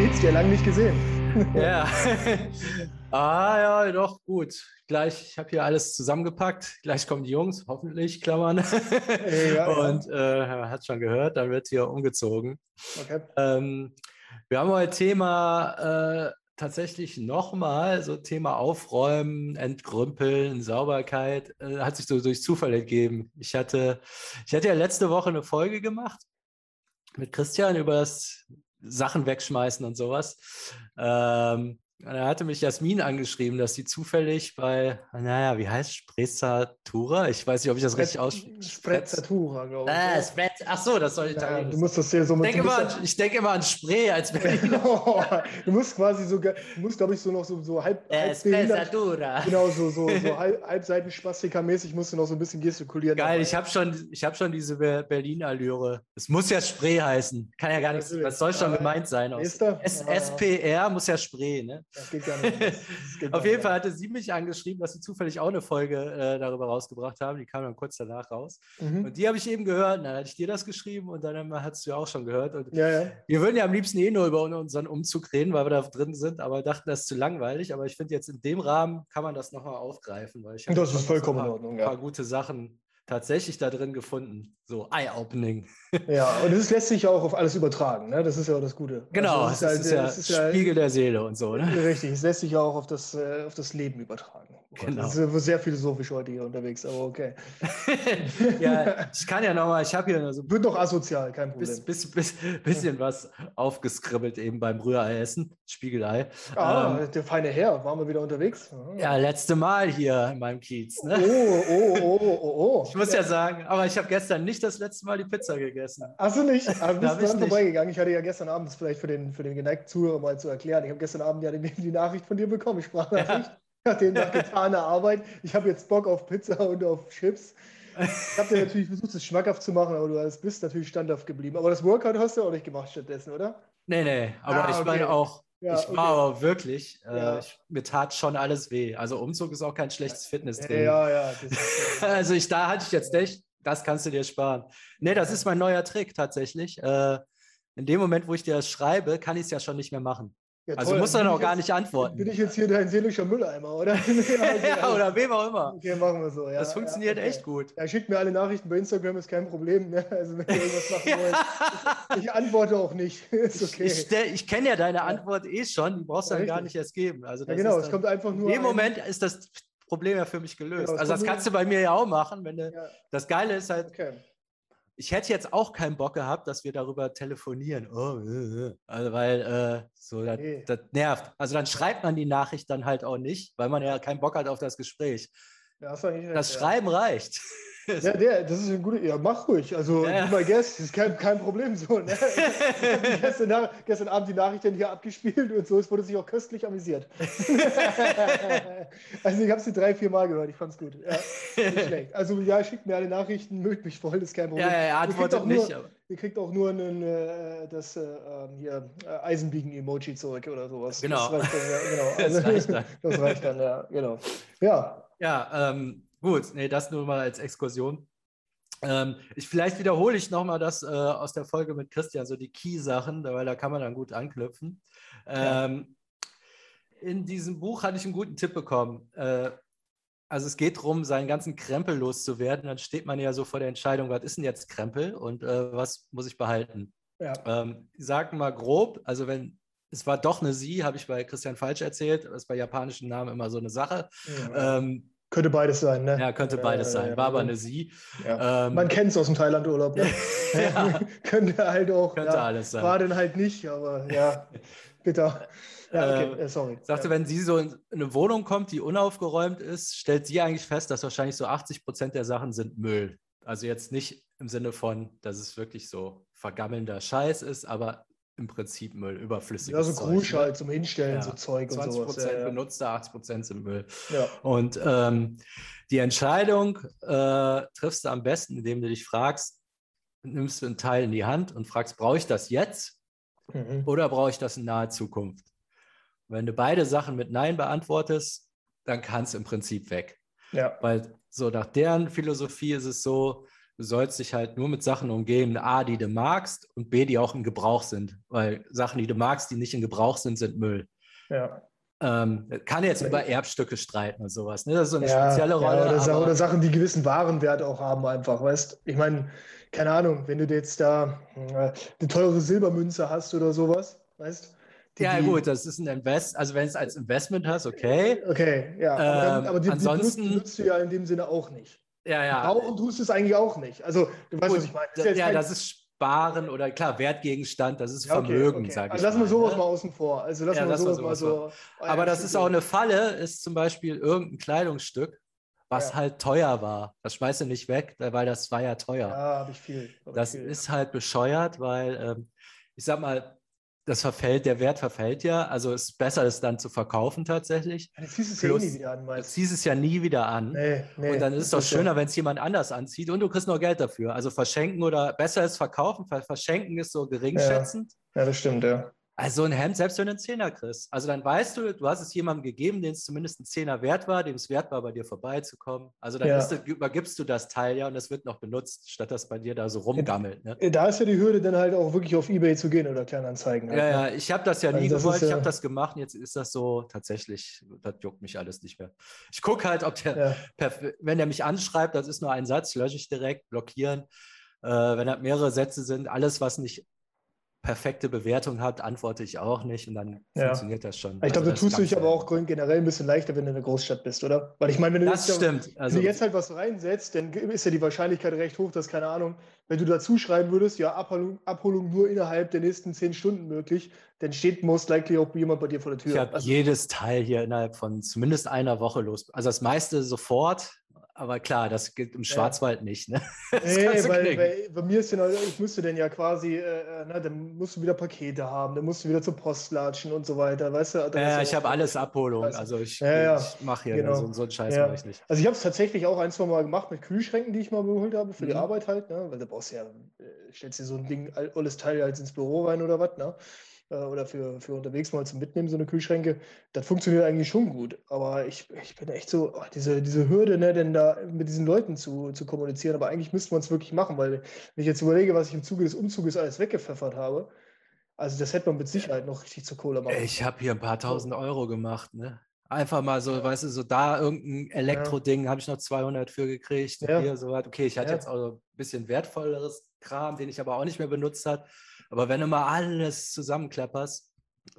geht's dir? Lang nicht gesehen. Ja. ah ja, doch, gut. Gleich, ich habe hier alles zusammengepackt. Gleich kommen die Jungs, hoffentlich, Klammern. Ja, Und äh, hat schon gehört, dann wird hier umgezogen. Okay. Ähm, wir haben heute Thema äh, tatsächlich nochmal, so Thema Aufräumen, Entgrümpeln, Sauberkeit, äh, hat sich so durch Zufall ergeben. Ich hatte, ich hatte ja letzte Woche eine Folge gemacht mit Christian über das Sachen wegschmeißen und sowas. Ähm, da hatte mich Jasmin angeschrieben, dass sie zufällig bei, naja, wie heißt Sprezzatura? Ich weiß nicht, ob ich das richtig ausspreche. Sprezzatura, glaube ich. Ah, ach so, das soll ich ja, Du musst das hier so mit ich denke, an, ich denke immer an Spree als Berliner. du musst quasi so, du musst, glaube ich, so noch so, so halb. Äh, Sprezzatura. Genau, so, so, so halb, Halbseiten-Spastiker-mäßig musst du noch so ein bisschen gestikulieren. Geil, dabei. ich habe schon, hab schon diese Berlin-Allüre. Es muss ja Spree heißen. Kann ja gar nichts, was soll schon gemeint sein? Aus SPR muss ja Spree, ne? Das geht gar nicht. geht Auf jeden Fall hatte sie mich angeschrieben, dass sie zufällig auch eine Folge äh, darüber rausgebracht haben. Die kam dann kurz danach raus. Mhm. Und die habe ich eben gehört. dann hatte ich dir das geschrieben und dann hast du ja auch schon gehört. Und ja, ja. Wir würden ja am liebsten eh nur über unseren Umzug reden, weil wir da drin sind, aber dachten, das ist zu langweilig. Aber ich finde jetzt in dem Rahmen kann man das nochmal aufgreifen. Weil ich das ist vollkommen in Ordnung. Ein paar gute Sachen tatsächlich da drin gefunden. So Eye-Opening. Ja, und es lässt sich ja auch auf alles übertragen. Ne? Das ist ja auch das Gute. Genau, also das ist, halt, ist, ja ist Spiegel ja, der Seele und so. Ne? Richtig, es lässt sich ja auch auf das, äh, auf das Leben übertragen. Genau. Das ist sehr philosophisch heute hier unterwegs, aber okay. ja, ich kann ja nochmal, ich habe hier so. Wird doch asozial, kein Problem. Bis, bis, bis, bisschen was aufgeskribbelt eben beim Rührei-Essen, Spiegelei. Ah, ähm, der feine Herr, waren wir wieder unterwegs? Ah. Ja, letzte Mal hier in meinem Kiez. Ne? Oh, oh, oh, oh, oh. Ich muss ja, ja sagen, aber ich habe gestern nicht das letzte Mal die Pizza gegessen. Hast du nicht? Aber bist du dann vorbeigegangen? Ich hatte ja gestern Abend, das vielleicht für den, für den geneigten Zuhörer mal zu erklären, ich habe gestern Abend ja die, die Nachricht von dir bekommen, ich sprach Ja nach den nach getaner Arbeit. Ich habe jetzt Bock auf Pizza und auf Chips. Ich habe dir natürlich versucht, es schmackhaft zu machen, aber du bist natürlich standhaft geblieben. Aber das Workout hast du auch nicht gemacht stattdessen, oder? Nee, nee, aber ah, ich okay. meine auch, ja, ich war okay. aber wirklich, äh, ja. ich, mir tat schon alles weh. Also Umzug ist auch kein schlechtes Fitnesstraining. Ja, ja. also ich, da hatte ich jetzt echt, das kannst du dir sparen. Nee, das ist mein neuer Trick tatsächlich. Äh, in dem Moment, wo ich dir das schreibe, kann ich es ja schon nicht mehr machen. Ja, also musst du dann auch gar nicht antworten. Bin ich jetzt hier dein seelischer Mülleimer, oder? ja, oder wem auch immer. Okay, machen wir so. Ja, das funktioniert okay. echt gut. Ja, schickt mir alle Nachrichten bei Instagram, ist kein Problem. Ne? Also wenn ihr irgendwas machen wollt. ich, antworte auch nicht. ist okay. Ich, ich, ich kenne ja deine Antwort eh schon, die brauchst du dann gar nicht erst geben. Also ja, genau, es kommt einfach nur. In dem Moment ist das Problem ja für mich gelöst. Genau, also das kannst du bei mir ja auch machen. Wenn du, Das Geile ist halt. Okay ich hätte jetzt auch keinen Bock gehabt, dass wir darüber telefonieren. Oh, äh, äh. also weil äh, so das, nee. das, nervt. Also dann schreibt man die Nachricht dann halt auch nicht, weil man ja keinen Bock hat auf das Gespräch. Das, das Schreiben reicht. Ja, der, das ist ein guter. Ja, mach ruhig. Also, ja. my guess, ist kein, kein Problem so. Ne? gestern, gestern, Abend die Nachrichten hier abgespielt und so, es wurde sich auch köstlich amüsiert. also, ich habe sie drei, vier Mal gehört, ich fand's gut. Ja, nicht schlecht. Also, ja, schickt mir alle Nachrichten, mögt mich voll, ist kein Problem. Ja, ja, antwortet nicht. Nur, ihr kriegt auch nur einen, äh, das äh, ähm, hier, äh, Eisenbiegen-Emoji zurück oder sowas. Genau. Das reicht dann, ja, genau. Also, das reicht dann. das reicht dann, ja, genau. Ja. Ja, ähm, Gut, nee, das nur mal als Exkursion. Ähm, ich, vielleicht wiederhole ich nochmal das äh, aus der Folge mit Christian, so die Key-Sachen, weil da kann man dann gut anknüpfen. Ähm, in diesem Buch hatte ich einen guten Tipp bekommen. Äh, also es geht darum, seinen ganzen Krempel loszuwerden. Dann steht man ja so vor der Entscheidung, was ist denn jetzt Krempel und äh, was muss ich behalten? Ja. Ähm, sag mal grob, also wenn es war doch eine Sie, habe ich bei Christian falsch erzählt, das ist bei japanischen Namen immer so eine Sache. Ja. Ähm, könnte beides sein, ne? Ja, könnte beides äh, sein. War aber eine Sie. Ja. Ähm, Man kennt es aus dem Thailand-Urlaub, ne? ja. könnte halt auch. Könnte ja, alles sein. War denn halt nicht, aber ja, bitter. Ja, okay, ähm, äh, sorry. Sagte, ja. wenn sie so in eine Wohnung kommt, die unaufgeräumt ist, stellt sie eigentlich fest, dass wahrscheinlich so 80 Prozent der Sachen sind Müll. Also jetzt nicht im Sinne von, dass es wirklich so vergammelnder Scheiß ist, aber im Prinzip Müll, überflüssiges Ja, so Grusch ne? halt zum Hinstellen, ja. so Zeug 20 und sowas. 20 Prozent ja, benutzte, 80 Prozent sind Müll. Ja. Und ähm, die Entscheidung äh, triffst du am besten, indem du dich fragst, nimmst du einen Teil in die Hand und fragst, brauche ich das jetzt mhm. oder brauche ich das in naher Zukunft? wenn du beide Sachen mit Nein beantwortest, dann kann es im Prinzip weg. Ja. Weil so nach deren Philosophie ist es so, du sollst dich halt nur mit Sachen umgeben, A, die du magst und B, die auch im Gebrauch sind. Weil Sachen, die du magst, die nicht in Gebrauch sind, sind Müll. Ja. Ähm, kann jetzt über Erbstücke streiten und sowas. Ne? Das ist so eine ja, spezielle Rolle. Ja, oder, oder, Sachen, die gewissen Warenwert auch haben, einfach, weißt Ich meine, keine Ahnung, wenn du jetzt da äh, eine teure Silbermünze hast oder sowas, weißt die, ja, gut, das ist ein Invest. Also, wenn es als Investment hast, okay. Okay, ja. Aber, dann, ähm, aber die, ansonsten die nutzt du ja in dem Sinne auch nicht. Ja, ja. Brauchen tust du es eigentlich auch nicht. Also, du weißt, was ich meine. Das ja, ja das ist Sparen oder klar, Wertgegenstand, das ist ja, okay, Vermögen, okay. sage also ich. Lassen wir sowas ne? mal außen vor. Also lassen ja, wir sowas, mal so. Aber das ist auch eine Falle, ist zum Beispiel irgendein Kleidungsstück, was ja. halt teuer war. Das schmeißt du nicht weg, weil das war ja teuer. Ja, habe ich viel. Hab das ich viel, ist halt bescheuert, weil ähm, ich sag mal, das verfällt, der Wert verfällt ja. Also es ist besser, es dann zu verkaufen tatsächlich. Das hieß es Plus, ja nie wieder an. Das hieß es ja nie wieder an. Nee, nee, und dann ist es doch schöner, ja. wenn es jemand anders anzieht und du kriegst noch Geld dafür. Also verschenken oder besser ist verkaufen, weil verschenken ist so geringschätzend. Ja, ja das stimmt, ja. Also ein Hemd, selbst wenn du einen Zehner kriegst. Also dann weißt du, du hast es jemandem gegeben, dem es zumindest ein Zehner wert war, dem es wert war, bei dir vorbeizukommen. Also dann ja. du, übergibst du das Teil ja und es wird noch benutzt, statt dass bei dir da so rumgammelt. Ne? Da ist ja die Hürde dann halt auch wirklich auf Ebay zu gehen oder Kleinanzeigen. Halt, ja, ne? ja, ich habe das ja nie also gewollt, ich habe das gemacht und jetzt ist das so tatsächlich, das juckt mich alles nicht mehr. Ich gucke halt, ob der, ja. wenn der mich anschreibt, das ist nur ein Satz, lösche ich direkt, blockieren. Äh, wenn das mehrere Sätze sind, alles, was nicht perfekte Bewertung hat, antworte ich auch nicht und dann ja. funktioniert das schon. Ich glaube, also, du tust dich aber auch generell ein bisschen leichter, wenn du in einer Großstadt bist, oder? Weil ich meine, wenn du, das stimmt. Ja, also, wenn du jetzt halt was reinsetzt, dann ist ja die Wahrscheinlichkeit recht hoch, dass, keine Ahnung, wenn du dazu schreiben würdest, ja, Abholung, Abholung nur innerhalb der nächsten zehn Stunden möglich, dann steht most likely auch jemand bei dir vor der Tür. Ich habe also, jedes Teil hier innerhalb von zumindest einer Woche los. Also das meiste sofort, aber klar, das gilt im Schwarzwald ja. nicht. Ne? Nee, weil, weil, bei mir ist ja, ich musste dann ja quasi, äh, äh, na, dann musst du wieder Pakete haben, dann musst du wieder zur Post latschen und so weiter, weißt du? Ja, ich habe alles Abholung, also ich, ja, ich mache hier genau. so, so einen Scheiß mache ich nicht. Also ich habe es tatsächlich auch ein, zwei Mal gemacht mit Kühlschränken, die ich mal geholt habe für mhm. die Arbeit halt, ne? weil du brauchst ja, äh, stellst dir so ein Ding, alles Teil halt ins Büro rein oder was, ne? Äh, oder für, für unterwegs mal zum Mitnehmen, so eine Kühlschränke, das funktioniert eigentlich schon gut. Aber ich, ich bin echt so, oh, diese, diese Hürde, ne, denn da mit diesen Leuten zu, zu kommunizieren, aber eigentlich müsste man es wirklich machen, weil wenn ich jetzt überlege, was ich im Zuge des Umzuges alles weggepfeffert habe, also das hätte man mit Sicherheit noch richtig zur Kohle machen. Ich habe hier ein paar tausend Euro gemacht, ne? Einfach mal so, ja. weißt du, so da irgendein Elektroding ja. habe ich noch 200 für gekriegt. Ja. Hier so Okay, ich hatte jetzt auch ein bisschen wertvolleres Kram, den ich aber auch nicht mehr benutzt habe. Aber wenn du mal alles zusammenklapperst,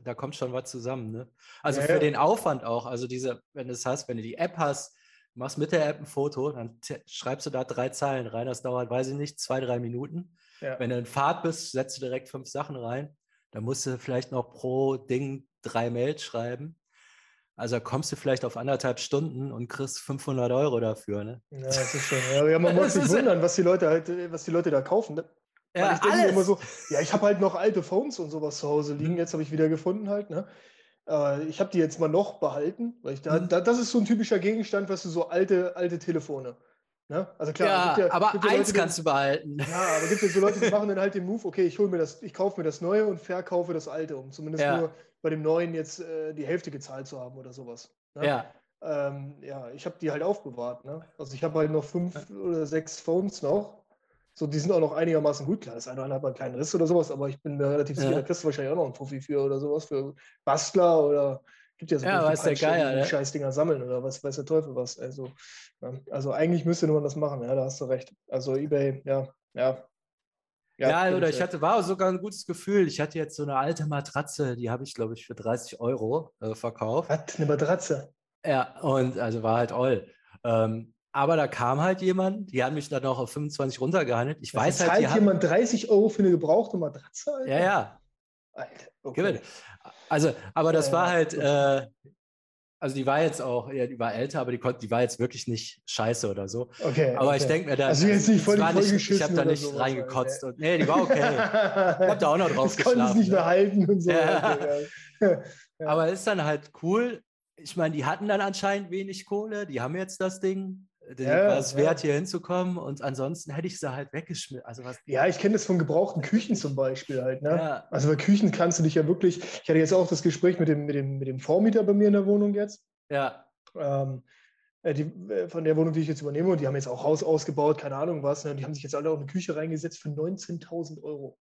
da kommt schon was zusammen. Ne? Also ja, für ja. den Aufwand auch, also diese, wenn du es hast, wenn du die App hast, machst mit der App ein Foto, dann schreibst du da drei Zeilen rein, das dauert, weiß ich nicht, zwei, drei Minuten. Ja. Wenn du in Fahrt bist, setzt du direkt fünf Sachen rein. Dann musst du vielleicht noch pro Ding drei Mails schreiben. Also kommst du vielleicht auf anderthalb Stunden und kriegst 500 Euro dafür. Ne? Ja, das ist schon. Ja, man muss sich wundern, was die Leute halt, was die Leute da kaufen. Ne? Ja, ich denke immer so, ja, ich habe halt noch alte Phones und sowas zu Hause liegen. Mhm. Jetzt habe ich wieder gefunden halt, ne? Äh, ich habe die jetzt mal noch behalten, weil ich da, mhm. da, das ist so ein typischer Gegenstand, was du so alte, alte Telefone. Ne? Also klar, ja, ja aber eins Leute, kannst du behalten. Ja, aber gibt es so Leute, die machen dann halt den Move, okay, ich hole mir das, ich kaufe mir das Neue und verkaufe das Alte, um zumindest ja. nur bei dem Neuen jetzt äh, die Hälfte gezahlt zu haben oder sowas. Ne? Ja. Ähm, ja, ich habe die halt aufbewahrt. Ne? Also ich habe halt noch fünf oder sechs Phones noch so, die sind auch noch einigermaßen gut. Klar, das eine hat mal einen kleinen Riss oder sowas, aber ich bin mir relativ sicher, ja. da kriegst du wahrscheinlich auch noch einen Profi für oder sowas, für Bastler oder gibt ja so ja, weiß der Geier, die Scheißdinger sammeln oder was weiß der Teufel was. Also, also eigentlich müsste man das machen, ja, da hast du recht. Also Ebay, ja, ja. Ja, ja oder ich hatte, war sogar ein gutes Gefühl. Ich hatte jetzt so eine alte Matratze, die habe ich, glaube ich, für 30 Euro äh, verkauft. Was? Eine Matratze? Ja, und also war halt all. Ähm, aber da kam halt jemand, die haben mich dann auch auf 25 runtergehandelt. Ich weiß halt, zahlt jemand 30 Euro für eine gebrauchte Matratze? Alter? Ja, ja. Alter, okay. Also, aber das äh, war halt, äh, also die war jetzt auch, ja, die war älter, aber die, konnte, die war jetzt wirklich nicht scheiße oder so. Okay. Aber okay. ich denke mir da, also jetzt nicht voll war nicht, ich habe da nicht so reingekotzt. Und, nee, die war okay. ich habe da auch noch drauf das geschlafen. nicht mehr halten und so. Ja. Ja. Aber ist dann halt cool. Ich meine, die hatten dann anscheinend wenig Kohle, die haben jetzt das Ding den ja, war es wert, hier hinzukommen und ansonsten hätte ich sie halt weggeschmissen. Also was ja, ich kenne das von gebrauchten Küchen zum Beispiel halt. Ne? Ja. Also bei Küchen kannst du dich ja wirklich, ich hatte jetzt auch das Gespräch mit dem, mit dem, mit dem Vormieter bei mir in der Wohnung jetzt. Ja. Ähm, äh, die, äh, von der Wohnung, die ich jetzt übernehme, und die haben jetzt auch Haus ausgebaut, keine Ahnung was, ne? die haben sich jetzt alle auch eine Küche reingesetzt für 19.000 Euro.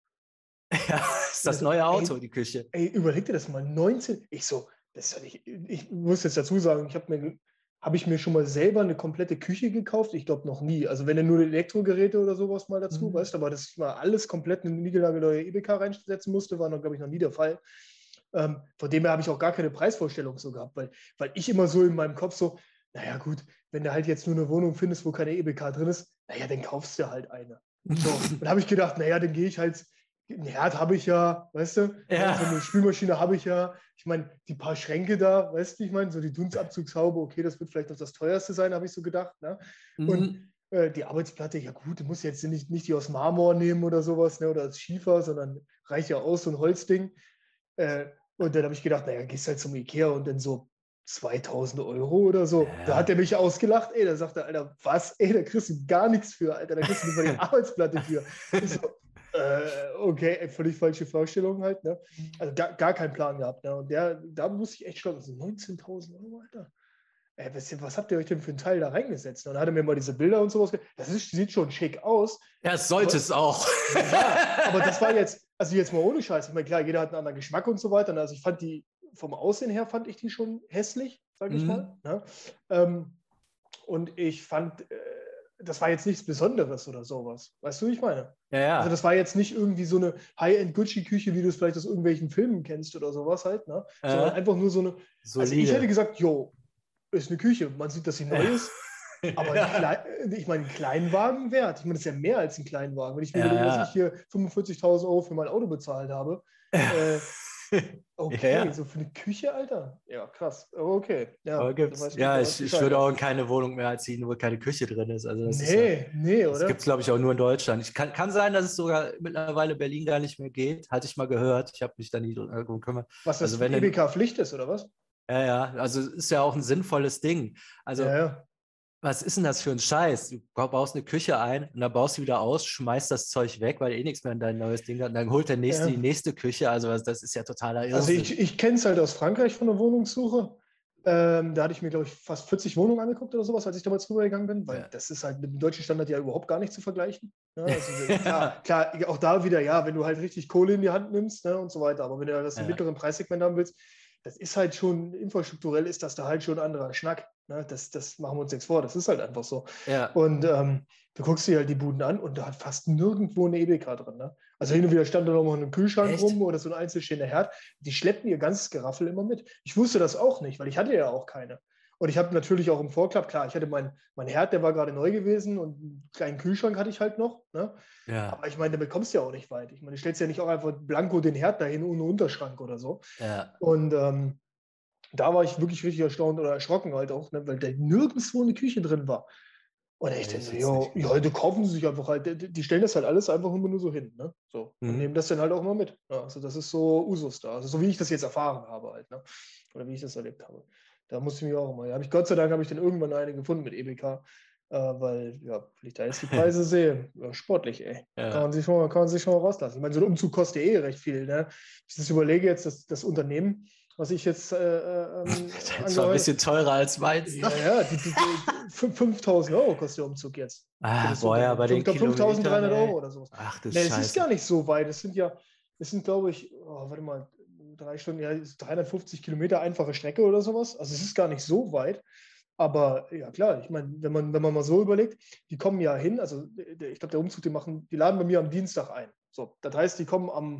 Ja, ist das also, neue Auto, ey, die Küche. Ey, überleg dir das mal, 19, ich so, das ist ja nicht, ich muss jetzt dazu sagen, ich habe mir habe ich mir schon mal selber eine komplette Küche gekauft? Ich glaube noch nie. Also wenn er nur Elektrogeräte oder sowas mal dazu, mhm. weißt aber das war alles komplett eine niegelnagelneue EBK reinsetzen musste, war noch, glaube ich, noch nie der Fall. Ähm, von dem her habe ich auch gar keine Preisvorstellung so gehabt, weil, weil ich immer so in meinem Kopf so, naja gut, wenn du halt jetzt nur eine Wohnung findest, wo keine EBK drin ist, naja, dann kaufst du halt eine. So, dann habe ich gedacht, naja, dann gehe ich halt ein Herd habe ich ja, weißt du? Ja. So eine Spülmaschine habe ich ja. Ich meine, die paar Schränke da, weißt du, ich meine, so die Dunstabzugshaube, okay, das wird vielleicht noch das teuerste sein, habe ich so gedacht. Ne? Mhm. Und äh, die Arbeitsplatte, ja gut, du musst jetzt nicht, nicht die aus Marmor nehmen oder sowas, ne, oder als Schiefer, sondern reicht ja aus, so ein Holzding. Äh, und dann habe ich gedacht, naja, gehst halt zum Ikea und dann so 2000 Euro oder so. Ja. Da hat er mich ausgelacht, ey, da sagt er, Alter, was, ey, da kriegst du gar nichts für, Alter, da kriegst du nicht mal die Arbeitsplatte für. Ich so, äh, okay, völlig falsche Vorstellung halt. Ne? Also gar, gar keinen Plan gehabt. Ne? Und der, da muss ich echt schon, so 19.000 Euro, Alter. Ey, was, was, habt ihr euch denn für einen Teil da reingesetzt? Und dann hat er mir mal diese Bilder und sowas. Das ist, sieht schon schick aus. Ja, es sollte aber, es auch. Ja, aber das war jetzt, also jetzt mal ohne Scheiß. Ich meine, klar, jeder hat einen anderen Geschmack und so weiter. Also ich fand die, vom Aussehen her fand ich die schon hässlich, sage ich mhm. mal. Ne? Ähm, und ich fand, äh, das war jetzt nichts Besonderes oder sowas. Weißt du, wie ich meine? Ja, ja. Also das war jetzt nicht irgendwie so eine High-End Gucci-Küche, wie du es vielleicht aus irgendwelchen Filmen kennst oder sowas halt, ne? Äh, Sondern einfach nur so eine. Solide. Also ich hätte gesagt, jo, ist eine Küche. Man sieht, dass sie neu ist. Aber ja. Ich meine, ein Kleinwagen wert. Ich meine, das ist ja mehr als ein Kleinwagen. Wenn ich mir ja, überlege, dass ich hier 45.000 Euro für mein Auto bezahlt habe, äh, Okay, ja, ja. so für eine Küche, Alter. Ja, krass. Okay. Ja, Aber gibt's. ja ich, ich würde auch in keine Wohnung mehr ziehen, wo keine Küche drin ist. Also das nee, ist, nee, oder? Das gibt es, glaube ich, auch nur in Deutschland. Ich kann, kann sein, dass es sogar mittlerweile Berlin gar nicht mehr geht. Hatte ich mal gehört. Ich habe mich da nie drum gekümmert. Was das also, wenn EBK-Pflicht ist, oder was? Ja, ja. Also ist ja auch ein sinnvolles Ding. Also ja, ja was ist denn das für ein Scheiß? Du baust eine Küche ein und dann baust du wieder aus, schmeißt das Zeug weg, weil eh nichts mehr in dein neues Ding hat. Und dann holt der nächste ja. die nächste Küche. Also das ist ja totaler Irrsinn. Also ich, ich kenne es halt aus Frankreich von der Wohnungssuche. Ähm, da hatte ich mir, glaube ich, fast 40 Wohnungen angeguckt oder sowas, als ich damals rübergegangen bin, weil ja. das ist halt mit dem deutschen Standard ja überhaupt gar nicht zu vergleichen. Ja, ne? also, klar, klar, auch da wieder, ja, wenn du halt richtig Kohle in die Hand nimmst ne, und so weiter. Aber wenn du das im mittleren Preissegment haben willst, das ist halt schon, infrastrukturell ist das da halt schon ein anderer Schnack. Ne? Das, das machen wir uns nichts vor, das ist halt einfach so. Ja. Und ähm, du guckst dir halt die Buden an und da hat fast nirgendwo eine EBK drin. Ne? Also hin und wieder stand da noch mal ein Kühlschrank Echt? rum oder so ein einzelstehender Herd. Die schleppen ihr ganzes Geraffel immer mit. Ich wusste das auch nicht, weil ich hatte ja auch keine. Und ich habe natürlich auch im Vorklapp, klar, ich hatte mein, mein Herd, der war gerade neu gewesen und einen kleinen Kühlschrank hatte ich halt noch. Ne? Ja. Aber ich meine, damit kommst du ja auch nicht weit. Ich meine, du stellst ja nicht auch einfach blanko den Herd dahin ohne Unterschrank oder so. Ja. Und ähm, da war ich wirklich richtig erstaunt oder erschrocken halt auch, ne, weil da nirgendwo eine Küche drin war. Und ich dachte, ja, ja, heute kaufen sie sich einfach halt, die stellen das halt alles einfach immer nur so hin, ne? So. Mhm. Und nehmen das dann halt auch mal mit. Ja, also das ist so Usus da. Also so wie ich das jetzt erfahren habe halt, ne? Oder wie ich das erlebt habe. Da musste ich mich auch immer. Ja, ich Gott sei Dank habe ich dann irgendwann eine gefunden mit EBK. Äh, weil, ja, wenn ich da jetzt die Preise sehe, ja, sportlich, ey. Ja. Kann, man sich schon, kann man sich schon mal rauslassen. Ich meine, so ein Umzug kostet ja eh recht viel. Ne? Ich das überlege jetzt, das, das Unternehmen, was ich jetzt. Äh, äh ähm, das war ein bisschen teurer als meins. Ja, ja, die, die, die 5000 Euro kostet der Umzug jetzt. Ah, boah, ja, bei den 5300 Euro oder sowas. Ach du nee, Scheiße. Es ist gar nicht so weit. Es sind ja, es sind, glaube ich, oh, warte mal, drei Stunden, ja, 350 Kilometer einfache Strecke oder sowas. Also es ist gar nicht so weit. Aber ja klar, ich meine, wenn man, wenn man mal so überlegt, die kommen ja hin, also ich glaube, der Umzug, die machen, die laden bei mir am Dienstag ein. So, das heißt, die kommen am,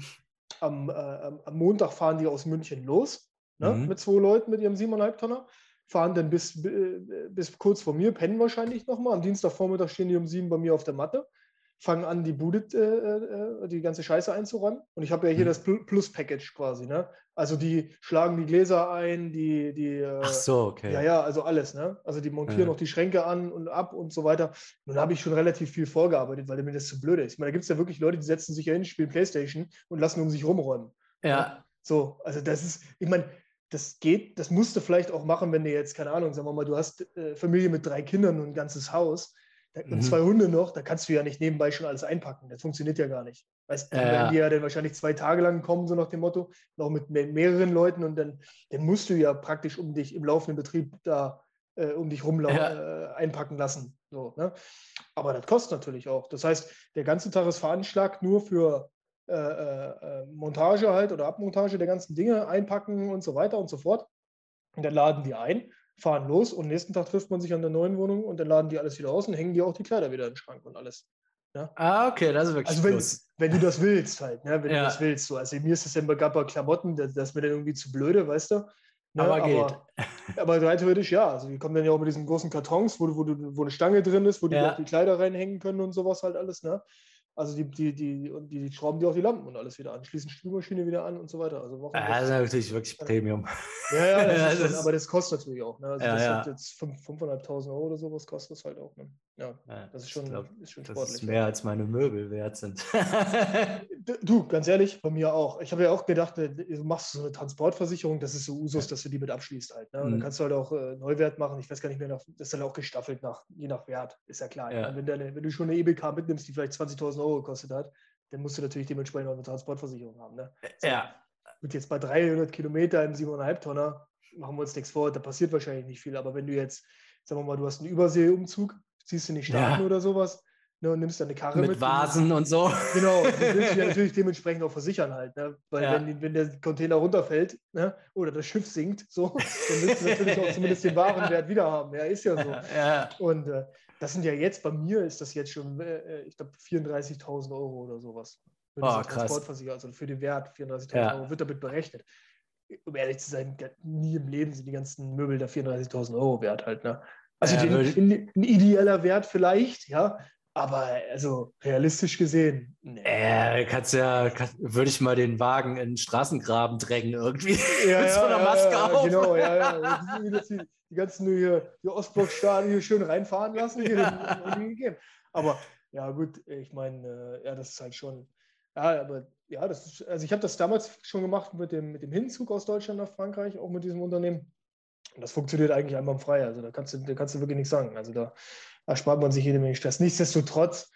am, äh, am Montag fahren die aus München los, ne, mhm. mit zwei Leuten mit ihrem 7,5 Tonner, fahren dann bis, bis kurz vor mir, pennen wahrscheinlich nochmal. Am Dienstagvormittag stehen die um sieben bei mir auf der Matte fangen an, die Bude, äh, äh, die ganze Scheiße einzuräumen. Und ich habe ja hier mhm. das Plus-Package quasi, ne? Also die schlagen die Gläser ein, die, die. Äh, Ach so, okay. Ja, ja, also alles, ne? Also die montieren ja. noch die Schränke an und ab und so weiter. Nun habe ich schon relativ viel vorgearbeitet, weil mir das zu blöd ist. Ich meine, da gibt es ja wirklich Leute, die setzen sich ja hin, spielen Playstation und lassen um sich rumräumen. Ja. Ne? So, also das ist, ich meine, das geht, das musst du vielleicht auch machen, wenn du jetzt, keine Ahnung, sagen wir mal, du hast äh, Familie mit drei Kindern und ein ganzes Haus und mhm. zwei Hunde noch, da kannst du ja nicht nebenbei schon alles einpacken. Das funktioniert ja gar nicht. Weißt du, ja. werden die ja dann wahrscheinlich zwei Tage lang kommen, so nach dem Motto, noch mit mehreren Leuten und dann, dann musst du ja praktisch, um dich im laufenden Betrieb da äh, um dich rum ja. äh, einpacken lassen. So, ne? Aber das kostet natürlich auch. Das heißt, der ganze Tag ist veranschlagt nur für äh, äh, äh, Montage halt oder Abmontage der ganzen Dinge, einpacken und so weiter und so fort. Und dann laden die ein, fahren los und nächsten Tag trifft man sich an der neuen Wohnung und dann laden die alles wieder aus und hängen die auch die Kleider wieder in den Schrank und alles. Ja? Ah, okay, das ist wirklich Also wenn, wenn du das willst halt, ne? wenn ja. du das willst. So. Also mir ist es immer gab bei Klamotten, das, das ist mir dann irgendwie zu blöde, weißt du. Ne? Aber geht. Aber, aber rein theoretisch ja. Also die kommen dann ja auch mit diesen großen Kartons, wo, wo, wo eine Stange drin ist, wo die ja. auch die Kleider reinhängen können und sowas halt alles. Ne? Also die, die, die, die, die schrauben dir auch die Lampen und alles wieder an, schließen Spülmaschine wieder an und so weiter. Also ja, das ist natürlich wirklich Premium. Ja, ja, das schon, aber das kostet natürlich auch. Ne? Also ja, das ja. hat jetzt 5.500 Euro oder sowas kostet das halt auch. Ne? Ja, ja, das ist schon, glaub, ist schon sportlich. Das ist mehr als meine Möbel wert sind. du, ganz ehrlich, bei mir auch. Ich habe ja auch gedacht, äh, du machst so eine Transportversicherung, das ist so Usus, dass du die mit abschließt halt. Ne? Mhm. dann kannst du halt auch äh, Neuwert machen. Ich weiß gar nicht mehr, das ist dann auch gestaffelt nach, je nach Wert, ist ja klar. Ja. Wenn, deine, wenn du schon eine EBK mitnimmst, die vielleicht 20.000 Euro gekostet hat, dann musst du natürlich dementsprechend auch eine Transportversicherung haben. Ne? So. Ja. Und jetzt bei 300 Kilometer im 7,5 Tonner machen wir uns nichts vor, da passiert wahrscheinlich nicht viel. Aber wenn du jetzt, sagen wir mal, du hast einen Überseeumzug, ziehst du nicht Staaten ja. oder sowas ne, und nimmst deine Karre mit. Mit Vasen und, und so. Genau, du willst dich ja natürlich dementsprechend auch versichern halt. Ne? Weil ja. wenn, wenn der Container runterfällt ne, oder das Schiff sinkt, so, dann willst du natürlich auch zumindest den Warenwert wieder haben. Ja, ist ja so. Ja. Und äh, das sind ja jetzt, bei mir ist das jetzt schon, äh, ich glaube, 34.000 Euro oder sowas. Für oh, Transportversicherung, also für den Wert 34.000 ja. Euro wird damit berechnet. Um ehrlich zu sein, nie im Leben sind die ganzen Möbel da 34.000 Euro wert halt. Ne? Also ja, den, ein ideeller Wert vielleicht, ja, aber also realistisch gesehen. Nee. Äh, kannst ja, kann, würde ich mal den Wagen in den Straßengraben drängen irgendwie. Ja, mit so einer Maske ja, auf. Genau, ja, ja. Die, die ganzen hier, die Ostblock-Staaten hier schön reinfahren lassen. Hier, aber ja, gut, ich meine, äh, ja, das ist halt schon. Ja, aber ja, das ist, also ich habe das damals schon gemacht mit dem, mit dem Hinzug aus Deutschland nach Frankreich, auch mit diesem Unternehmen. Und das funktioniert eigentlich einwandfrei. Also da kannst du, da kannst du wirklich nichts sagen. Also da erspart man sich jede Menge Stress. Nichtsdestotrotz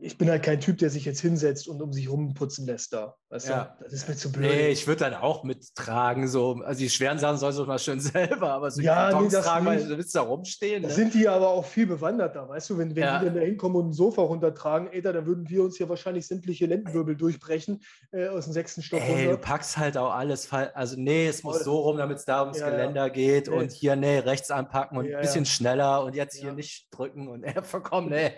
ich bin halt kein Typ, der sich jetzt hinsetzt und um sich rumputzen lässt da. Weißt ja. du? Das ist mir zu blöd. Nee, ich würde dann auch mittragen. So. Also die schweren Sachen sollst du mal schön selber, aber so ja, die nee, tragen, weil du willst da rumstehen. Da ne? sind die aber auch viel bewanderter, weißt du, wenn, wenn ja. die dann da hinkommen und ein Sofa runtertragen, ey, dann würden wir uns ja wahrscheinlich sämtliche Lendenwirbel durchbrechen äh, aus dem sechsten Stock. Ey, du packst halt auch alles, also nee, es muss so rum, damit es da ums ja, Geländer geht und hier, nee, rechts anpacken und ein bisschen schneller und jetzt hier nicht drücken und er verkommen, nee.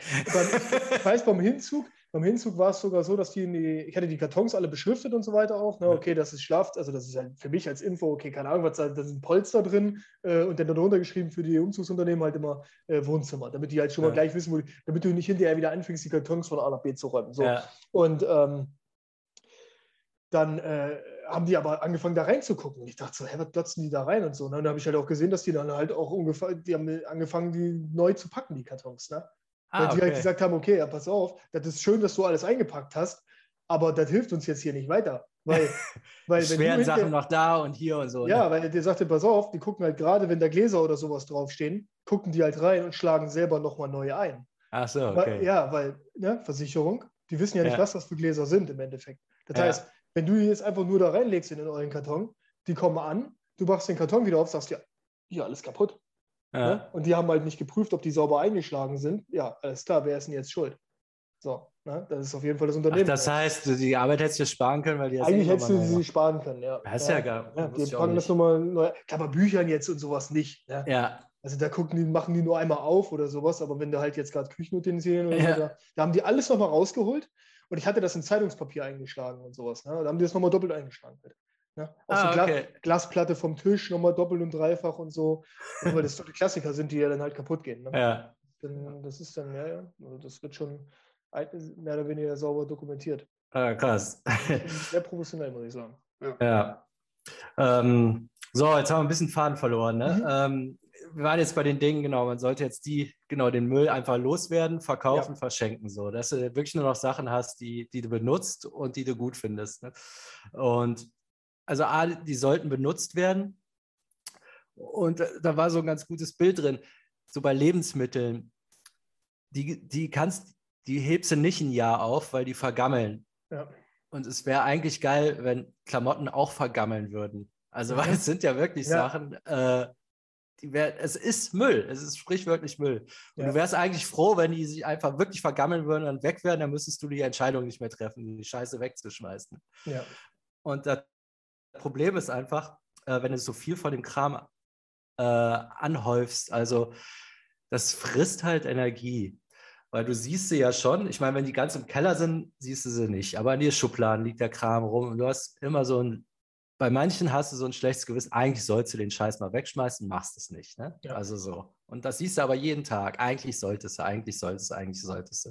Weiß, beim Hinzug, beim Hinzug war es sogar so, dass die, in die, ich hatte die Kartons alle beschriftet und so weiter auch. Ne? Okay, das ist Schlaf, also das ist halt für mich als Info, okay, keine Ahnung, was da, da sind Polster drin äh, und dann darunter geschrieben für die Umzugsunternehmen halt immer äh, Wohnzimmer, damit die halt schon ja. mal gleich wissen, wo damit du nicht hinterher wieder anfängst, die Kartons von A nach B zu räumen. So. Ja. Und ähm, dann äh, haben die aber angefangen, da reinzugucken. Und ich dachte so, hä, was glotzen die da rein und so. Ne? Und dann habe ich halt auch gesehen, dass die dann halt auch ungefähr, die haben angefangen, die neu zu packen, die Kartons. Ne? Ah, Weil die halt okay. halt gesagt haben, okay, ja, pass auf, das ist schön, dass du alles eingepackt hast, aber das hilft uns jetzt hier nicht weiter. Weil, weil schweren Sachen noch da und hier und so. Ja, ne? weil der sagte, pass auf, die gucken halt gerade, wenn da Gläser oder sowas draufstehen, gucken die halt rein und schlagen selber nochmal neu ein. Ach so, okay. Weil, ja, weil, ne, Versicherung, die wissen ja nicht, ja. was das für Gläser sind im Endeffekt. Das ja. heißt, wenn du die jetzt einfach nur da reinlegst in den euren Karton, die kommen an, du machst den Karton wieder auf, sagst ja, hier alles kaputt. Ja. Ne? Und die haben halt nicht geprüft, ob die sauber eingeschlagen sind. Ja, alles klar, wer ist denn jetzt schuld? So, ne? das ist auf jeden Fall das Unternehmen. Ach, das heißt, die Arbeit hättest du sparen können, weil die Eigentlich hättest du sie sparen können, ja. Das ist ja, ja gar ja, Die packen das nochmal neu. Klar, bei Büchern jetzt und sowas nicht. Ne? Ja. Also da gucken die, machen die nur einmal auf oder sowas, aber wenn du halt jetzt gerade Küchenutensilien oder ja. so, da, da haben die alles nochmal rausgeholt und ich hatte das in Zeitungspapier eingeschlagen und sowas. Ne? Da haben die das nochmal doppelt eingeschlagen. Ne? Auch ah, so okay. Glasplatte vom Tisch nochmal doppelt und dreifach und so. weil das so die Klassiker sind, die ja dann halt kaputt gehen. Ne? Ja. Dann, das ist dann, ja, ja. Also das wird schon mehr oder weniger sauber dokumentiert. Ah, krass. Sehr professionell, muss ich sagen. Ja. ja. Ähm, so, jetzt haben wir ein bisschen Faden verloren. Ne? Mhm. Ähm, wir waren jetzt bei den Dingen, genau, man sollte jetzt die, genau, den Müll einfach loswerden, verkaufen, ja. verschenken, so, dass du wirklich nur noch Sachen hast, die, die du benutzt und die du gut findest. Ne? Und also A, die sollten benutzt werden. Und da war so ein ganz gutes Bild drin. So bei Lebensmitteln, die, die kannst, die hebst du nicht ein Jahr auf, weil die vergammeln. Ja. Und es wäre eigentlich geil, wenn Klamotten auch vergammeln würden. Also, weil es sind ja wirklich ja. Sachen, äh, die wär, es ist Müll, es ist sprichwörtlich Müll. Und du wärst eigentlich froh, wenn die sich einfach wirklich vergammeln würden und weg wären, dann müsstest du die Entscheidung nicht mehr treffen, die Scheiße wegzuschmeißen. Ja. Und das Problem ist einfach, äh, wenn du so viel von dem Kram äh, anhäufst, also das frisst halt Energie. Weil du siehst sie ja schon, ich meine, wenn die ganz im Keller sind, siehst du sie nicht. Aber in den Schubladen liegt der Kram rum und du hast immer so ein bei manchen hast du so ein schlechtes Gewissen, eigentlich sollst du den Scheiß mal wegschmeißen, machst es nicht. Ne? Ja. Also so. Und das siehst du aber jeden Tag. Eigentlich solltest du, eigentlich solltest du, eigentlich solltest du.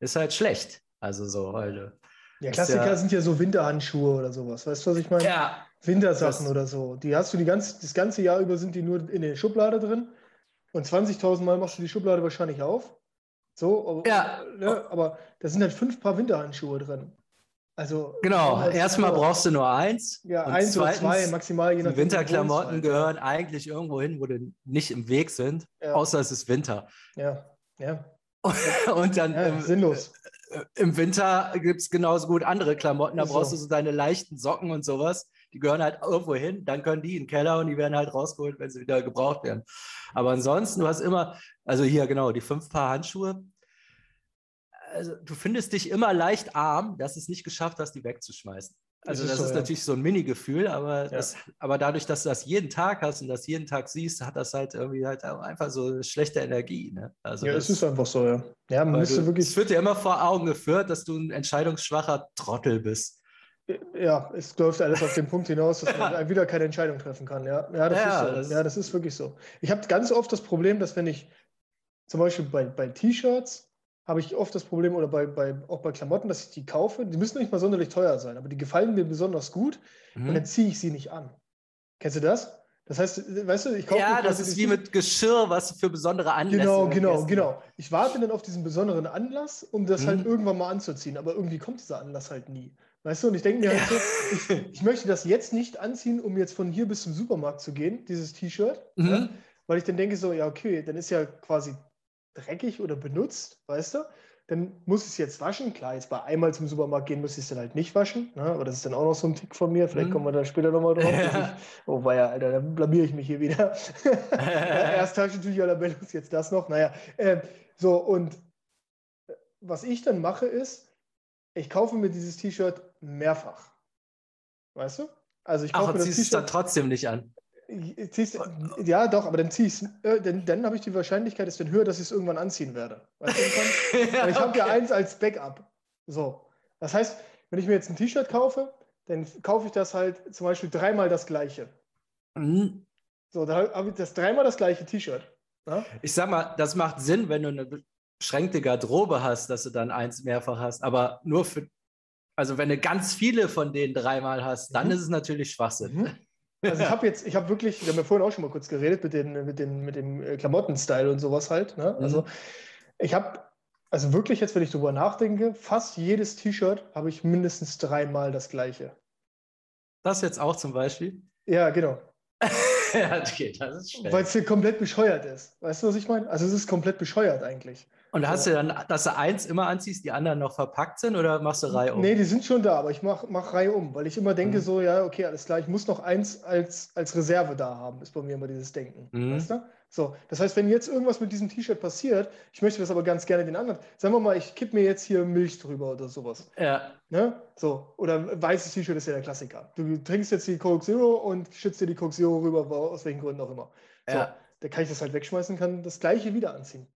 Ist halt schlecht. Also so heute. Ja, Klassiker ja, sind ja so Winterhandschuhe oder sowas. Weißt du, was ich meine? Ja. Wintersachen oder so. Die hast du die ganz, das ganze Jahr über sind die nur in der Schublade drin. Und 20.000 Mal machst du die Schublade wahrscheinlich auf. So, aber, ja. Ne, aber da sind halt fünf Paar Winterhandschuhe drin. Also genau, erstmal brauchst du nur eins. Ja, eins zweitens, oder zwei maximal. Je die Winterklamotten halt. gehören eigentlich irgendwo hin, wo die nicht im Weg sind, ja. außer es ist Winter. Ja, ja. Und dann ja, im, sinnlos. Im Winter gibt es genauso gut andere Klamotten. Da brauchst so. du so deine leichten Socken und sowas. Die gehören halt irgendwo hin. Dann können die in den Keller und die werden halt rausgeholt, wenn sie wieder gebraucht werden. Aber ansonsten, du hast immer, also hier genau, die fünf Paar Handschuhe also du findest dich immer leicht arm, dass es nicht geschafft hast, die wegzuschmeißen. Also das ist, das so, ist ja. natürlich so ein Mini-Gefühl, aber, ja. aber dadurch, dass du das jeden Tag hast und das jeden Tag siehst, hat das halt irgendwie halt einfach so eine schlechte Energie. Ne? Also ja, das, es ist einfach so, ja. Ja, man müsste du, wirklich. Es wird dir immer vor Augen geführt, dass du ein entscheidungsschwacher Trottel bist. Ja, es läuft alles auf den Punkt hinaus, dass man wieder keine Entscheidung treffen kann. Ja, ja, das, ja, ist so. das ja, das ist wirklich so. Ich habe ganz oft das Problem, dass wenn ich zum Beispiel bei, bei T-Shirts habe ich oft das Problem, oder bei, bei, auch bei Klamotten, dass ich die kaufe. Die müssen nicht mal sonderlich teuer sein, aber die gefallen mir besonders gut mhm. und dann ziehe ich sie nicht an. Kennst du das? Das heißt, weißt du, ich kaufe. Ja, das ist wie mit Geschirr, was für besondere Anlässe. Genau, genau, genau. Ich warte dann auf diesen besonderen Anlass, um das halt mhm. halt irgendwann mal anzuziehen, aber irgendwie kommt dieser Anlass halt nie. Weißt du, und ich denke mir halt so, ich, ich, möchte das jetzt nicht anziehen, um jetzt von hier bis zum Supermarkt zu gehen, dieses T-Shirt. Mhm. Ja, weil ich dann denke so, ja, okay, dann ist ja quasi dreckig oder benutzt, weißt du? Dann muss ich es jetzt waschen. Klar, jetzt bei einmal zum Supermarkt gehen muss ich es dann halt nicht waschen. Ne? Aber das ist dann auch noch so ein Tick von mir. Vielleicht mhm. kommen wir da später nochmal drauf. Ja. Ich, oh, war ja, Alter, da blamier ich mich hier wieder. Erst Taschentücher oder Bellos, jetzt das noch. Naja, äh, so und äh, was ich dann mache ist, ich kaufe mir dieses T-Shirt mehrfach. Weißt du? Also ich kaufe Ach, mir das T-Shirt. es dann trotzdem nicht an. Ziehst, ja, doch, aber dann ziehe ich äh, dann, dann habe ich die Wahrscheinlichkeit, ist dann höher, dass ich es irgendwann anziehen werde. Weißt du, ja, ich habe okay. ja eins als Backup. So. Das heißt, wenn ich mir jetzt ein T-Shirt kaufe, dann kaufe ich das halt zum Beispiel dreimal das gleiche. Mhm. So, da habe ich das dreimal das gleiche T-Shirt. Ja? Ich sag mal, das macht Sinn, wenn du eine beschränkte Garderobe hast, dass du dann eins mehrfach hast, aber nur für, also wenn du ganz viele von denen dreimal hast, dann mhm. ist es natürlich Schwachsinn. Mhm. Also ich habe jetzt, ich habe wirklich, wir haben ja vorhin auch schon mal kurz geredet mit, den, mit, den, mit dem äh, Klamottenstyle und sowas halt. Ne? Mhm. Also ich habe, also wirklich jetzt, wenn ich drüber nachdenke, fast jedes T-Shirt habe ich mindestens dreimal das gleiche. Das jetzt auch zum Beispiel? Ja, genau. ja, okay, das ist schwer. Weil es hier komplett bescheuert ist. Weißt du, was ich meine? Also es ist komplett bescheuert eigentlich. Und hast du dann, dass du eins immer anziehst, die anderen noch verpackt sind oder machst du Reihe um? Nee, die sind schon da, aber ich mache mach Reihe um, weil ich immer denke mhm. so, ja, okay, alles klar, ich muss noch eins als, als Reserve da haben, ist bei mir immer dieses Denken. Mhm. Weißt du? So, das heißt, wenn jetzt irgendwas mit diesem T-Shirt passiert, ich möchte das aber ganz gerne den anderen, sagen wir mal, ich kipp mir jetzt hier Milch drüber oder sowas. Ja. Ne? So, oder weißes T-Shirt ist ja der Klassiker. Du trinkst jetzt die Coke Zero und schützt dir die Coke Zero rüber, aus welchen Gründen auch immer. So, ja. da kann ich das halt wegschmeißen, kann das gleiche wieder anziehen.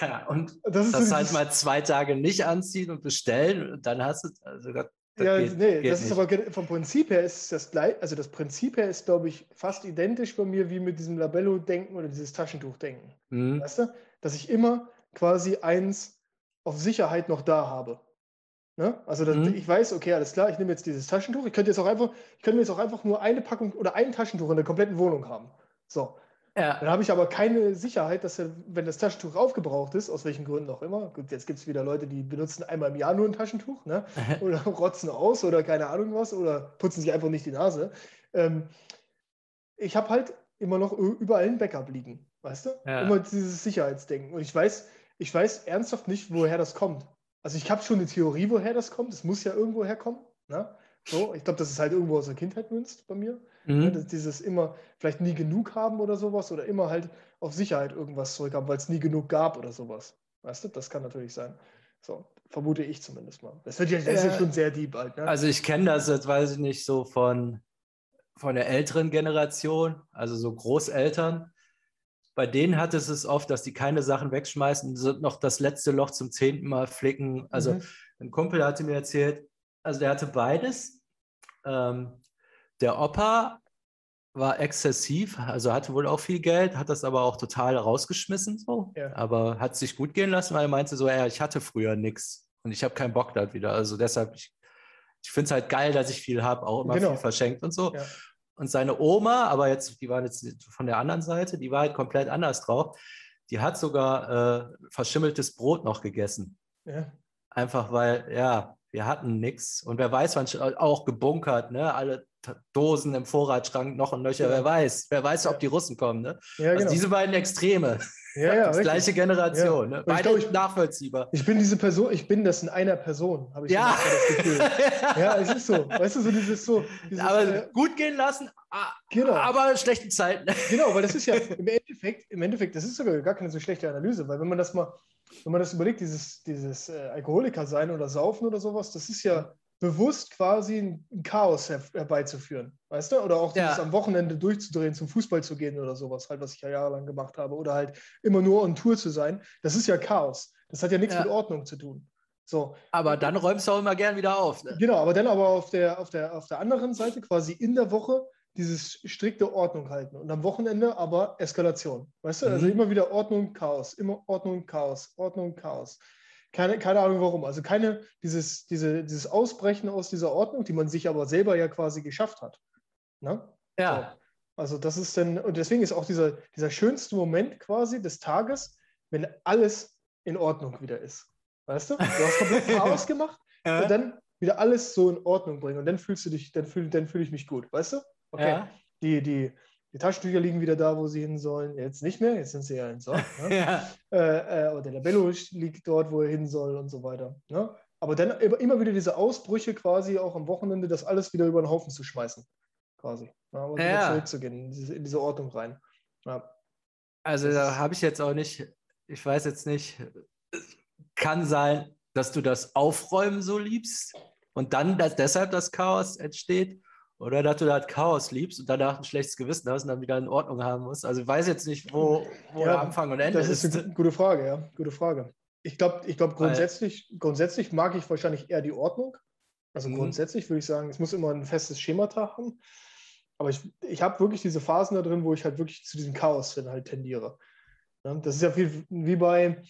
und das, das halt mal zwei Tage nicht anziehen und bestellen und dann hast du, also das ja, geht, nee, geht das nicht. ist aber vom Prinzip her ist das gleich, also das Prinzip her ist, glaube ich, fast identisch bei mir wie mit diesem Labello-Denken oder dieses Taschentuch-Denken. Mhm. Weißt du? Dass ich immer quasi eins auf Sicherheit noch da habe. Ne? Also das, mhm. ich weiß, okay, alles klar, ich nehme jetzt dieses Taschentuch. Ich könnte jetzt auch einfach, ich könnte jetzt auch einfach nur eine Packung oder ein Taschentuch in der kompletten Wohnung haben. So. Ja. Dann habe ich aber keine Sicherheit, dass er, wenn das Taschentuch aufgebraucht ist, aus welchen Gründen auch immer, gut, jetzt gibt es wieder Leute, die benutzen einmal im Jahr nur ein Taschentuch, ne? oder rotzen aus oder keine Ahnung was, oder putzen sich einfach nicht die Nase. Ähm, ich habe halt immer noch überall ein Backup liegen, weißt du? Ja. Immer dieses Sicherheitsdenken. Und ich weiß, ich weiß ernsthaft nicht, woher das kommt. Also ich habe schon eine Theorie, woher das kommt. Es muss ja irgendwo herkommen. Ne? So, ich glaube, das ist halt irgendwo aus der Kindheit münzt bei mir. Mhm. Ja, dieses immer vielleicht nie genug haben oder sowas oder immer halt auf Sicherheit irgendwas zurückhaben, weil es nie genug gab oder sowas. Weißt du, das kann natürlich sein. So, vermute ich zumindest mal. Das wird ja, das ja, ist schon sehr deep halt. Ne? Also ich kenne das jetzt, weiß ich nicht, so von, von der älteren Generation, also so Großeltern. Bei denen hat es es oft, dass die keine Sachen wegschmeißen, noch das letzte Loch zum zehnten Mal flicken. Also mhm. ein Kumpel hatte mir erzählt, also der hatte beides. Ähm, der Opa war exzessiv, also hatte wohl auch viel Geld, hat das aber auch total rausgeschmissen, so. Ja. Aber hat sich gut gehen lassen, weil er meinte so, ja, ich hatte früher nichts und ich habe keinen Bock da wieder. Also deshalb, ich, ich finde es halt geil, dass ich viel habe, auch immer genau. viel verschenkt und so. Ja. Und seine Oma, aber jetzt, die war jetzt von der anderen Seite, die war halt komplett anders drauf. Die hat sogar äh, verschimmeltes Brot noch gegessen. Ja. Einfach weil, ja, wir hatten nichts. Und wer weiß, wann auch gebunkert, ne? Alle Dosen im Vorratsschrank noch und nöcher, ja. wer weiß. Wer weiß, ob die Russen kommen. Ne? Ja, also genau. diese beiden Extreme. Ja, ja, das gleiche Generation. Ne? Beide glaub, ich, nachvollziehbar. Ich bin diese Person, ich bin das in einer Person, habe ich ja. das Gefühl. ja, es ist so. Weißt du, so dieses so. Dieses, aber äh, gut gehen lassen, genau. aber schlechten Zeiten. genau, weil das ist ja im Endeffekt, im Endeffekt, das ist sogar gar keine so schlechte Analyse, weil wenn man das mal, wenn man das überlegt, dieses, dieses äh, Alkoholiker sein oder Saufen oder sowas, das ist ja bewusst quasi ein Chaos herbeizuführen, weißt du? Oder auch dieses ja. am Wochenende durchzudrehen, zum Fußball zu gehen oder sowas, halt, was ich ja jahrelang gemacht habe. Oder halt immer nur on Tour zu sein. Das ist ja Chaos. Das hat ja nichts ja. mit Ordnung zu tun. So. Aber dann räumst du auch immer gern wieder auf. Ne? Genau, aber dann aber auf der, auf, der, auf der anderen Seite quasi in der Woche dieses strikte Ordnung halten und am Wochenende aber Eskalation. Weißt du? Also mhm. Also immer wieder Ordnung, Chaos, immer Ordnung, Chaos, Ordnung, Chaos. Keine, keine Ahnung warum. Also keine, dieses, diese, dieses Ausbrechen aus dieser Ordnung, die man sich aber selber ja quasi geschafft hat. Ne? Ja. So. Also das ist dann, und deswegen ist auch dieser, dieser schönste Moment quasi des Tages, wenn alles in Ordnung wieder ist. Weißt du? Du hast komplett Chaos gemacht ja. und dann wieder alles so in Ordnung bringen. Und dann fühlst du dich, dann fühle dann fühl ich mich gut, weißt du? Okay. Ja. Die, die, die Taschentücher liegen wieder da, wo sie hin sollen. Jetzt nicht mehr, jetzt sind sie ja entsorgt. Ne? ja. Äh, äh, oder der Labello liegt dort, wo er hin soll und so weiter. Ne? Aber dann immer wieder diese Ausbrüche quasi auch am Wochenende, das alles wieder über den Haufen zu schmeißen. Quasi. Ja, und ja. wieder zurückzugehen, in diese, in diese Ordnung rein. Ja. Also da habe ich jetzt auch nicht, ich weiß jetzt nicht, kann sein, dass du das Aufräumen so liebst und dann dass deshalb das Chaos entsteht. Oder dass du da halt Chaos liebst und danach ein schlechtes Gewissen hast und dann wieder in Ordnung haben musst. Also ich weiß jetzt nicht, wo, wo ja, Anfang und Ende ist. Das ist eine gute Frage, ja. Gute Frage. Ich glaube, ich glaub, grundsätzlich, grundsätzlich mag ich wahrscheinlich eher die Ordnung. Also mhm. grundsätzlich würde ich sagen, es muss immer ein festes Schema haben. Aber ich, ich habe wirklich diese Phasen da drin, wo ich halt wirklich zu diesem Chaos dann halt tendiere. Ja, das ist ja viel, wie bei,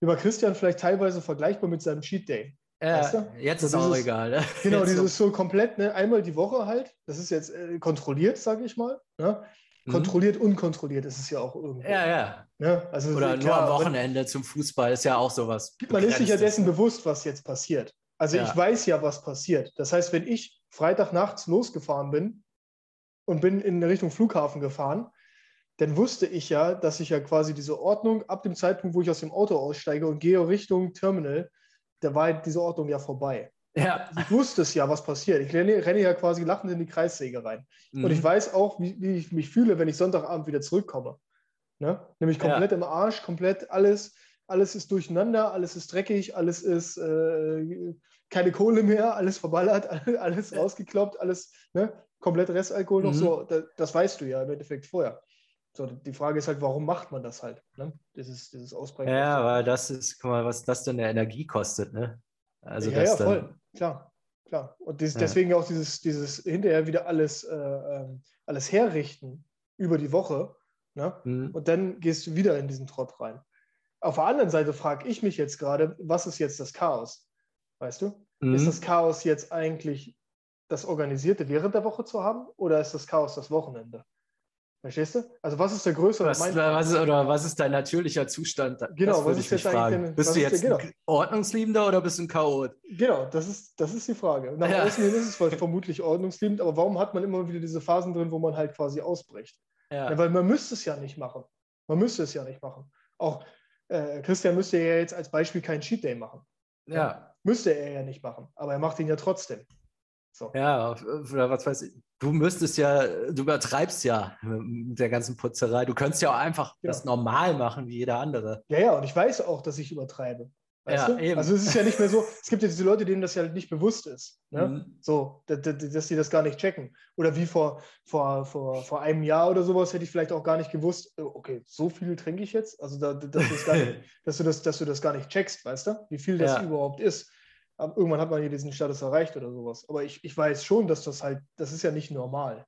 wie bei Christian vielleicht teilweise vergleichbar mit seinem Cheat Day. Ja, weißt du? jetzt ist auch egal. Ne? Genau, jetzt dieses so. komplett, ne, einmal die Woche halt. Das ist jetzt äh, kontrolliert, sage ich mal. Ne? Mhm. Kontrolliert, unkontrolliert ist es ja auch irgendwie. Ja, ja. Ne? Also, Oder klar, nur am Wochenende zum Fußball ist ja auch sowas. Man ist sich ja dessen bewusst, was jetzt passiert. Also ja. ich weiß ja, was passiert. Das heißt, wenn ich Freitag nachts losgefahren bin und bin in Richtung Flughafen gefahren, dann wusste ich ja, dass ich ja quasi diese Ordnung ab dem Zeitpunkt, wo ich aus dem Auto aussteige und gehe Richtung Terminal, da war diese Ordnung ja vorbei. Ja. Ich wusste es ja, was passiert. Ich renne, renne ja quasi lachend in die Kreissäge rein. Mhm. Und ich weiß auch, wie, wie, ich mich fühle, wenn ich Sonntagabend wieder zurückkomme. Ne? Nämlich komplett ja. im Arsch, komplett alles, alles ist durcheinander, alles ist dreckig, alles ist äh, keine Kohle mehr, alles verballert, alles rausgekloppt, alles ne? komplett Restalkohol mhm. noch so. Das, das weißt du ja im Endeffekt vorher. So, die Frage ist halt, warum macht man das halt? Ne? Dieses, dieses Ausbrechen. Ja, weil das ist, guck mal, was das denn der Energie kostet, ne? Also ja, ja, voll, dann, klar, klar. Und dieses, ja. deswegen auch dieses, dieses hinterher wieder alles, äh, ähm, alles herrichten über die Woche. Ne? Mhm. Und dann gehst du wieder in diesen Trott rein. Auf der anderen Seite frage ich mich jetzt gerade, was ist jetzt das Chaos? Weißt du? Mhm. Ist das Chaos jetzt eigentlich das Organisierte während der Woche zu haben oder ist das Chaos das Wochenende? Verstehst du? Also was ist der größere was, was ist, Oder was ist dein natürlicher Zustand? Genau, was ist jetzt fragen. Denn, bist du jetzt der, genau. ein Ordnungsliebender oder bist du ein Chaot? Genau, das ist, das ist die Frage. Nach ja. außen hin ist es vermutlich ordnungsliebend, aber warum hat man immer wieder diese Phasen drin, wo man halt quasi ausbricht? Ja. Ja, weil man müsste es ja nicht machen. Man müsste es ja nicht machen. Auch äh, Christian müsste ja jetzt als Beispiel keinen Cheat Day machen. Ja. Müsste er ja nicht machen, aber er macht ihn ja trotzdem. So. Ja, oder was weiß ich. Du müsstest ja, du übertreibst ja mit der ganzen Putzerei. Du könntest ja auch einfach ja. das normal machen wie jeder andere. Ja, ja, und ich weiß auch, dass ich übertreibe. Weißt ja, du? eben. Also es ist ja nicht mehr so, es gibt ja diese Leute, denen das ja nicht bewusst ist. Ne? Mhm. So, dass, dass sie das gar nicht checken. Oder wie vor, vor, vor, vor einem Jahr oder sowas hätte ich vielleicht auch gar nicht gewusst, oh, okay, so viel trinke ich jetzt. Also da, dass, nicht, dass, du das, dass du das gar nicht checkst, weißt du? Wie viel das ja. überhaupt ist. Aber irgendwann hat man hier diesen Status erreicht oder sowas. Aber ich, ich weiß schon, dass das halt, das ist ja nicht normal.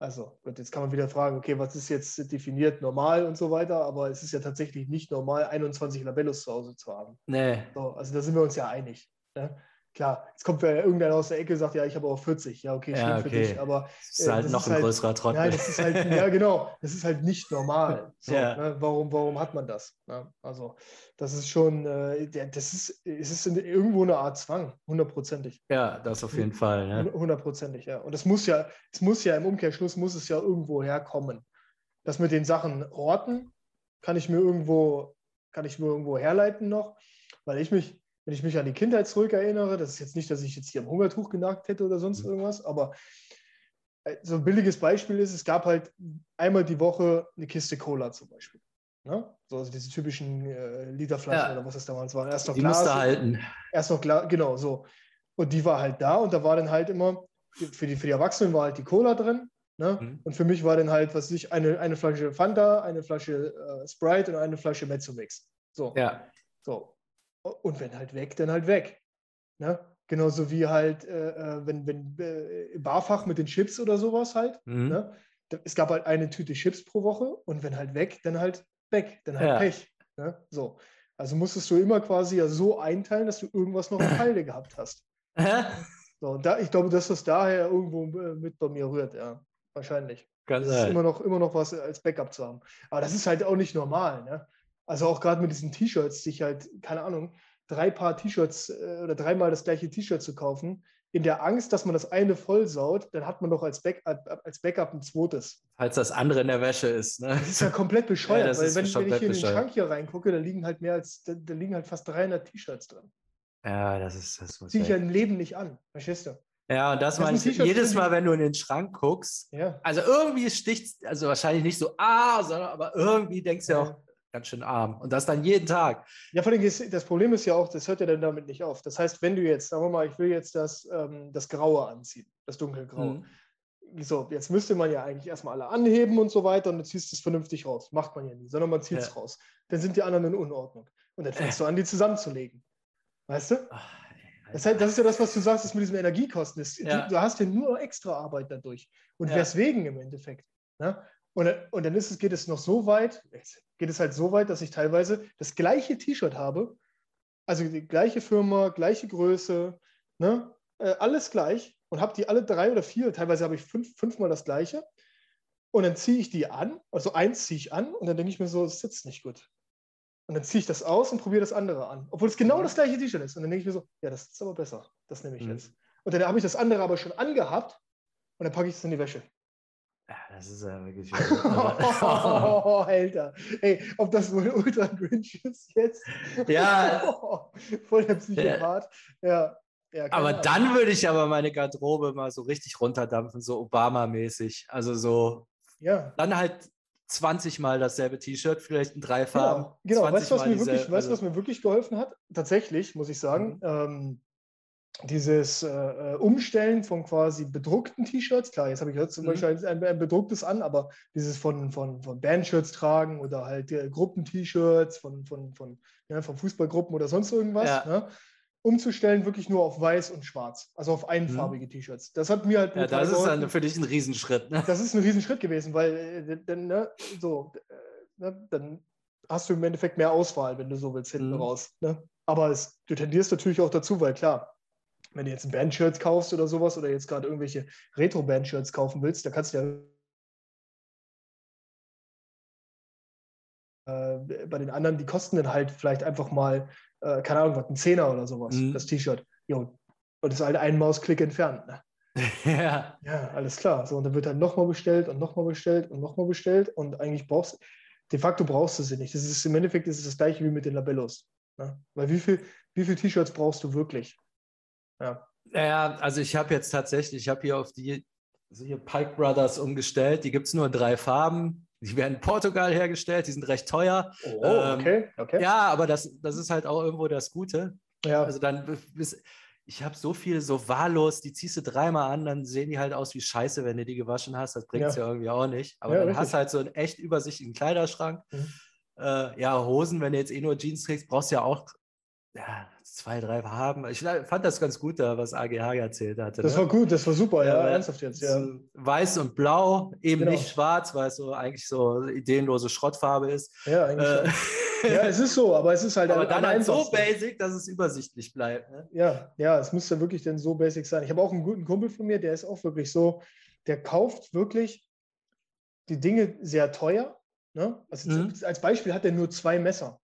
Also, gut, jetzt kann man wieder fragen, okay, was ist jetzt definiert normal und so weiter, aber es ist ja tatsächlich nicht normal, 21 Labellos zu Hause zu haben. Nee. So, also da sind wir uns ja einig. Ne? Klar, jetzt kommt ja irgendeiner aus der Ecke und sagt, ja, ich habe auch 40. Ja, okay, schön ja, okay. für dich. Aber das ist halt äh, noch ist ein halt, größerer Trottel. Nein, das ist halt, ja, genau, das ist halt nicht normal. So, ja. ne? warum, warum hat man das? Ne? Also, das ist schon, äh, das ist, es ist irgendwo eine Art Zwang, hundertprozentig. Ja, das auf jeden Fall. Ne? Hundertprozentig, ja. Und es muss ja, es muss ja im Umkehrschluss, muss es ja irgendwo herkommen. Das mit den Sachen orten, kann ich mir irgendwo, kann ich mir irgendwo herleiten noch, weil ich mich wenn ich mich an die Kindheit zurückerinnere, das ist jetzt nicht, dass ich jetzt hier am Hungertuch genagt hätte oder sonst mhm. irgendwas, aber äh, so ein billiges Beispiel ist, es gab halt einmal die Woche eine Kiste Cola zum Beispiel. Ne? So also diese typischen äh, Literflaschen ja. oder was es damals war. Erst noch die Glas. halten. Erst noch Glas, genau, so. Und die war halt da und da war dann halt immer, für die, für die Erwachsenen war halt die Cola drin. Ne? Mhm. Und für mich war dann halt, was ich, eine, eine Flasche Fanta, eine Flasche äh, Sprite und eine Flasche Mezzomix. So. Ja. So. Und wenn halt weg, dann halt weg. Ne? Genauso wie halt, äh, äh, wenn, wenn äh, Barfach mit den Chips oder sowas halt. Mhm. Ne? Es gab halt eine Tüte Chips pro Woche und wenn halt weg, dann halt weg, dann halt ja. Pech. Ne? So. Also musstest du immer quasi ja so einteilen, dass du irgendwas noch auf Halde gehabt hast. so, da, ich glaube, dass das daher irgendwo äh, mit bei mir rührt, ja. Wahrscheinlich. Ganz das ist immer noch, immer noch was als Backup zu haben. Aber das ist halt auch nicht normal. Ne? Also auch gerade mit diesen T-Shirts, sich halt, keine Ahnung, drei Paar T-Shirts äh, oder dreimal das gleiche T-Shirt zu kaufen, in der Angst, dass man das eine vollsaut, dann hat man doch als, Back, als Backup ein zweites. Falls das andere in der Wäsche ist. Ne? Das ist ja komplett bescheuert, ja, weil wenn, wenn, ich hier in den Schrank hier reingucke, da liegen halt mehr als, da, da liegen halt fast 300 T-Shirts drin. Ja, das ist das. Ziehe ich ja im Leben nicht an, verstehst du? Ja, und das, das meine ich jedes Mal, wenn du in den Schrank guckst. Ja. Also irgendwie sticht also wahrscheinlich nicht so, ah, sondern aber irgendwie denkst du ja auch, ganz schön arm. Und das dann jeden Tag. Ja, vor allem, das Problem ist ja auch, das hört ja dann damit nicht auf. Das heißt, wenn du jetzt, sagen wir mal, ich will jetzt das, ähm, das Graue anziehen, das dunkelgraue. Mhm. So, jetzt müsste man ja eigentlich erstmal alle anheben und so weiter und du ziehst es vernünftig raus. Macht man ja nie, sondern man zieht es ja. raus. Dann sind die anderen in Unordnung. Und dann fängst äh. du an, die zusammenzulegen. Weißt du? Ach, das, heißt, das ist ja das, was du sagst, das mit diesen Energiekosten ist. Ja. Du, du, hast ja nur extra Arbeit dadurch. Und ja. weswegen im Endeffekt? Ne? Und, und dann ist es, geht es noch so weit, geht es halt so weit, dass ich teilweise das gleiche T-Shirt habe, also die gleiche Firma, gleiche Größe, ne? Äh, alles gleich und habe die alle drei oder vier, teilweise habe ich fünf, fünfmal das gleiche. Und dann ziehe ich die an, also eins ziehe ich an und dann denke ich mir so, es sitzt nicht gut. Und dann ziehe ich das aus und probiere das andere an, obwohl es genau das gleiche T-Shirt ist. Und dann denke ich mir so, ja, das ist aber besser, das nehme ich mhm. jetzt. Und dann habe ich das andere aber schon angehabt und dann packe ich es in die Wäsche. Ja, das ist ja wirklich. oh, Alter. Ey, ob das wohl Ultra Grinch ist jetzt? Ja. voll der Psychopath. Ja. ja aber Ahnung. dann würde ich aber meine Garderobe mal so richtig runterdampfen, so Obama-mäßig. Also so. Ja. Dann halt 20 Mal dasselbe T-Shirt, vielleicht in drei Farben. Genau, genau. weißt du, was, mir wirklich, also, weißt, was mir wirklich geholfen hat? Tatsächlich, muss ich sagen. Mhm. Ähm, dieses äh, äh, Umstellen von quasi bedruckten T-Shirts, klar, jetzt habe ich jetzt zum mhm. Beispiel ein, ein, bedrucktes an, aber dieses von, von, von Bandshirts tragen oder halt äh, Gruppen-T-Shirts von, von, von, ja, von Fußballgruppen oder sonst irgendwas, ja. ne? umzustellen wirklich nur auf weiß und schwarz, also auf einfarbige mhm. T-Shirts. Das hat mir halt. Ja, das ist dann für dich ein Riesenschritt. Ne? Das ist ein Riesenschritt gewesen, weil äh, dann, ne, so, äh, ne, dann hast du im Endeffekt mehr Auswahl, wenn du so willst, hinten mhm. raus. Ne? Aber es, du tendierst natürlich auch dazu, weil klar, wenn du jetzt ein Band-Shirts kaufst oder sowas oder jetzt gerade irgendwelche Retro-Band-Shirts kaufen willst, da kannst du ja äh, bei den anderen, die kosten dann halt vielleicht einfach mal, äh, keine Ahnung, was, ein Zehner oder sowas, mhm. das T-Shirt. Und das ist halt ein Mausklick entfernt. Ne? ja. Ja, alles klar. So, und dann wird halt nochmal bestellt und nochmal bestellt und nochmal bestellt und eigentlich brauchst du, de facto brauchst du sie nicht. Das ist im Endeffekt ist es das gleiche wie mit den Labellos. Ne? Weil wie viel, wie viel T-Shirts brauchst du wirklich? Ja. Ja, also ich habe jetzt tatsächlich, ich habe hier auf die also hier Pike Brothers umgestellt. Die gibt es nur in drei Farben. Die werden in Portugal hergestellt, die sind recht teuer. Oh, ähm, okay, okay. Ja, aber das, das ist halt auch irgendwo das Gute. Ja. Also dann bis, ich habe so viele so wahllos, die ziehst du dreimal an, dann sehen die halt aus wie Scheiße, wenn du die gewaschen hast. Das bringt es ja. ja. irgendwie auch nicht. Aber ja, dann richtig. hast du halt so einen echt übersichtlichen Kleiderschrank. Mhm. Äh, ja, Hosen, wenn du jetzt eh nur Jeans trägst, brauchst du ja auch ja, zwei, drei Farben. Ich fand das ganz gut, da, was AGH erzählt hatte. Das ne? war gut, das war super, ja, ja ernsthaft jetzt. Ja. Weiß und Blau, eben genau. nicht schwarz, weil es so eigentlich so ideenlose Schrottfarbe ist. Ja, eigentlich. Äh, ja, es ist so, aber es ist halt aber dann halt so basic, dass es übersichtlich bleibt. Ne? Ja, ja, es muss ja wirklich dann so basic sein. Ich habe auch einen guten Kumpel von mir, der ist auch wirklich so, der kauft wirklich die Dinge sehr teuer. Ne? Also mhm. als Beispiel hat er nur zwei Messer.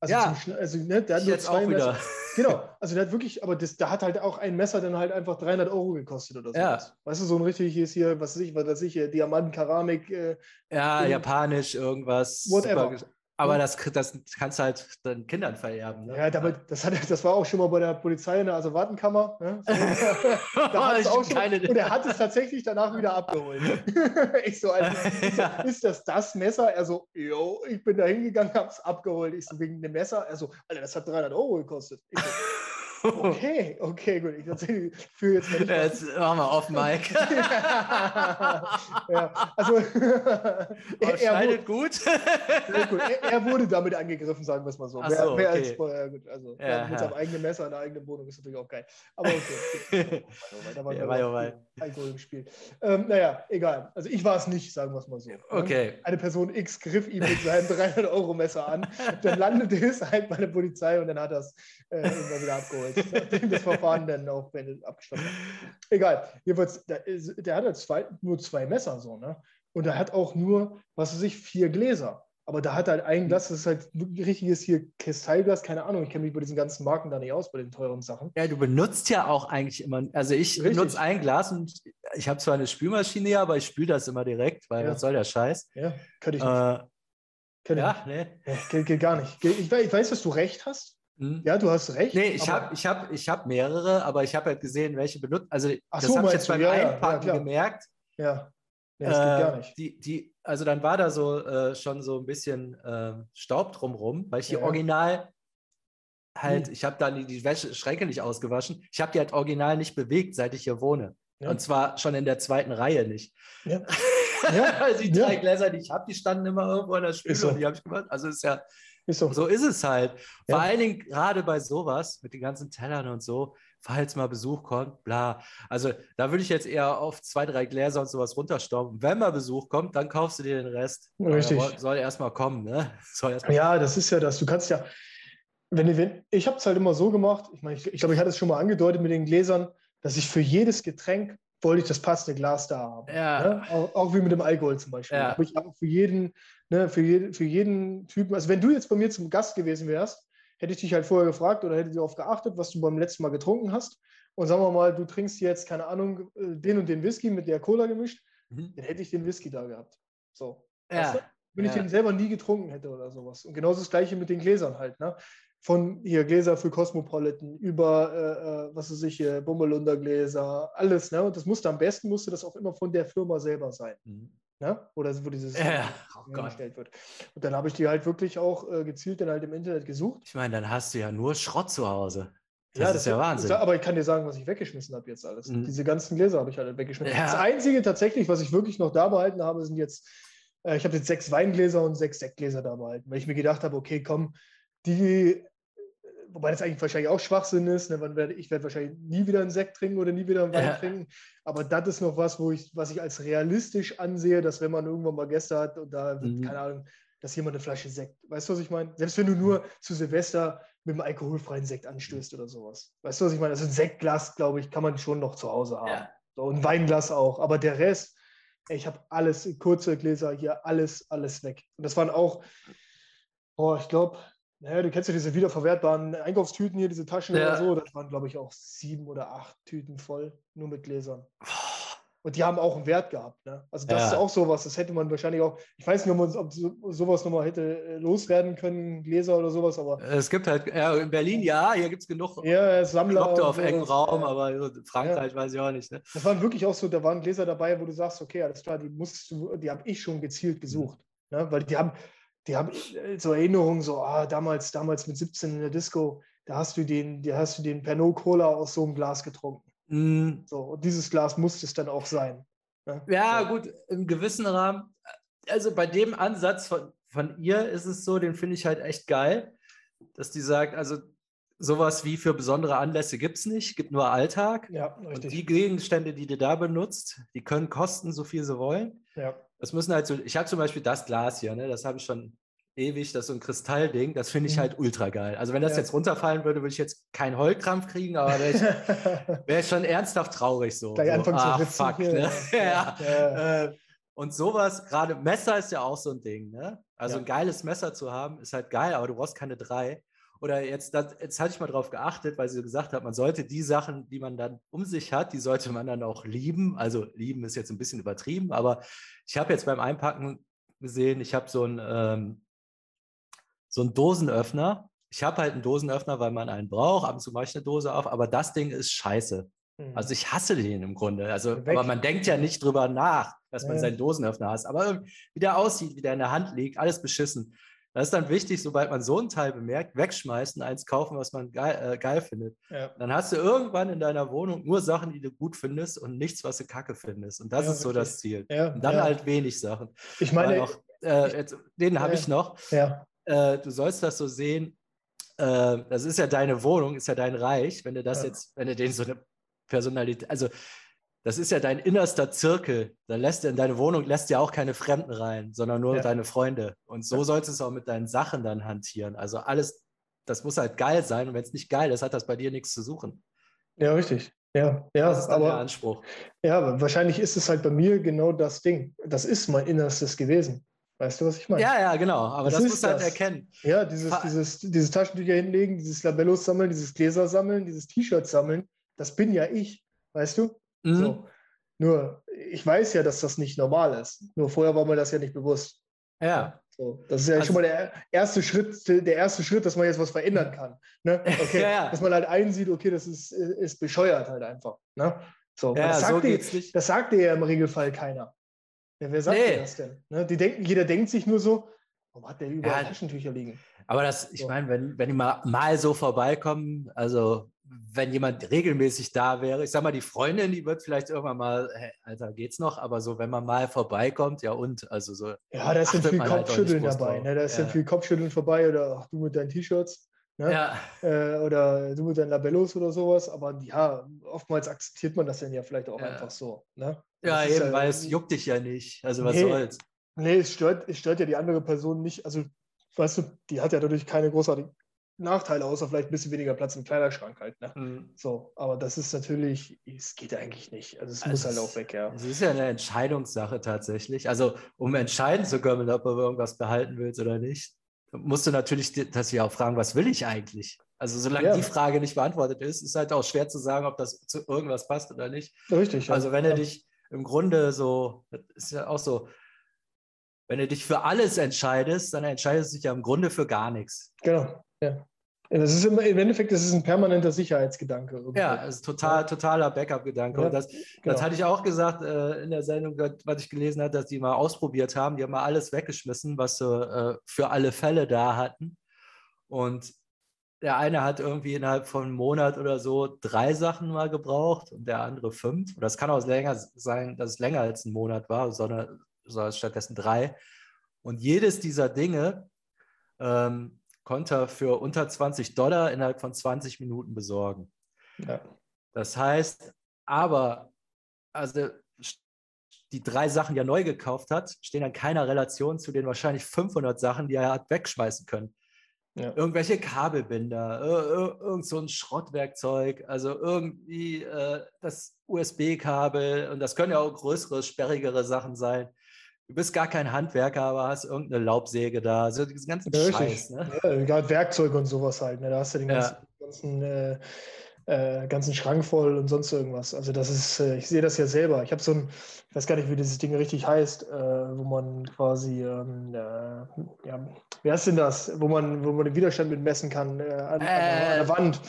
Also, ja, zum, also ne, der hat nur zwei Messer. Genau, also der hat wirklich, aber das, da hat halt auch ein Messer dann halt einfach 300 Euro gekostet oder so. Ja. Weißt du, so ein richtiges hier, was weiß ich, was weiß ich, Diamanten, Keramik. Äh, ja, japanisch, irgendwas. Whatever. Super, aber das, das kannst du halt deinen Kindern vererben. Ne? Ja, damit, das, hat, das war auch schon mal bei der Polizei in der Asservatenkammer. Ne? So, und er hat es tatsächlich danach wieder abgeholt. ich so, also, ist das das Messer? Er so, jo, ich bin da hingegangen, hab's abgeholt. Ich so, wegen dem Messer? Er so, Alter, das hat 300 Euro gekostet. Ich so, Okay, okay, gut. Ich für jetzt mal nicht. Jetzt machen wir auf, Mike. ja, also. er, er wurde, gut. gut. Er, er, wurde damit angegriffen, sagen wir es mal so. Ach so mehr, okay. als, gut, also ja, mit ja. seinem eigenen Messer in der eigenen Wohnung ist natürlich auch geil. Aber okay. da war, ja, war, war Alkohol im Spiel. Ähm, naja, egal. Also ich war es nicht, sagen wir es mal so. Okay. Eine Person X griff ihm mit seinem 300-Euro-Messer an. Dann landete es halt bei der Polizei und dann hat er es äh, irgendwann wieder abgeholt nachdem das Verfahren dann auch abgeschlossen hat. Egal, jedenfalls, der, der hat zwei, nur zwei Messer so, ne? Und er hat auch nur, was weiß ich, vier Gläser. Aber da hat halt ein Glas, das ist halt wirklich richtiges hier Kristallglas, keine Ahnung, ich kenne mich bei diesen ganzen Marken da nicht aus, bei den teuren Sachen. Ja, du benutzt ja auch eigentlich immer, also ich Richtig. benutze ein Glas und ich habe zwar eine Spülmaschine aber ich spüle das immer direkt, weil ja. was soll der Scheiß? Ja, könnte ich nicht. Äh, ja, nee. geht, geht, gar nicht. Ich ich weiß, dass du recht hast. Hm? Ja, du hast recht. Nee, ich habe ich hab, ich hab mehrere, aber ich habe halt gesehen, welche benutzt. Also, Ach das so, habe ich jetzt beim ja, Einpacken ja, gemerkt. Ja. ja das äh, geht gar nicht. Die, die, also, dann war da so äh, schon so ein bisschen äh, Staub drumrum, weil ich die original halt, hm. ich habe dann die, die Wäsche, Schränke nicht ausgewaschen. Ich habe die halt original nicht bewegt, seit ich hier wohne. Und zwar schon in der zweiten Reihe nicht. Ja. also die drei Gläser, die ich habe, die standen immer irgendwo in der Spüle so. und die habe ich gemacht. Also ist ja ist so. so ist es halt. Ja. Vor allen Dingen gerade bei sowas mit den ganzen Tellern und so, falls mal Besuch kommt, bla. Also da würde ich jetzt eher auf zwei, drei Gläser und sowas runterstauben. Wenn mal Besuch kommt, dann kaufst du dir den Rest. Richtig. Aber soll erstmal kommen, ne? Erst ja, das ist ja das. Du kannst ja, wenn, wenn ich habe es halt immer so gemacht, ich meine, ich, ich glaube, ich hatte es schon mal angedeutet mit den Gläsern, dass ich für jedes Getränk wollte ich das passende Glas da haben. Ja. Ne? Auch, auch, wie mit dem Alkohol zum Beispiel. Ja. Habe ich auch für jeden, ne, für, jeden, für jeden Typen, also wenn du jetzt bei mir zum Gast gewesen wärst, hätte ich dich halt vorher gefragt oder hätte darauf geachtet, was du beim letzten Mal getrunken hast. Und sagen wir mal, du trinkst jetzt, keine Ahnung, äh, den und den Whisky mit der Cola gemischt, mhm. dann hätte ich den Whisky da gehabt. So. Ja. Weißt du? Wenn ich den selber nie getrunken hätte oder sowas. Und genauso das gleiche mit den Gläsern halt. Ne? von hier Gläser für Cosmopolitan über, äh, äh was weiß ich, hier, Bummelunder Gläser, alles. Ne? Und das musste am besten, musste das auch immer von der Firma selber sein. Mhm. Ne? Oder wo dieses ja, oh gestellt wird. Und dann habe ich die halt wirklich auch äh, gezielt dann halt im Internet gesucht. Ich meine, dann hast du ja nur Schrott zu Hause. Das ja, das ist ja Wahnsinn. aber ich kann dir sagen, was ich weggeschmissen habe jetzt alles. Mhm. Diese ganzen Gläser habe ich halt weggeschmissen. Ja. Das Einzige tatsächlich, was ich wirklich noch da behalten habe, sind jetzt, äh, ich habe jetzt sechs Weingläser und sechs Sektgläser da behalten, weil ich mir gedacht habe, okay, komm, die wobei das eigentlich wahrscheinlich auch Schwachsinn ist. Ne? Werde, ich werde wahrscheinlich nie wieder einen Sekt trinken oder nie wieder einen Wein ja. trinken. Aber das ist noch was, wo ich, was ich als realistisch ansehe, dass wenn man irgendwann mal Gäste hat und da, mhm. keine Ahnung, dass jemand eine Flasche Sekt, weißt du, was ich meine? Selbst wenn du nur zu Silvester mit einem alkoholfreien Sekt anstößt oder sowas. Weißt du, was ich meine? Also ein Sektglas, glaube ich, kann man schon noch zu Hause haben. Ja. So, ein Weinglas auch. Aber der Rest, ey, ich habe alles, kurze Gläser hier, alles, alles weg. Und das waren auch, boah, ich glaube, naja, du kennst ja diese wiederverwertbaren Einkaufstüten hier, diese Taschen ja. oder so. Das waren, glaube ich, auch sieben oder acht Tüten voll, nur mit Gläsern. Und die haben auch einen Wert gehabt. Ne? Also das ja. ist auch sowas, das hätte man wahrscheinlich auch, ich weiß nicht, ob, ob so, sowas nochmal hätte äh, loswerden können, Gläser oder sowas, aber. Es gibt halt, ja, in Berlin ja, hier gibt es genug ja, Sammler. Kloppte auf engem Raum, ja. aber Frankreich weiß ich auch nicht. Ne? Das waren wirklich auch so, da waren Gläser dabei, wo du sagst, okay, alles klar, die musst du, die habe ich schon gezielt gesucht. Mhm. Ne? Weil die haben, die haben äh, so Erinnerungen, so, ah, damals, damals mit 17 in der Disco, da hast du den, da hast du den Pernod Cola aus so einem Glas getrunken. Mm. So, und dieses Glas musste es dann auch sein. Ne? Ja, so. gut, im gewissen Rahmen. Also bei dem Ansatz von, von ihr ist es so, den finde ich halt echt geil, dass die sagt, also sowas wie für besondere Anlässe gibt es nicht, gibt nur Alltag. Ja, richtig. Und die Gegenstände, die du da benutzt, die können kosten, so viel sie wollen. Ja. Das müssen halt so, ich habe zum Beispiel das Glas hier, ne, das habe ich schon ewig, das ist so ein Kristallding, das finde ich mhm. halt ultra geil. Also wenn das ja. jetzt runterfallen würde, würde ich jetzt keinen Heulkrampf kriegen, aber wäre ich, wär schon ernsthaft traurig so. Gleich so, ah, fuck, ne? ja. ja. Äh, und sowas, gerade Messer ist ja auch so ein Ding, ne? Also ein geiles Messer zu haben, ist halt geil, aber du brauchst keine drei. Oder jetzt, das, jetzt hatte ich mal darauf geachtet, weil sie gesagt hat, man sollte die Sachen, die man dann um sich hat, die sollte man dann auch lieben. Also lieben ist jetzt ein bisschen übertrieben, aber ich habe jetzt beim Einpacken gesehen, ich habe so ein ähm, so ein Dosenöffner. Ich habe halt einen Dosenöffner, weil man einen braucht. Ab und zu mache ich eine Dose auf, aber das Ding ist scheiße. Mhm. Also ich hasse den im Grunde. Also, aber man denkt ja nicht drüber nach, dass man ja. seinen Dosenöffner hat. Aber wie der aussieht, wie der in der Hand liegt, alles beschissen. Das ist dann wichtig, sobald man so ein Teil bemerkt, wegschmeißen, eins kaufen, was man geil, äh, geil findet. Ja. Dann hast du irgendwann in deiner Wohnung nur Sachen, die du gut findest und nichts, was du kacke findest. Und das ja, ist so das Ziel. Ja, und dann halt wenig Sachen. Ich meine, auch, äh, jetzt, den habe ich noch. Ja äh, du sollst das so sehen, äh, das ist ja deine Wohnung, ist ja dein Reich, wenn du das jetzt, wenn du den so eine Personalität, also das ist ja dein innerster Zirkel. Da lässt in deine Wohnung lässt ja auch keine Fremden rein, sondern nur ja. deine Freunde. Und so ja. sollst du es auch mit deinen Sachen dann hantieren. Also alles, das muss halt geil sein. Und wenn es nicht geil ist, hat das bei dir nichts zu suchen. Ja, richtig. Ja, ja, das ist aber, der Anspruch. Ja, aber wahrscheinlich ist es halt bei mir genau das Ding. Das ist mein Innerstes gewesen. Weißt du, was ich meine? Ja, ja, genau. Aber das, das musst du halt erkennen. Ja, dieses, dieses, dieses Taschentücher hinlegen, dieses Labellos sammeln, dieses Gläser sammeln, dieses T-Shirt sammeln, das bin ja ich, weißt du? Mhm. So. Nur, ich weiß ja, dass das nicht normal ist. Nur vorher war mir das ja nicht bewusst. Ja. So, das ist ja also, schon mal der erste Schritt, der erste Schritt, dass man jetzt was verändern kann. Ne? Okay, ja, ja. Dass man halt einsieht, okay, das ist, ist bescheuert halt einfach. Ne? So, ja, das, sagt so dir, das sagt dir ja im Regelfall keiner. Ja, wer sagt nee. das denn? Ne? Die denken, jeder denkt sich nur so, warum hat der überall Taschentücher liegen? Aber das, ich so. meine, wenn, wenn die mal, mal so vorbeikommen, also wenn jemand regelmäßig da wäre, ich sag mal, die Freundin, die wird vielleicht irgendwann mal, hey, Alter, geht's noch? Aber so, wenn man mal vorbeikommt, ja und, also so. Ja, da ist dann viel halt Kopfschütteln halt dabei, ne? Da ist ja. dann viel Kopfschütteln vorbei oder ach, du mit deinen T-Shirts. Ne? Ja. Äh, oder du mit deinen Labellos oder sowas. Aber ja, oftmals akzeptiert man das dann ja vielleicht auch ja. einfach so. Ne? Ja, eben, ja, weil es juckt dich ja nicht. Also was nee, soll's. Nee, es stört, es stört ja die andere Person nicht. Also, weißt du, die hat ja dadurch keine großartigen Nachteile, außer vielleicht ein bisschen weniger Platz im Kleiderschrank halt. Ne? Mhm. So, aber das ist natürlich, es geht eigentlich nicht. Also es also muss halt auch weg, ja. Es ist ja eine Entscheidungssache tatsächlich. Also um entscheiden zu können, ob du irgendwas behalten willst oder nicht, musst du natürlich das ja auch fragen, was will ich eigentlich? Also solange ja. die Frage nicht beantwortet ist, ist halt auch schwer zu sagen, ob das zu irgendwas passt oder nicht. Richtig. Also wenn ja. du dich im Grunde so, das ist ja auch so, wenn du dich für alles entscheidest, dann entscheidest du dich ja im Grunde für gar nichts. Genau, ja. Das ist im, im Endeffekt das ist ein permanenter Sicherheitsgedanke. Irgendwie. Ja, es ist total, totaler Backup-Gedanke. Ja, das, genau. das hatte ich auch gesagt äh, in der Sendung, was ich gelesen habe, dass die mal ausprobiert haben. Die haben mal alles weggeschmissen, was sie äh, für alle Fälle da hatten. Und der eine hat irgendwie innerhalb von einem Monat oder so drei Sachen mal gebraucht und der andere fünf. Und das kann auch länger sein, dass es länger als ein Monat war, sondern, sondern stattdessen drei. Und jedes dieser Dinge ähm, konnte er für unter 20 Dollar innerhalb von 20 Minuten besorgen. Ja. Das heißt, aber, also die drei Sachen, die er neu gekauft hat, stehen in keiner Relation zu den wahrscheinlich 500 Sachen, die er hat wegschmeißen können. Ja. Irgendwelche Kabelbinder, irgend so ein Schrottwerkzeug, also irgendwie äh, das USB-Kabel und das können ja auch größere, sperrigere Sachen sein. Du bist gar kein Handwerker, aber hast irgendeine Laubsäge da, also diesen ganzen ja, Scheiß. Ne? Ja, gerade Werkzeug und sowas halt. Ne? Da hast du den ganzen, ja. ganzen äh, äh, ganzen Schrank voll und sonst irgendwas. Also das ist, äh, ich sehe das ja selber. Ich habe so ein, ich weiß gar nicht, wie dieses Ding richtig heißt, äh, wo man quasi, ähm, äh, ja, wie heißt denn das, wo man, wo man den Widerstand mit messen kann äh, an, an, der. Wand.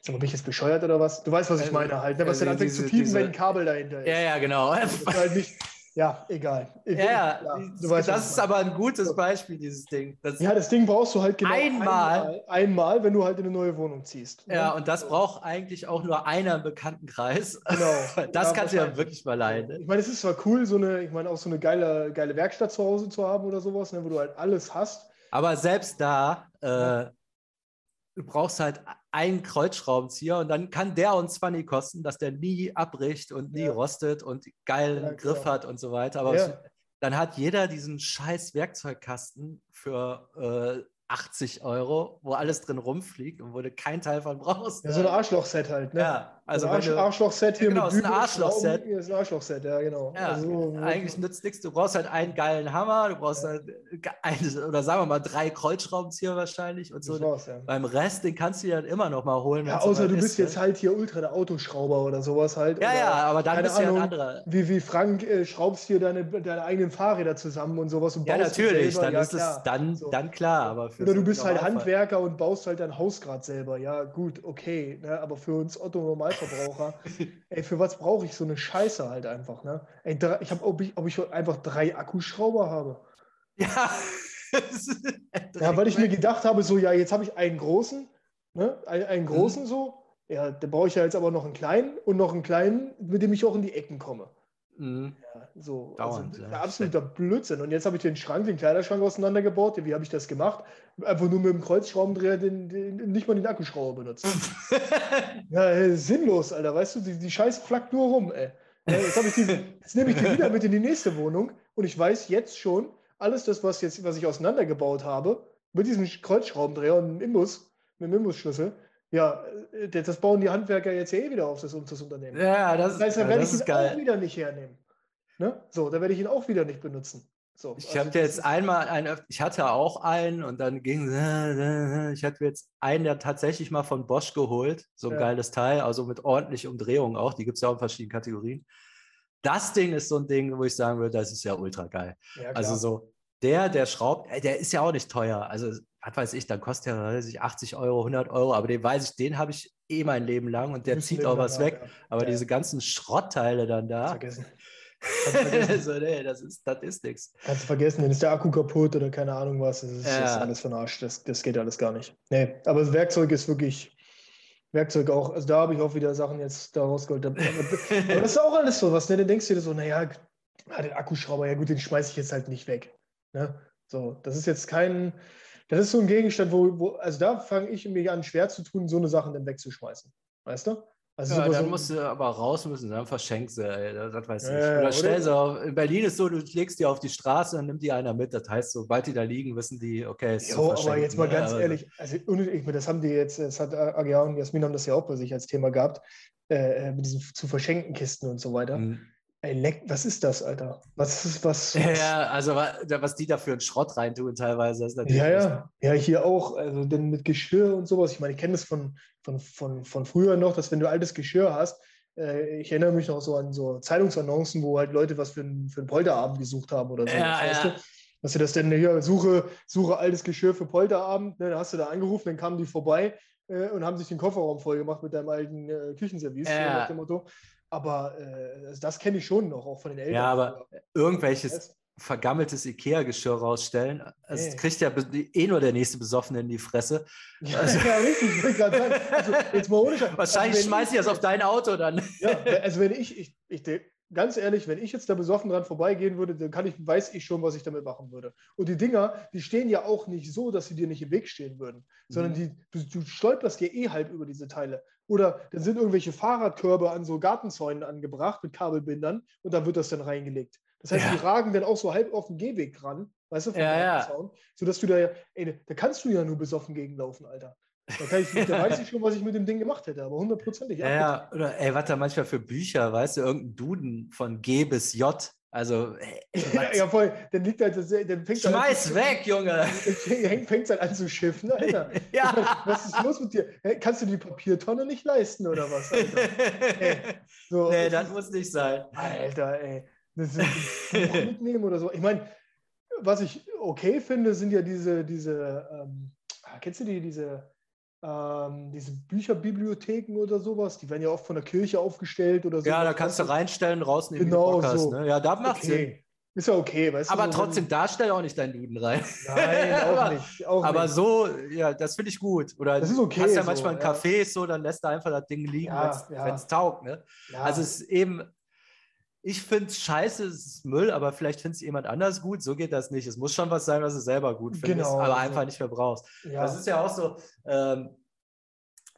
Sag mal, bin ich jetzt bescheuert oder was? Du weißt, was ich meine halt, ne? was dann anfängt zu piepen, wenn ein Kabel dahinter ist. Ja, ja, genau. Also das ist halt nicht, ja, egal. Ich, ja, ja, du weißt, das ist aber ein gutes Beispiel, dieses Ding. Das ja, das Ding brauchst du halt genau einmal, einmal, einmal, wenn du halt in eine neue Wohnung ziehst. Ne? Ja, und das braucht eigentlich auch nur einer im Bekanntenkreis. Genau. das ja, kannst du ja wirklich mal leiden. Ne? Ich meine, es ist zwar cool, so eine, ich meine, auch so eine geile, geile Werkstatt zu Hause zu haben oder sowas, ne, wo du halt alles hast. Aber selbst da, äh, du brauchst halt einen Kreuzschraubenzieher und dann kann der uns zwar nie kosten, dass der nie abbricht und nie ja. rostet und geilen ja, Griff hat und so weiter. Aber ja. dann hat jeder diesen scheiß Werkzeugkasten für äh, 80 Euro, wo alles drin rumfliegt und wo du keinen Teil von brauchst. Ja, so ein Arschloch-Set halt, ne? Ja, also. Ein Arschloch-Set hier ja, genau, mit ist ein Arschloch-Set. Ist ein Arschloch-Set, ja, genau. Ja, also, eigentlich nützt nichts. Du brauchst halt einen geilen Hammer, du brauchst ja. halt ein, oder sagen wir mal drei Kreuzschraubenzieher wahrscheinlich und so. War's, ja. Beim Rest, den kannst du dir dann immer noch mal holen. Ja, außer du bist ist, jetzt ne? halt hier ultra der Autoschrauber oder sowas halt. Ja, oder, ja, aber dann bist du ja ein anderer. Wie, wie Frank äh, schraubst hier deine, deine eigenen Fahrräder zusammen und sowas. Und ja, natürlich, dann ist es dann, so. dann klar. Aber oder du bist halt Handwerker und baust halt dein Haus gerade selber. Ja, gut, okay. Ne? Aber für uns Otto-Normalverbraucher, ey, für was brauche ich so eine Scheiße halt einfach? Ne? Ey, ich habe, ob ich, ob ich einfach drei Akkuschrauber habe. Ja. ja, weil ich mir gedacht habe, so, ja, jetzt habe ich einen großen, ne? Ein, einen mhm. großen mhm. so. Ja, da brauche ich ja jetzt aber noch einen kleinen und noch einen kleinen, mit dem ich auch in die Ecken komme. Mhm. Ja, so. Dauernd, also, ja. Absoluter Blödsinn. Und jetzt habe ich den Schrank, den Kleiderschrank auseinandergebaut. Wie habe ich das gemacht? Einfach nur mit dem Kreuzschraubendreher den, den, nicht mal den Akkuschrauber benutzt. ja, sinnlos, Alter. Weißt du, die, die Scheiße flackt nur rum, ey. Jetzt, ich die, jetzt nehme ich die wieder mit in die nächste Wohnung und ich weiß jetzt schon, alles das, was, jetzt, was ich auseinandergebaut habe, mit diesem Kreuzschraubendreher und einem Imbus, mit dem Imbusschlüssel, ja, äh, das bauen die Handwerker jetzt ja eh wieder auf, das, das Unternehmen. Ja, das, das heißt, dann werde ich ihn geil. auch wieder nicht hernehmen. Ne? So, da werde ich ihn auch wieder nicht benutzen. So, ich also habe jetzt einmal einen, ich hatte auch einen und dann ging ich hatte jetzt einen, der tatsächlich mal von Bosch geholt, so ein ja. geiles Teil, also mit ordentlich Umdrehungen auch, die gibt es ja auch in verschiedenen Kategorien. Das Ding ist so ein Ding, wo ich sagen würde, das ist ja ultra geil. Ja, also so, der, der schraubt, der ist ja auch nicht teuer. Also was weiß ich, dann kostet ich, 80 Euro, 100 Euro, aber den weiß ich, den habe ich eh mein Leben lang und der zieht auch was weg. Ja. Aber ja. diese ganzen Schrottteile dann da. Vergessen. so, nee, das ist, das ist nichts. Kannst du vergessen, dann ist der Akku kaputt oder keine Ahnung was. Das ist, ja. das ist alles von Arsch. Das, das geht alles gar nicht. Nee, aber das Werkzeug ist wirklich. Werkzeug auch, also da habe ich auch wieder Sachen jetzt da rausgeholt. Aber das ist auch alles so was, ne? Dann denkst du dir so, naja, den Akkuschrauber, ja gut, den schmeiße ich jetzt halt nicht weg. Ne? So, das ist jetzt kein, das ist so ein Gegenstand, wo, wo also da fange ich mir an, schwer zu tun, so eine Sachen dann wegzuschmeißen. Weißt du? Also ja, dann so musst du aber raus müssen, dann verschenkst du, ey, das weiß ich. Ja, oder stell sie auf, in Berlin ist so, du legst die auf die Straße und nimmt die einer mit. Das heißt, sobald die da liegen, wissen die, okay, es ist jo, aber jetzt mal ganz ja, ehrlich, also das haben die jetzt, das hat Agia und Jasmin haben das ja auch bei sich als Thema gehabt, äh, mit diesen zu verschenken Kisten und so weiter. Mhm. Ey, leck, was ist das, Alter? Was ist was? Ja, also was die da für einen Schrott reintun teilweise. Ist ja, ja. Ja, hier auch. Also denn mit Geschirr und sowas. Ich meine, ich kenne das von, von, von, von früher noch, dass wenn du altes Geschirr hast, äh, ich erinnere mich noch so an so Zeitungsannoncen, wo halt Leute was für, ein, für einen Polterabend gesucht haben oder so. Ja, weißt ja. Du? Dass du das denn hier, suche, suche altes Geschirr für Polterabend, ne, dann hast du da angerufen, dann kamen die vorbei äh, und haben sich den Kofferraum voll gemacht mit deinem alten äh, Küchenservice, ja. nach dem Motto. Aber äh, also das kenne ich schon noch, auch von den Eltern. Ja, aber irgendwelches vergammeltes Ikea-Geschirr rausstellen, also nee. kriegt ja eh nur der nächste Besoffene in die Fresse. Ja, also, ja richtig, ich sagen. Also, jetzt mal ohne Wahrscheinlich also, schmeiß ich das auf dein Auto dann. Ja, also wenn ich, ich, ich ganz ehrlich, wenn ich jetzt da besoffen dran vorbeigehen würde, dann kann ich, weiß ich schon, was ich damit machen würde. Und die Dinger, die stehen ja auch nicht so, dass sie dir nicht im Weg stehen würden, mhm. sondern die, du, du stolperst ja eh halb über diese Teile. Oder dann sind irgendwelche Fahrradkörbe an so Gartenzäunen angebracht mit Kabelbindern und da wird das dann reingelegt. Das heißt, ja. die ragen dann auch so halb auf den Gehweg ran, weißt du, vom ja, ja. sodass du da ja, ey, da kannst du ja nur besoffen gegenlaufen, Alter. Da, ich, da weiß ich schon, was ich mit dem Ding gemacht hätte, aber hundertprozentig. Ja, ja, oder ey, was da manchmal für Bücher, weißt du, irgendein Duden von G bis J, Also, ja, ja, voll. Dann liegt halt, dann fängt Schmeiß an, weg, Junge! Fängt es halt an zu schiffen, Alter. ja. Was ist los mit dir? Kannst du die Papiertonne nicht leisten oder was? Alter? So, nee, das muss nicht sein. Alter, ey. Das ist mitnehmen oder so. Ich meine, was ich okay finde, sind ja diese, diese, ähm, ah, kennst du die, diese ähm, diese Bücherbibliotheken oder sowas, die werden ja oft von der Kirche aufgestellt oder so. Ja, da kannst du reinstellen, rausnehmen, genau Podcast, so. Ne? Ja, da macht okay. Sinn. Ist ja okay, weißt aber du. Aber trotzdem, da stell auch nicht deinen Duden rein. Nein, auch nicht. Auch aber nicht. so, ja, das finde ich gut. Oder das ist okay. hast ja so, manchmal ein Café, so, dann lässt er einfach das Ding liegen, ja, wenn es ja. taugt. Ne? Ja. Also es ist eben, ich finde es scheiße, es ist Müll, aber vielleicht findet es jemand anders gut. So geht das nicht. Es muss schon was sein, was du selber gut findest, genau, aber einfach nicht mehr brauchst. Ja. Das ist ja auch so ähm,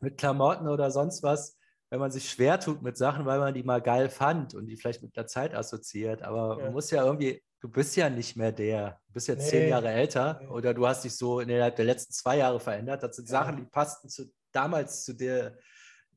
mit Klamotten oder sonst was, wenn man sich schwer tut mit Sachen, weil man die mal geil fand und die vielleicht mit der Zeit assoziiert. Aber ja. man muss ja irgendwie, du bist ja nicht mehr der. Du bist jetzt nee. zehn Jahre älter nee. oder du hast dich so innerhalb der letzten zwei Jahre verändert. Das sind ja. Sachen, die passten zu, damals zu dir,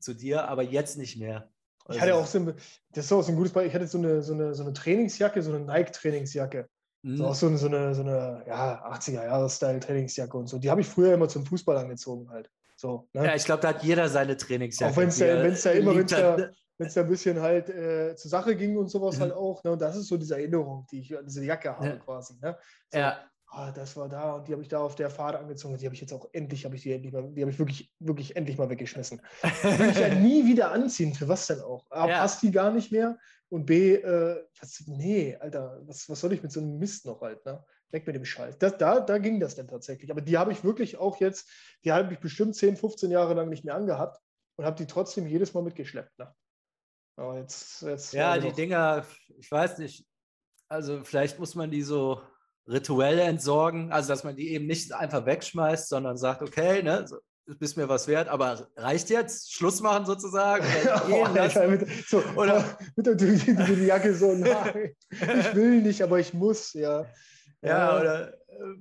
zu dir, aber jetzt nicht mehr. Ich hatte also auch so ein, das ist auch so ein gutes Beispiel. Ich hatte so eine, so eine, so eine Trainingsjacke, so eine Nike-Trainingsjacke. Mhm. So auch so eine, so eine, so eine ja, 80er-Jahre-Style-Trainingsjacke und so. Die habe ich früher immer zum Fußball angezogen halt. So, ne? Ja, ich glaube, da hat jeder seine Trainingsjacke. Auch wenn es da, wenn's da immer, wenn es da, ne? da ein bisschen halt äh, zur Sache ging und sowas mhm. halt auch. Ne? Und das ist so diese Erinnerung, die ich an diese Jacke habe ja. quasi. Ne? So, ja oh, das war da und die habe ich da auf der Fahrt angezogen. Die habe ich jetzt auch endlich, habe ich die endlich mal, die habe ich wirklich, wirklich endlich mal weggeschmissen. Die will ich ja nie wieder anziehen. Für was denn auch? A, ja. passt die gar nicht mehr und B, äh, was, nee, Alter, was, was soll ich mit so einem Mist noch halt, ne? Weg mit dem Scheiß. Das, da, da ging das dann tatsächlich. Aber die habe ich wirklich auch jetzt, die habe ich bestimmt 10, 15 Jahre lang nicht mehr angehabt und habe die trotzdem jedes Mal mitgeschleppt. Ne? Aber jetzt, jetzt ja, die Dinger, ich weiß nicht, also vielleicht muss man die so Rituelle entsorgen, also dass man die eben nicht einfach wegschmeißt, sondern sagt, okay, ne, so, bist mir was wert, aber reicht jetzt? Schluss machen sozusagen? oh, Alter, mit, so, oder mit der, die Jacke so, nein, ich will nicht, aber ich muss, ja. Ja, ja oder äh,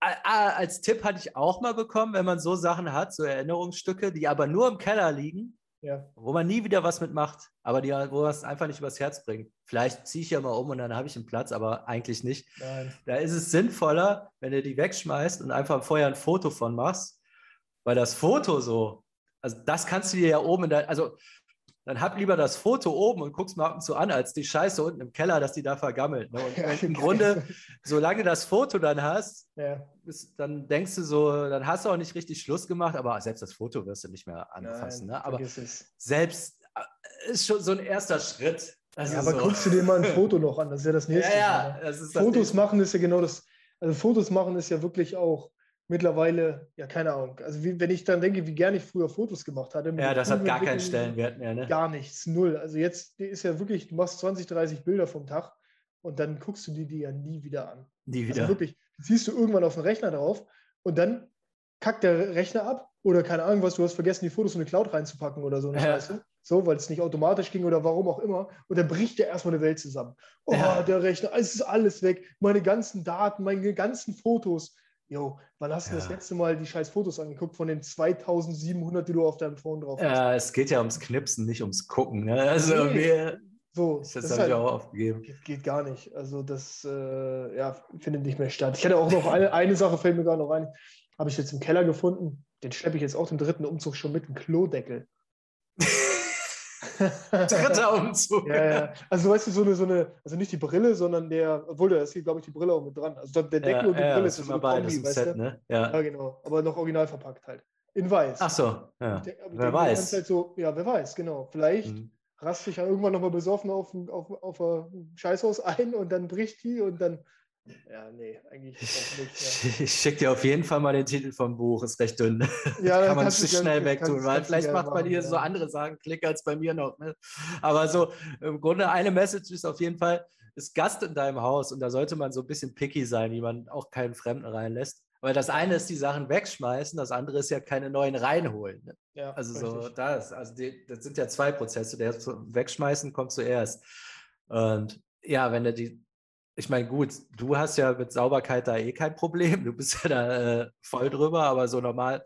als Tipp hatte ich auch mal bekommen, wenn man so Sachen hat, so Erinnerungsstücke, die aber nur im Keller liegen, ja. wo man nie wieder was mitmacht, aber die, wo man es einfach nicht übers Herz bringt. Vielleicht ziehe ich ja mal um und dann habe ich einen Platz, aber eigentlich nicht. Nein. Da ist es sinnvoller, wenn du die wegschmeißt und einfach vorher ein Foto von machst, weil das Foto so, also das kannst du dir ja oben in dein, also dann hab lieber das Foto oben und guck's mal ab und zu an, als die Scheiße unten im Keller, dass die da vergammelt. Ne? Und, ja, im Grunde, solange du das Foto dann hast, ja. ist, dann denkst du so, dann hast du auch nicht richtig Schluss gemacht, aber selbst das Foto wirst du nicht mehr anfassen. Nein, ne? Aber selbst äh, ist schon so ein erster Schritt. ja, aber so. guckst du dir mal ein Foto noch an, das ist ja das nächste. Ja, ne? Fotos machen ist ja genau das, also Fotos machen ist ja wirklich auch mittlerweile, ja, keine Ahnung. Also wie, wenn ich dann denke, wie gerne ich früher Fotos gemacht hatte. Ja, das hat gar keinen Stellenwert mehr, ne? Gar nichts, null. Also jetzt ist ja wirklich, du machst 20, 30 Bilder vom Tag und dann guckst du die, die ja nie wieder an. Nie also wieder. Also wirklich, siehst du irgendwann auf den Rechner drauf und dann kackt der Rechner ab oder keine Ahnung was, du hast vergessen, die Fotos in eine Cloud reinzupacken oder so, ja. So, weil es nicht automatisch ging oder warum auch immer. Und dann bricht ja erstmal eine Welt zusammen. Oh, ja. der Rechner, es ist alles weg. Meine ganzen Daten, meine ganzen Fotos Jo, wann hast du das letzte Mal die scheiß Fotos angeguckt von den 2700, die du auf deinem Phone drauf hast? Ja, es geht ja ums Knipsen, nicht ums Gucken. Ne? Also nee. mir, so, das, das habe halt, ich auch aufgegeben. Geht, geht, gar nicht. Also das äh, ja, findet nicht mehr statt. Ich hatte auch noch eine, eine Sache, fällt mir gerade noch ein, habe ich jetzt im Keller gefunden. Den schleppe ich jetzt auch den dritten Umzug schon mit, einem Klodeckel. Dritter Umzug. Ja, ja. Also weißt du, so eine, so eine, also nicht die Brille, sondern der, obwohl da ist hier, glaube ich, die Brille auch mit dran. Also der Deckel ja, und die Brille ist so eine Kombi, weißt Set, du? Ne? Ja. genau. Aber noch original verpackt halt. In weiß. Ach so, ja. wer weiß. Halt so, ja, wer weiß, genau. Vielleicht mhm. raste ich ja irgendwann nochmal besoffen auf, auf, auf ein Scheißhaus ein und dann bricht die und dann ja, nee, eigentlich auch nicht. Ja. Ich schicke dir auf jeden Fall mal den Titel vom Buch, ist recht dünn. Ja, kann man sich schnell wegtun, weil vielleicht macht bei dir ja. so andere Sachen Klick als bei mir noch. Ne? Aber so, im Grunde eine Message ist auf jeden Fall, ist Gast in deinem Haus und da sollte man so ein bisschen picky sein, wie man auch keinen Fremden reinlässt. Weil das eine ist die Sachen wegschmeißen, das andere ist ja keine neuen reinholen. Ne? Ja, also so das, also die, das sind ja zwei Prozesse. Der Wegschmeißen kommt zuerst. Und ja, wenn du die ich meine, gut, du hast ja mit Sauberkeit da eh kein Problem. Du bist ja da äh, voll drüber, aber so normal,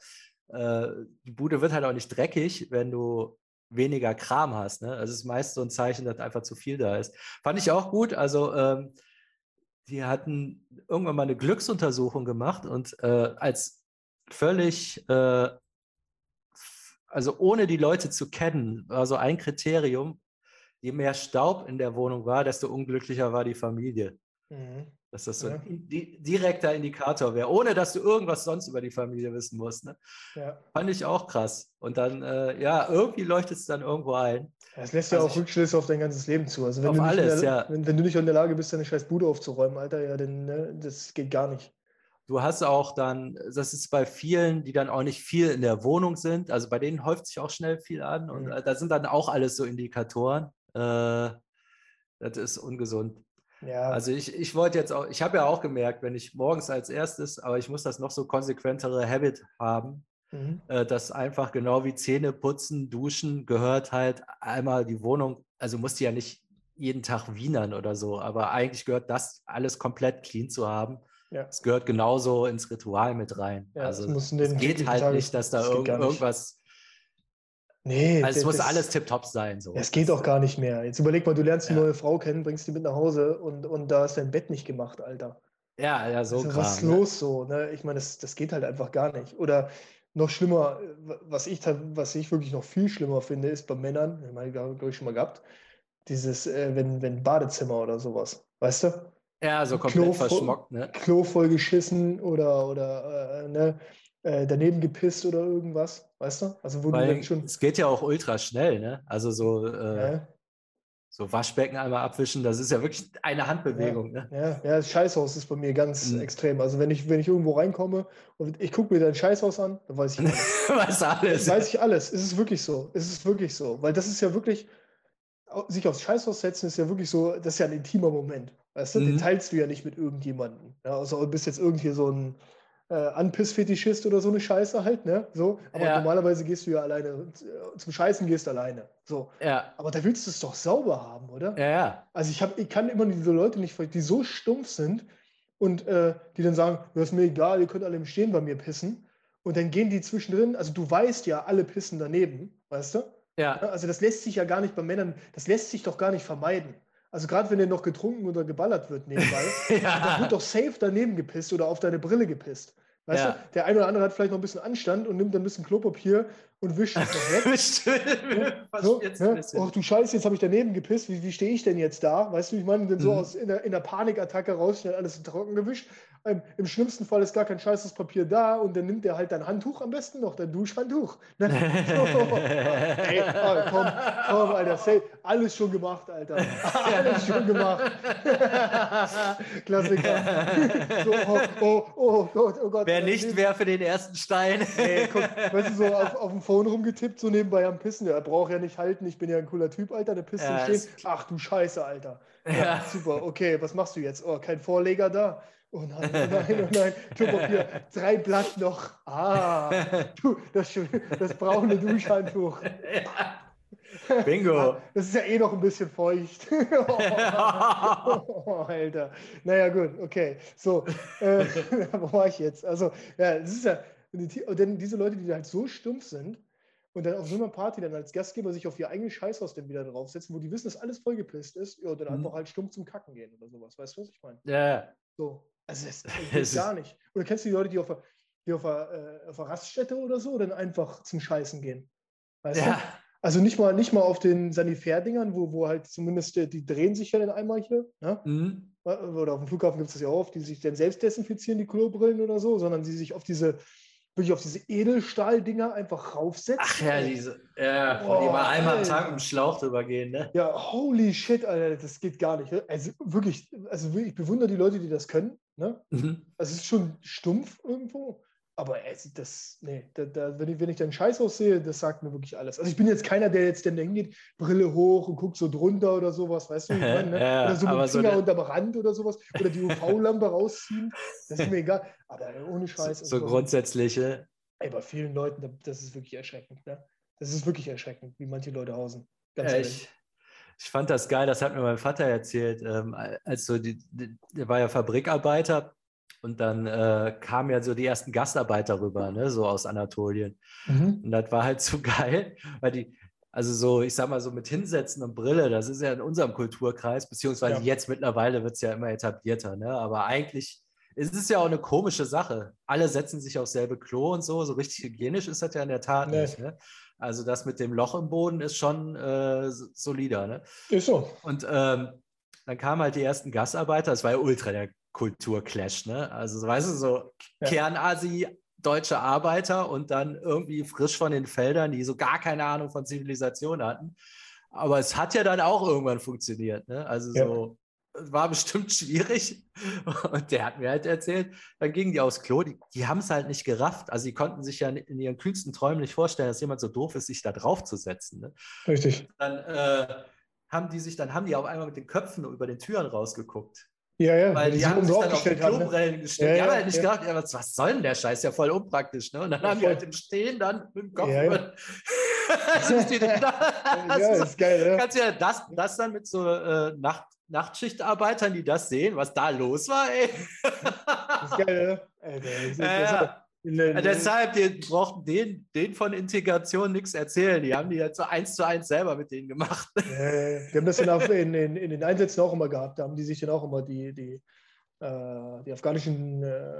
äh, die Bude wird halt auch nicht dreckig, wenn du weniger Kram hast. Ne? Also es ist meist so ein Zeichen, dass einfach zu viel da ist. Fand ich auch gut. Also ähm, die hatten irgendwann mal eine Glücksuntersuchung gemacht und äh, als völlig, äh, also ohne die Leute zu kennen, war so ein Kriterium, je mehr Staub in der Wohnung war, desto unglücklicher war die Familie. Mhm. Dass das so ja. ein direkter Indikator wäre, ohne dass du irgendwas sonst über die Familie wissen musst. Ne? Ja. Fand ich auch krass. Und dann, äh, ja, irgendwie leuchtet es dann irgendwo ein. Das lässt ja also auch ich, Rückschlüsse auf dein ganzes Leben zu. Also wenn, auf du nicht alles, der, ja. wenn, wenn, du nicht in der Lage bist, deine scheiß Bude aufzuräumen, Alter, ja, dann ne, das geht gar nicht. Du hast auch dann, das ist bei vielen, die dann auch nicht viel in der Wohnung sind, also bei denen häuft sich auch schnell viel an und mhm. Äh, da sind dann auch alles so Indikatoren. Äh, das ist ungesund. Ja. Also ich, ich wollte jetzt auch, ich habe ja auch gemerkt, wenn ich morgens als erstes, aber ich muss das noch so konsequentere Habit haben, mhm. äh, dass einfach genau wie Zähne putzen, duschen gehört halt einmal die Wohnung, also musst du ja nicht jeden Tag wienern oder so, aber eigentlich gehört das alles komplett clean zu haben. Ja. Es gehört genauso ins Ritual mit rein. Ja, also es, es geht halt Tages, nicht, dass da irg irgendwas Nee, also es muss alles tipptopp sein. So. Es geht auch gar nicht mehr. Jetzt überleg mal, du lernst eine ja. neue Frau kennen, bringst die mit nach Hause und, und da ist dein Bett nicht gemacht, Alter. Ja, ja, so also, Was ist ne? los so? Ne? Ich meine, das, das geht halt einfach gar nicht. Oder noch schlimmer, was ich, was ich wirklich noch viel schlimmer finde, ist bei Männern, ich meine, glaube ich schon mal gehabt, dieses, äh, wenn, wenn Badezimmer oder sowas, weißt du? Ja, so komplett Klo verschmockt, ne? Klo voll geschissen oder, oder äh, ne? Äh, daneben gepisst oder irgendwas, weißt du? Also wo Weil du schon. Es geht ja auch ultra schnell, ne? Also so, äh, ja. so Waschbecken einmal abwischen, das ist ja wirklich eine Handbewegung, ja. ne? Ja, ja, das Scheißhaus ist bei mir ganz mhm. extrem. Also wenn ich, wenn ich irgendwo reinkomme und ich gucke mir dein Scheißhaus an, dann weiß ich alles. weiß alles. Weiß ich alles. Es ist wirklich so. Es ist wirklich so. Weil das ist ja wirklich, sich aufs Scheißhaus setzen ist ja wirklich so, das ist ja ein intimer Moment. Weißt du, mhm. den teilst du ja nicht mit irgendjemandem. Ja, also du bist jetzt irgendwie so ein äh, Anpiss-Fetischist oder so eine Scheiße halt, ne? So. Aber ja. normalerweise gehst du ja alleine, äh, zum Scheißen gehst du alleine. So. Ja. Aber da willst du es doch sauber haben, oder? Ja, ja. Also ich, hab, ich kann immer diese Leute nicht, die so stumpf sind und äh, die dann sagen, das ist mir egal, ihr könnt alle im Stehen bei mir pissen. Und dann gehen die zwischendrin, also du weißt ja, alle pissen daneben, weißt du? Ja. Also das lässt sich ja gar nicht bei Männern, das lässt sich doch gar nicht vermeiden. Also gerade wenn der noch getrunken oder geballert wird nebenbei, ja. dann wird doch safe daneben gepisst oder auf deine Brille gepisst. Weißt ja. du, der eine oder andere hat vielleicht noch ein bisschen Anstand und nimmt ein bisschen Klopapier und wischt es noch weg. so, ne? Oh, du Scheiße, jetzt habe ich daneben gepisst. Wie, wie stehe ich denn jetzt da? Weißt du, ich meine, denn so mhm. aus in der, in der Panikattacke raus, schnell alles in trocken gewischt. Ähm, Im schlimmsten Fall ist gar kein scheißes Papier da und dann nimmt er halt dein Handtuch am besten noch, dein Duschhandtuch. Ne? Ey, oh, komm, komm, Alter, say, alles schon gemacht, Alter. Alles schon gemacht. Klassiker. so, oh, oh, oh, Gott, oh Gott. Wer nicht, wer für den ersten Stein. Ey, guck, weißt du, so auf, auf dem Phone rumgetippt, so nebenbei am Pissen. Der braucht ja nicht halten, ich bin ja ein cooler Typ, Alter, der pisst ja, stehen. Ach du Scheiße, Alter. Ja, ja, super, okay, was machst du jetzt? Oh, kein Vorleger da. Oh nein, oh nein, oh nein. Klopapier, drei Blatt noch. Ah, du, das, das braune Duschhandtuch. Bingo. Das ist ja eh noch ein bisschen feucht. oh, oh, Alter. Naja, gut, okay. So, äh, wo war ich jetzt? Also, ja, das ist ja, denn diese Leute, die halt so stumpf sind und dann auf so einer Party dann als Gastgeber sich auf ihr eigenes Scheißhaus dann wieder draufsetzen, wo die wissen, dass alles vollgepisst ist, ja, dann mhm. einfach halt stumpf zum Kacken gehen oder sowas. Weißt du, was ich meine? Ja. So. Also das, das gar nicht. Oder kennst du die Leute, die auf, die auf, äh, auf einer Raststätte oder so dann einfach zum Scheißen gehen? Weißt ja. du? Also nicht mal, nicht mal auf den Sanifair-Dingern, wo, wo halt zumindest die, die drehen sich ja dann einmal hier. Ne? Mhm. Oder auf dem Flughafen gibt es das ja auch oft, die sich dann selbst desinfizieren, die Klobrillen oder so, sondern die sich auf diese wirklich auf diese Edelstahl-Dinger einfach raufsetzen. Ach ja, diese, ja, oh, die mal einmal am Tag im Schlauch drüber gehen, ne? Ja, holy shit, Alter, das geht gar nicht. Also wirklich, also ich bewundere die Leute, die das können. Ne? Mhm. Also es ist schon stumpf irgendwo. Aber ey, das, nee, da, da, wenn, ich, wenn ich dann Scheiß aussehe, das sagt mir wirklich alles. Also ich bin jetzt keiner, der jetzt dann hingeht, Brille hoch und guckt so drunter oder sowas, weißt du? Ich meine, ne? ja, oder so mit dem Finger so unterm Rand oder sowas. Oder die UV-Lampe rausziehen. Das ist mir egal. Aber ohne Scheiß. So, so grundsätzliche. Ey, bei vielen Leuten, das ist wirklich erschreckend. Ne? Das ist wirklich erschreckend, wie manche Leute hausen. Ganz ja, ich, ich fand das geil, das hat mir mein Vater erzählt. Ähm, als so die, die, der war ja Fabrikarbeiter und dann äh, kamen ja so die ersten Gastarbeiter rüber, ne, so aus Anatolien. Mhm. Und das war halt so geil, weil die, Also so, ich sag mal so mit Hinsetzen und Brille, das ist ja in unserem Kulturkreis, beziehungsweise ja. jetzt mittlerweile wird es ja immer etablierter, ne? Aber eigentlich ist es ja auch eine komische Sache. Alle setzen sich aufs selbe Klo und so. So richtig hygienisch ist das ja in der Tat nee. nicht. Ne? Also das mit dem Loch im Boden ist schon äh, solider. Ne? Ist so. Und ähm, dann kamen halt die ersten Gastarbeiter. Das war ja ultra der Kulturclash. Ne? Also weißt du, so ja. Kernasi, deutsche Arbeiter und dann irgendwie frisch von den Feldern, die so gar keine Ahnung von Zivilisation hatten. Aber es hat ja dann auch irgendwann funktioniert. Ne? Also ja. so war bestimmt schwierig. Und der hat mir halt erzählt, dann gingen die aufs Klo, die, die haben es halt nicht gerafft. Also die konnten sich ja in ihren kühnsten Träumen nicht vorstellen, dass jemand so doof ist, sich da drauf zu setzen. Ne? Richtig. Dann äh, haben die sich, dann haben die auf einmal mit den Köpfen über den Türen rausgeguckt. Ja, ja, weil die, die haben sich dann auf die? Klobrillen ne? gestellt. Ja, die haben halt nicht ja. gedacht, ja, was, was soll denn der Scheiß? Ja voll unpraktisch. Ne? Und dann haben die halt im Stehen dann mit dem Kopf ja, über... ja, ist geil, ja. Kannst du ja das, das dann mit so äh, Nacht, Nachtschichtarbeitern, die das sehen, was da los war, ey. das ist geil, ne? Alter, das ist, ja, ja. Ja, deshalb, die brauchten den, den von Integration nichts erzählen. Die haben die jetzt so eins zu eins selber mit denen gemacht. Äh, die haben das in, in, in, den Einsätzen auch immer gehabt. Da haben die sich dann auch immer die, die, äh, die afghanischen äh,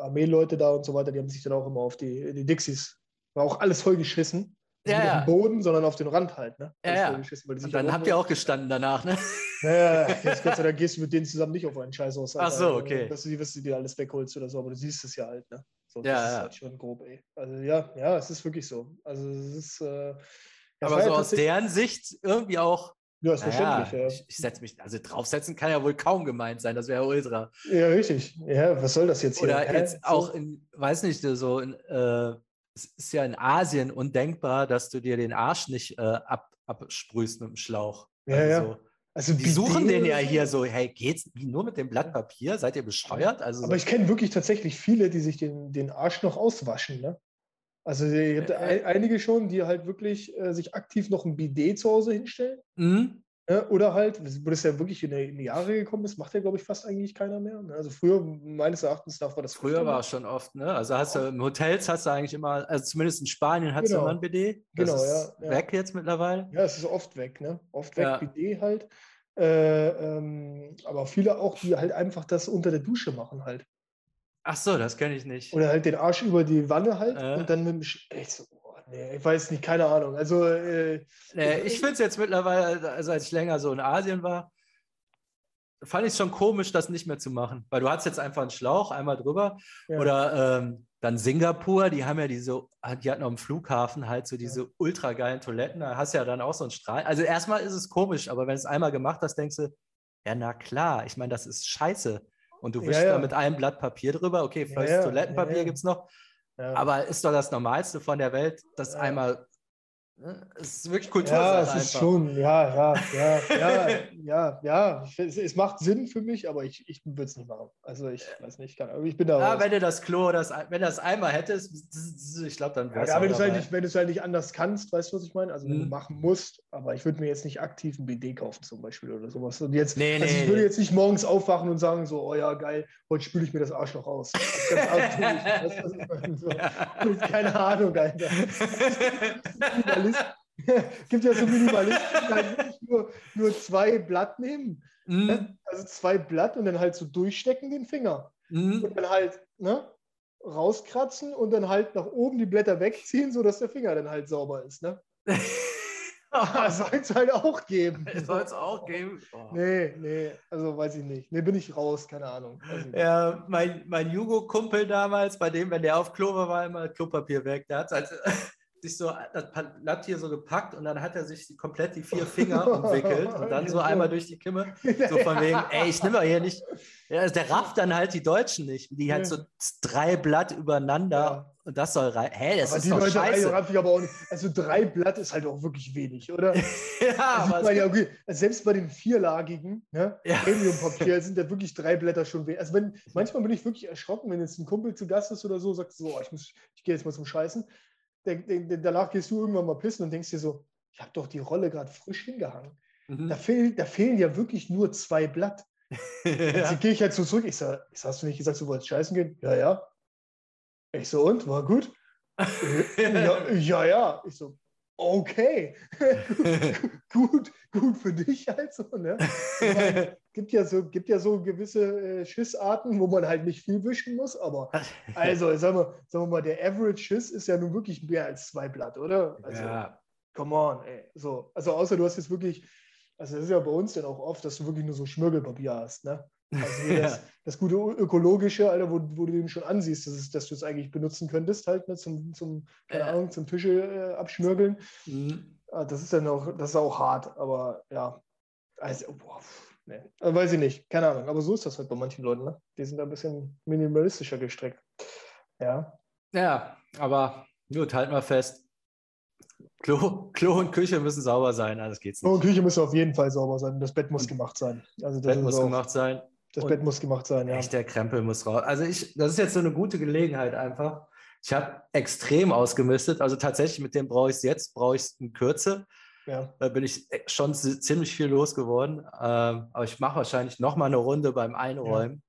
Armeeleute da und so weiter, die haben sich dann auch immer auf die, die Dixies, war auch alles vollgeschissen. Ja, nicht ja. auf dem Boden, sondern auf den Rand halt. Ne? Ja, ja. Und dann habt ihr auch gestanden danach, ne? Naja, jetzt Gott sei Dank gehst du mit denen zusammen nicht auf einen Scheiß aus. Ach so, okay. Dass du dass du dir alles wegholst oder so, aber du siehst es ja halt, ne? So, ja, das ja. ist halt schon grob, ey. Also ja, ja, es ist wirklich so. Also es ist. Äh, aber so aus deren Sicht irgendwie auch. Ja, ist verständlich, ja. Ich, ich setze mich, also draufsetzen kann ja wohl kaum gemeint sein, das wäre ultra. Ja, richtig. Ja, was soll das jetzt hier? Oder jetzt auch in, weiß nicht, so in, äh, es ist ja in Asien undenkbar, dass du dir den Arsch nicht äh, ab, absprühst mit dem Schlauch. Ja, also ja. So. Also die suchen den ja hier so, hey, geht's nur mit dem Blatt Papier? Seid ihr bescheuert? Also aber ich kenne wirklich tatsächlich viele, die sich den, den Arsch noch auswaschen. Ne? Also äh, einige schon, die halt wirklich äh, sich aktiv noch ein Bidet zu Hause hinstellen. Mhm. Ja, oder halt, wo das ja wirklich in die, in Jahre gekommen ist, macht ja, glaube ich, fast eigentlich keiner mehr. Ne? Also früher, meines Erachtens nach, war das Früher war es schon oft, ne? Also hast du im Hotels hast du eigentlich immer, also zumindest in Spanien hast genau. du immer ein BD. Das genau, ist ja, weg jetzt mittlerweile. Ja, es ist oft weg, ne? Oft weg, ja. BD halt. Äh, ähm, aber viele auch, die halt einfach das unter der Dusche machen halt. Ach so, das kenne ich nicht. Oder halt den Arsch über die Wanne halt äh. und dann mit dem. Sch Echt so, nee, ich weiß nicht, keine Ahnung. Also. Äh, nee, ich finde es jetzt mittlerweile, also als ich länger so in Asien war, fand ich es schon komisch, das nicht mehr zu machen. Weil du hast jetzt einfach einen Schlauch einmal drüber. Ja. Oder ähm, dann Singapur, die haben ja diese, die hatten am Flughafen halt so diese ja. ultra geilen Toiletten. Da hast du ja dann auch so einen Strahl. Also erstmal ist es komisch, aber wenn du es einmal gemacht hast, denkst du, ja, na klar, ich meine, das ist scheiße. Und du wischst ja, da mit einem Blatt Papier drüber. Okay, vielleicht Toilettenpapier gibt es noch. Aber ist doch das Normalste von der Welt, das ja. einmal. Ne? Es ist wirklich Kultur. Ja, es ist schon, ja, ja, ja, ja, ja, ja. Es, es, macht Sinn für mich, aber ich, ich würde es nicht machen. Also ich weiß nicht, kann, ich bin da. Ja, wenn du das Klo, das, wenn du das einmal hättest, ich glaube, dann wäre es. Ja, wenn du es halt, nicht, halt nicht anders kannst, weißt du, was ich meine? Also wenn mhm. du machen musst, aber ich würde mir jetzt nicht aktiv ein BD kaufen zum Beispiel oder sowas. Und jetzt, nee, also nee, ich würde jetzt nicht morgens aufwachen und sagen so, oh ja, geil, heute spüle ich mir das Arschloch aus. Ganz ausführlich. so. ja. Keine Ahnung, Alter. gibt ja so Minimalisten, die halt nur, nur zwei Blatt nehmen. Mm. Ne? Also zwei Blatt und dann halt so durchstecken den Finger. Mm. Und dann halt ne, rauskratzen und dann halt nach oben die Blätter wegziehen, sodass der Finger dann halt sauber ist. Ne? soll es halt auch geben. Soll es auch geben? Oh. Nee, nee, also weiß ich nicht. Nee, bin ich raus, keine Ahnung. Ja, mein, mein Jugo-Kumpel damals, bei dem, wenn der auf Klo war, war immer Klopapier weg. Der hat halt sich so das Blatt hier so gepackt und dann hat er sich komplett die vier Finger umwickelt und dann so einmal durch die Kimme, so von wegen, ey, ich nehme hier nicht. Ja, also der rafft dann halt die Deutschen nicht, die halt so drei Blatt übereinander ja. und das soll rein. Hä, das aber ist die doch Leute scheiße. Raff ich aber auch nicht. Also drei Blatt ist halt auch wirklich wenig, oder? ja, meine, ja okay, also selbst bei den vierlagigen ne, ja. Premium-Papier sind ja wirklich drei Blätter schon wenig. Also wenn, manchmal bin ich wirklich erschrocken, wenn jetzt ein Kumpel zu Gast ist oder so, sagst du so, oh, ich, ich gehe jetzt mal zum Scheißen danach gehst du irgendwann mal pissen und denkst dir so, ich habe doch die Rolle gerade frisch hingehangen. Mhm. Da, fehl, da fehlen ja wirklich nur zwei Blatt. ja. Gehe ich halt so zurück. Ich sage, hast du nicht gesagt, du wolltest scheißen gehen? Ja, ja. Ich so, und? War gut? ja, ja, ja. Ich so, okay, gut, gut für dich also. Ne? Meine, gibt, ja so, gibt ja so gewisse äh, Schissarten, wo man halt nicht viel wischen muss, aber also sagen wir, sagen wir mal, der Average Schiss ist ja nun wirklich mehr als zwei Blatt, oder? Also, ja. come on, ey. So, also außer du hast jetzt wirklich, also das ist ja bei uns dann auch oft, dass du wirklich nur so Schmirgelpapier hast, ne? Also ja. das, das, gute ökologische, Alter, wo, wo du den schon ansiehst, dass, es, dass du es eigentlich benutzen könntest, halt, ne, zum, zum, keine ja. Ahnung, zum Tische äh, abschmirgeln. Mhm. Ah, das ist dann auch, das ist auch hart, aber ja. Also, boah, nee. also, weiß ich nicht, keine Ahnung, aber so ist das halt bei manchen Leuten, ne? Die sind da ein bisschen minimalistischer gestrickt. Ja. Ja, aber gut, halt mal fest. Klo, Klo und Küche müssen sauber sein, alles geht's nicht. Klo und Küche müssen auf jeden Fall sauber sein. Das Bett muss gemacht sein. Also das Bett muss auch, gemacht sein. Das und Bett muss gemacht sein, ja. Echt, der Krempel muss raus. Also ich, das ist jetzt so eine gute Gelegenheit einfach. Ich habe extrem ausgemistet. Also tatsächlich, mit dem brauche ich es jetzt, brauche ich es in Kürze. Ja. Da bin ich schon ziemlich viel losgeworden. Ähm, aber ich mache wahrscheinlich noch mal eine Runde beim Einräumen.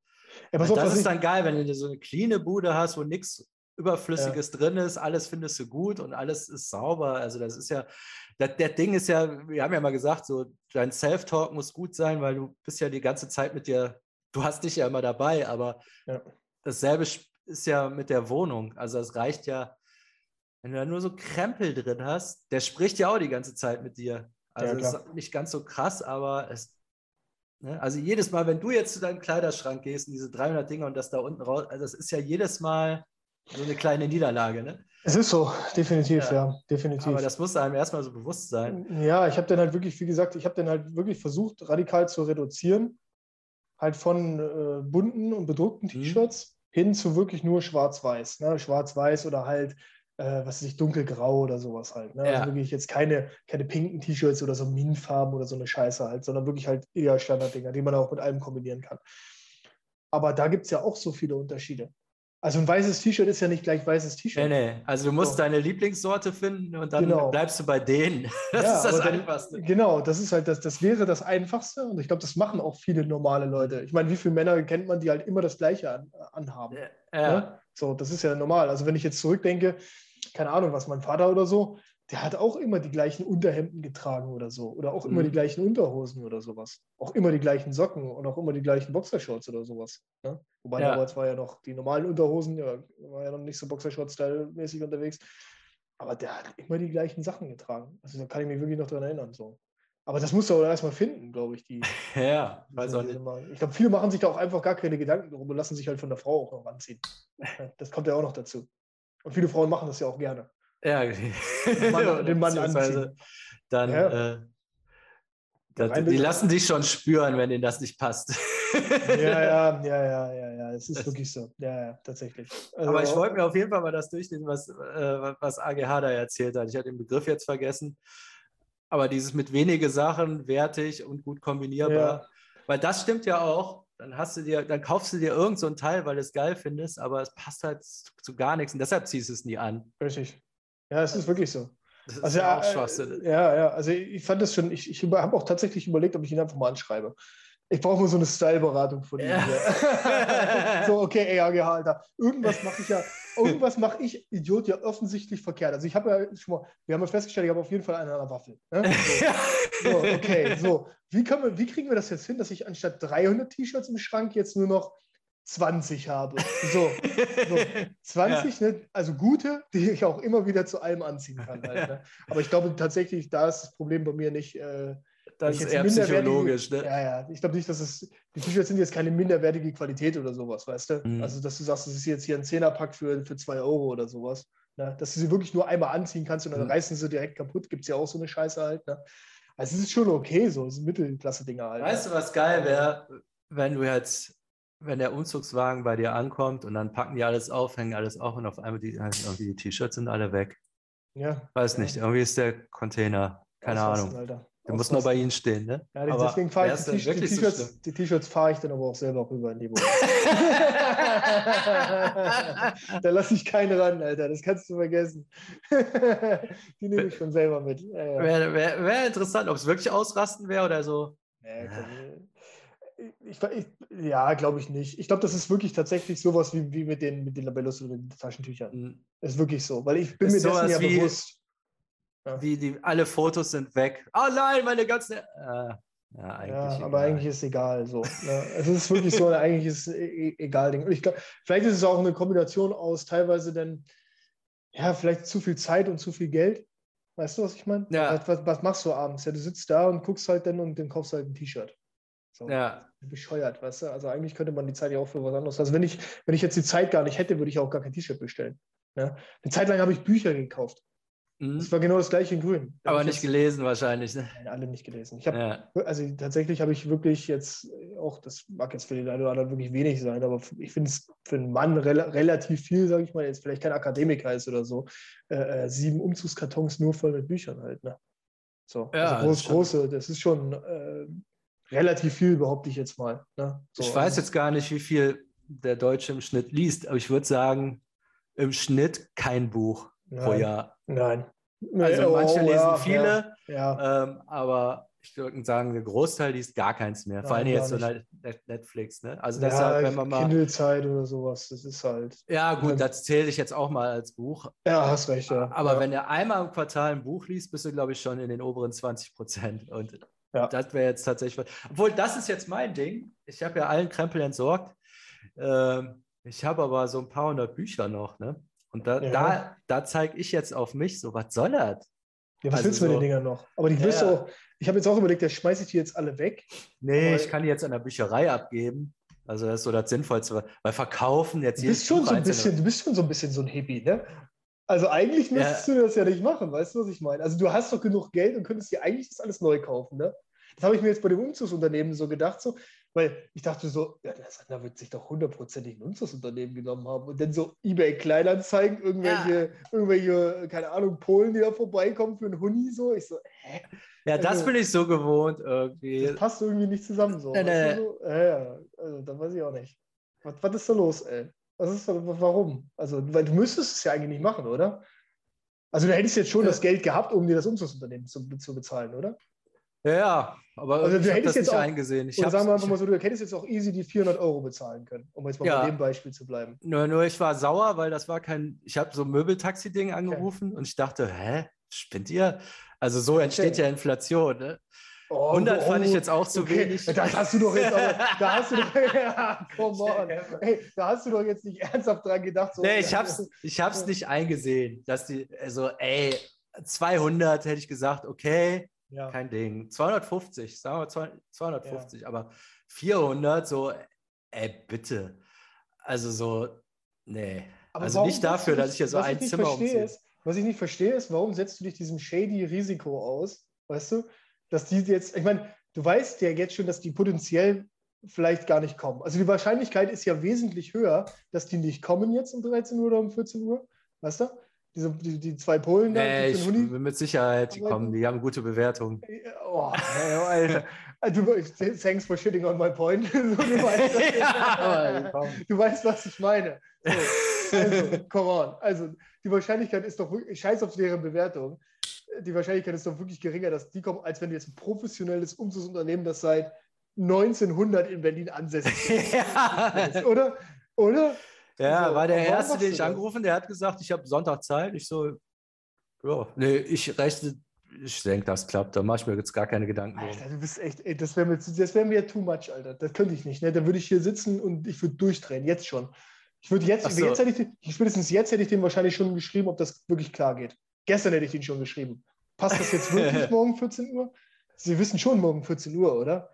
Ja. Ja, auf, das ist dann geil, wenn du so eine cleane Bude hast, wo nichts Überflüssiges ja. drin ist, alles findest du gut und alles ist sauber. Also das ist ja, das, der Ding ist ja, wir haben ja mal gesagt, so dein Self-Talk muss gut sein, weil du bist ja die ganze Zeit mit dir du hast dich ja immer dabei, aber ja. dasselbe ist ja mit der Wohnung. Also es reicht ja, wenn du da nur so Krempel drin hast, der spricht ja auch die ganze Zeit mit dir. Also ja, ist nicht ganz so krass, aber es, ne? also jedes Mal, wenn du jetzt zu deinem Kleiderschrank gehst und diese 300 Dinger und das da unten raus, also das ist ja jedes Mal so eine kleine Niederlage, ne? Es ist so, definitiv, ja, ja definitiv. Aber das muss einem erstmal so bewusst sein. Ja, ich habe dann halt wirklich, wie gesagt, ich habe dann halt wirklich versucht, radikal zu reduzieren halt von äh, bunten und bedruckten mhm. T-Shirts hin zu wirklich nur schwarz-weiß. Ne? Schwarz-weiß oder halt, äh, was weiß ich, dunkelgrau oder sowas halt. Ne? Also ja. Also wirklich jetzt keine, keine pinken T-Shirts oder so Minfarben oder so eine Scheiße halt, sondern wirklich halt eher Standarddinger, die man auch mit allem kombinieren kann. Aber da gibt es ja auch so viele Unterschiede. Also ein weißes T-Shirt ist ja nicht gleich weißes T-Shirt. Nee, nee. Also du musst so. deine Lieblingssorte finden und dann genau. bleibst du bei denen. Das ja, ist das dann, Einfachste. Genau, das ist halt das, das wäre das Einfachste. Und ich glaube, das machen auch viele normale Leute. Ich meine, wie viele Männer kennt man, die halt immer das Gleiche an, anhaben? Ja. Ne? So, das ist ja normal. Also wenn ich jetzt zurückdenke, keine Ahnung, was mein Vater oder so, der hat auch immer die gleichen Unterhemden getragen oder so. Oder auch immer mhm. die gleichen Unterhosen oder sowas. Auch immer die gleichen Socken und auch immer die gleichen Boxershorts oder sowas. Ne? Wobei ja. damals war ja noch die normalen Unterhosen, ja, war ja noch nicht so Boxershort-Style-mäßig unterwegs. Aber der hat immer die gleichen Sachen getragen. Also da kann ich mich wirklich noch dran erinnern. So. Aber das musst du auch erstmal finden, glaube ich. Die, ja, weiß auch nicht. Ich glaube, viele machen sich da auch einfach gar keine Gedanken drum und lassen sich halt von der Frau auch noch anziehen. Das kommt ja auch noch dazu. Und viele Frauen machen das ja auch gerne. Ja, den Mann, den Mann anziehen. Dann, ja. äh, das, die lassen dich schon spüren, wenn ihnen das nicht passt. ja, ja, ja, ja, ja, ja, es ist wirklich so. Ja, ja, tatsächlich. Also, Aber ich wollte mir auf jeden Fall mal das durchlesen, was, äh, was AGH da erzählt hat. Ich hatte den Begriff jetzt vergessen. Aber dieses mit wenige Sachen, wertig und gut kombinierbar. Ja. Weil das stimmt ja auch. Dann hast du dir, dann kaufst du dir irgend so ein Teil, weil du es geil findest, aber es passt halt zu, zu gar nichts und deshalb ziehst du es nie an. Richtig. Ja, es ist wirklich so. Das ist also, ja auch Schwachsinn. Ja, ja, also ich fand das schon, ich, ich habe auch tatsächlich überlegt, ob ich ihn einfach mal anschreibe. Ich brauche mal so eine Style-Beratung von ihm. Ja. so, okay, ey, AGH, Alter. Irgendwas mache ich ja, irgendwas mache ich, Idiot, ja offensichtlich verkehrt. Also ich habe ja schon mal, wir haben ja festgestellt, ich habe auf jeden Fall eine an der Waffel. Ne? So. so, okay, so. Wie, wir, wie kriegen wir das jetzt hin, dass ich anstatt 300 T-Shirts im Schrank jetzt nur noch 20 habe. So, so 20, ja. ne? also gute, die ich auch immer wieder zu allem anziehen kann. Halt, ne? Aber ich glaube tatsächlich, da ist das Problem bei mir nicht. Äh, das ist eher psychologisch, ne? Ja, ja. Ich glaube nicht, dass es. Die T-Shirts sind jetzt keine minderwertige Qualität oder sowas, weißt du? Mhm. Also, dass du sagst, das ist jetzt hier ein Zehnerpack für, für 2 Euro oder sowas. Ne? Dass du sie wirklich nur einmal anziehen kannst und dann mhm. reißen sie direkt kaputt. Gibt es ja auch so eine Scheiße halt. Ne? Also, es ist schon okay, so. Es sind Mittelklasse-Dinger halt. Weißt du, was geil wäre, wenn du jetzt wenn der Umzugswagen bei dir ankommt und dann packen die alles auf, hängen alles auf und auf einmal die, die T-Shirts sind alle weg. Ja. Weiß nicht, irgendwie ist der Container, keine Ahnung. Der muss nur bei Ihnen stehen, ne? Ja, aber deswegen fahre ich die, die T-Shirts, so die T-Shirts fahre ich dann aber auch selber rüber in die Wohnung. da lasse ich keine ran, Alter. Das kannst du vergessen. die nehme ich schon selber mit. Ja, ja. Wäre wär, wär interessant, ob es wirklich ausrasten wäre oder so. Ja, ich, ich, ja, glaube ich nicht. Ich glaube, das ist wirklich tatsächlich sowas wie, wie mit, den, mit den Labellos oder den Taschentüchern. Mhm. Ist wirklich so, weil ich bin ist mir dessen ja bewusst. Ja. Wie die, alle Fotos sind weg. Oh nein, meine ganzen. Äh, ja, eigentlich ja, aber eigentlich ist es egal. So, ne? Es ist wirklich so, eigentlich ist es e, e egal. Ding. Ich glaub, vielleicht ist es auch eine Kombination aus teilweise denn, ja, vielleicht zu viel Zeit und zu viel Geld. Weißt du, was ich meine? Ja. Was, was, machst du abends? Ja, du sitzt da und guckst halt dann und dann kaufst halt ein T-Shirt. So. Ja. Bescheuert, weißt du? Also eigentlich könnte man die Zeit ja auch für was anderes. Also wenn ich, wenn ich jetzt die Zeit gar nicht hätte, würde ich auch gar kein T-Shirt bestellen. Ja? Eine Zeit lang habe ich Bücher gekauft. Mhm. Das war genau das gleiche in Grün. Da Aber nicht gelesen wahrscheinlich. Ne? Nein, alle nicht gelesen. Ich habe, ja. also tatsächlich habe ich wirklich jetzt auch, das mag jetzt für den einen oder anderen wirklich wenig sein, aber ich finde es für einen Mann re relativ viel, sage ich mal, jetzt vielleicht kein Akademiker ist oder so, äh, äh, sieben Umzugskartons nur voll mit Büchern halt. Ne? So, ja, also groß, das große, das ist schon äh, relativ viel, behaupte ich jetzt mal. Ne? So, ich weiß also, jetzt gar nicht, wie viel der Deutsche im Schnitt liest, aber ich würde sagen, im Schnitt kein Buch Nein. pro Jahr. Nein. Also manche oh, lesen ja, viele, ja, ähm, aber ich würde sagen, der Großteil liest gar keins mehr. Nein, Vor allem jetzt so Netflix. Ne? Also deshalb, wenn man mal. Kindlezeit oder sowas, das ist halt. Ja, gut, das zähle ich jetzt auch mal als Buch. Ja, hast recht, ja. Aber wenn du einmal im Quartal ein Buch liest, bist du, glaube ich, schon in den oberen 20 Prozent. Und das wäre jetzt tatsächlich. Obwohl, das ist jetzt mein Ding. Ich habe ja allen Krempel entsorgt. Ähm, ich habe aber so ein paar hundert Bücher noch. Ne? Und da, ja. da, da zeige ich jetzt auf mich so, was soll das? Ja, was also willst du so, mit den Dingern noch? Aber die wirst ja. auch, ich habe jetzt auch überlegt, da schmeiße ich die jetzt alle weg. Nee, ich kann die jetzt an der Bücherei abgeben. Also das ist so das Sinnvollste. Weil verkaufen jetzt du bist schon so ein bisschen, Du bist schon so ein bisschen so ein Hippie, ne? Also eigentlich müsstest ja. du das ja nicht machen, weißt du, was ich meine? Also du hast doch genug Geld und könntest dir eigentlich das alles neu kaufen, ne? Das habe ich mir jetzt bei dem Umzugsunternehmen so gedacht, so, weil ich dachte so, ja, der Sander wird sich doch hundertprozentig ein Umzugsunternehmen genommen haben. Und dann so eBay Kleinanzeigen, irgendwelche, ja. irgendwelche, keine Ahnung, Polen, die da vorbeikommen für einen Huni, so. Ich so, hä? Ja, das also, bin ich so gewohnt irgendwie. Das passt irgendwie nicht zusammen so. Nee, nee. So? Ja, also, da weiß ich auch nicht. Was, was ist da los, ey? Was ist da, warum? Also, weil du müsstest es ja eigentlich nicht machen, oder? Also, du hättest jetzt schon ja. das Geld gehabt, um dir das Umzugsunternehmen zu, zu bezahlen, oder? Ja, aber also, du hättest jetzt auch, eingesehen. Ich sagen wir einfach mal so, du hättest jetzt auch easy die 400 Euro bezahlen können, um jetzt mal ja. bei dem Beispiel zu bleiben. Nur, nur ich war sauer, weil das war kein, ich habe so ein Möbeltaxi-Ding angerufen okay. und ich dachte, hä, spinnt ihr? Also so entsteht okay. ja Inflation, ne? Oh, 100 oh, fand ich jetzt auch zu okay. wenig. Da hast du doch jetzt aber, da hast du doch, ja, come on. Hey, da hast du doch jetzt nicht ernsthaft dran gedacht. So, nee, ich hab's, ich hab's nicht eingesehen, dass die, also ey, 200 hätte ich gesagt, okay, ja. Kein Ding. 250, sagen wir 250, ja. aber 400, so, ey, bitte. Also so, nee. Aber also nicht dafür, dass ich hier so ein Zimmer umziehe. Ist, was ich nicht verstehe, ist, warum setzt du dich diesem shady Risiko aus, weißt du? Dass die jetzt, ich meine, du weißt ja jetzt schon, dass die potenziell vielleicht gar nicht kommen. Also die Wahrscheinlichkeit ist ja wesentlich höher, dass die nicht kommen jetzt um 13 Uhr oder um 14 Uhr, weißt du? Diese, die, die zwei Polen da. Nee, ich bin mit Sicherheit, die kommen, die haben gute Bewertungen. Oh, Alter. Du, thanks for shitting on my point. du, weißt, ja, du weißt, was ich meine. So, also, come on. Also, die Wahrscheinlichkeit ist doch wirklich, scheiß auf deren Bewertung. Die Wahrscheinlichkeit ist doch wirklich geringer, dass die kommen, als wenn du jetzt ein professionelles Umzugsunternehmen, das seit 1900 in Berlin ansässig ist. ja. Oder? Oder? Ja, so, war der Erste, den ich angerufen, der hat gesagt, ich habe Sonntag Zeit. Ich so, ja, nee, ich rechne, ich denke, das klappt. Da mache ich mir jetzt gar keine Gedanken. Alter, du bist echt, ey, das wäre mir, wär mir too much, Alter. Das könnte ich nicht. Ne? Da würde ich hier sitzen und ich würde durchdrehen, jetzt schon. Ich würde jetzt, so. jetzt hätte ich, spätestens jetzt hätte ich dem wahrscheinlich schon geschrieben, ob das wirklich klar geht. Gestern hätte ich den schon geschrieben. Passt das jetzt wirklich morgen 14 Uhr? Sie wissen schon morgen 14 Uhr, oder?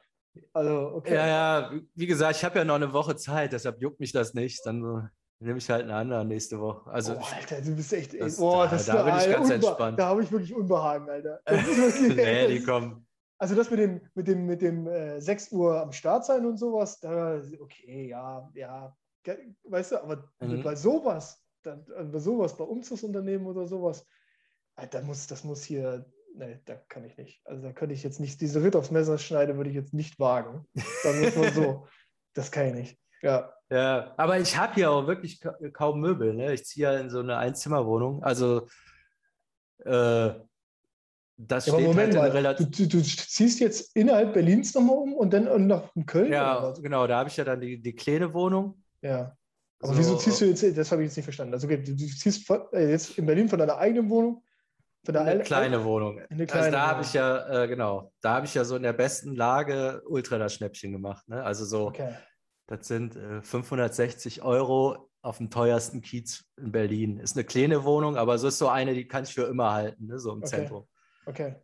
Also, okay. Ja, ja, wie gesagt, ich habe ja noch eine Woche Zeit, deshalb juckt mich das nicht. Dann nehme ich halt einen anderen nächste Woche. Also, oh, Alter, du bist echt. Das, oh, das da, da bin ich ganz entspannt. Da habe ich wirklich Unbehagen, Alter. nee, die kommen. Also das mit dem, mit dem, mit dem äh, 6 Uhr am Start sein und sowas, da, okay, ja, ja. Weißt du, aber mhm. bei sowas, dann, bei sowas, bei Umzugsunternehmen oder sowas, Alter, muss, das muss hier nee, da kann ich nicht. Also da könnte ich jetzt nicht, diese Ritt aufs Messer schneiden, würde ich jetzt nicht wagen. Dann muss man so. Das kann ich nicht. Ja. Ja, aber ich habe hier auch wirklich kaum Möbel. Ne? Ich ziehe ja in so eine Einzimmerwohnung. Also äh, das ja, steht Moment halt mal, du, du, du, ziehst jetzt innerhalb Berlins nochmal um und dann nach Köln? Ja, genau, da habe ich ja dann die, die kleine Wohnung. Ja. Aber so, wieso ziehst du jetzt, das habe ich jetzt nicht verstanden. Also okay, du ziehst von, äh, jetzt in Berlin von deiner eigenen Wohnung eine kleine Wohnung. Eine kleine also da habe ich ja, äh, genau, da habe ich ja so in der besten Lage ultra das Schnäppchen gemacht. Ne? Also so, okay. das sind äh, 560 Euro auf dem teuersten Kiez in Berlin. Ist eine kleine Wohnung, aber so ist so eine, die kann ich für immer halten, ne? so im okay. Zentrum. Okay.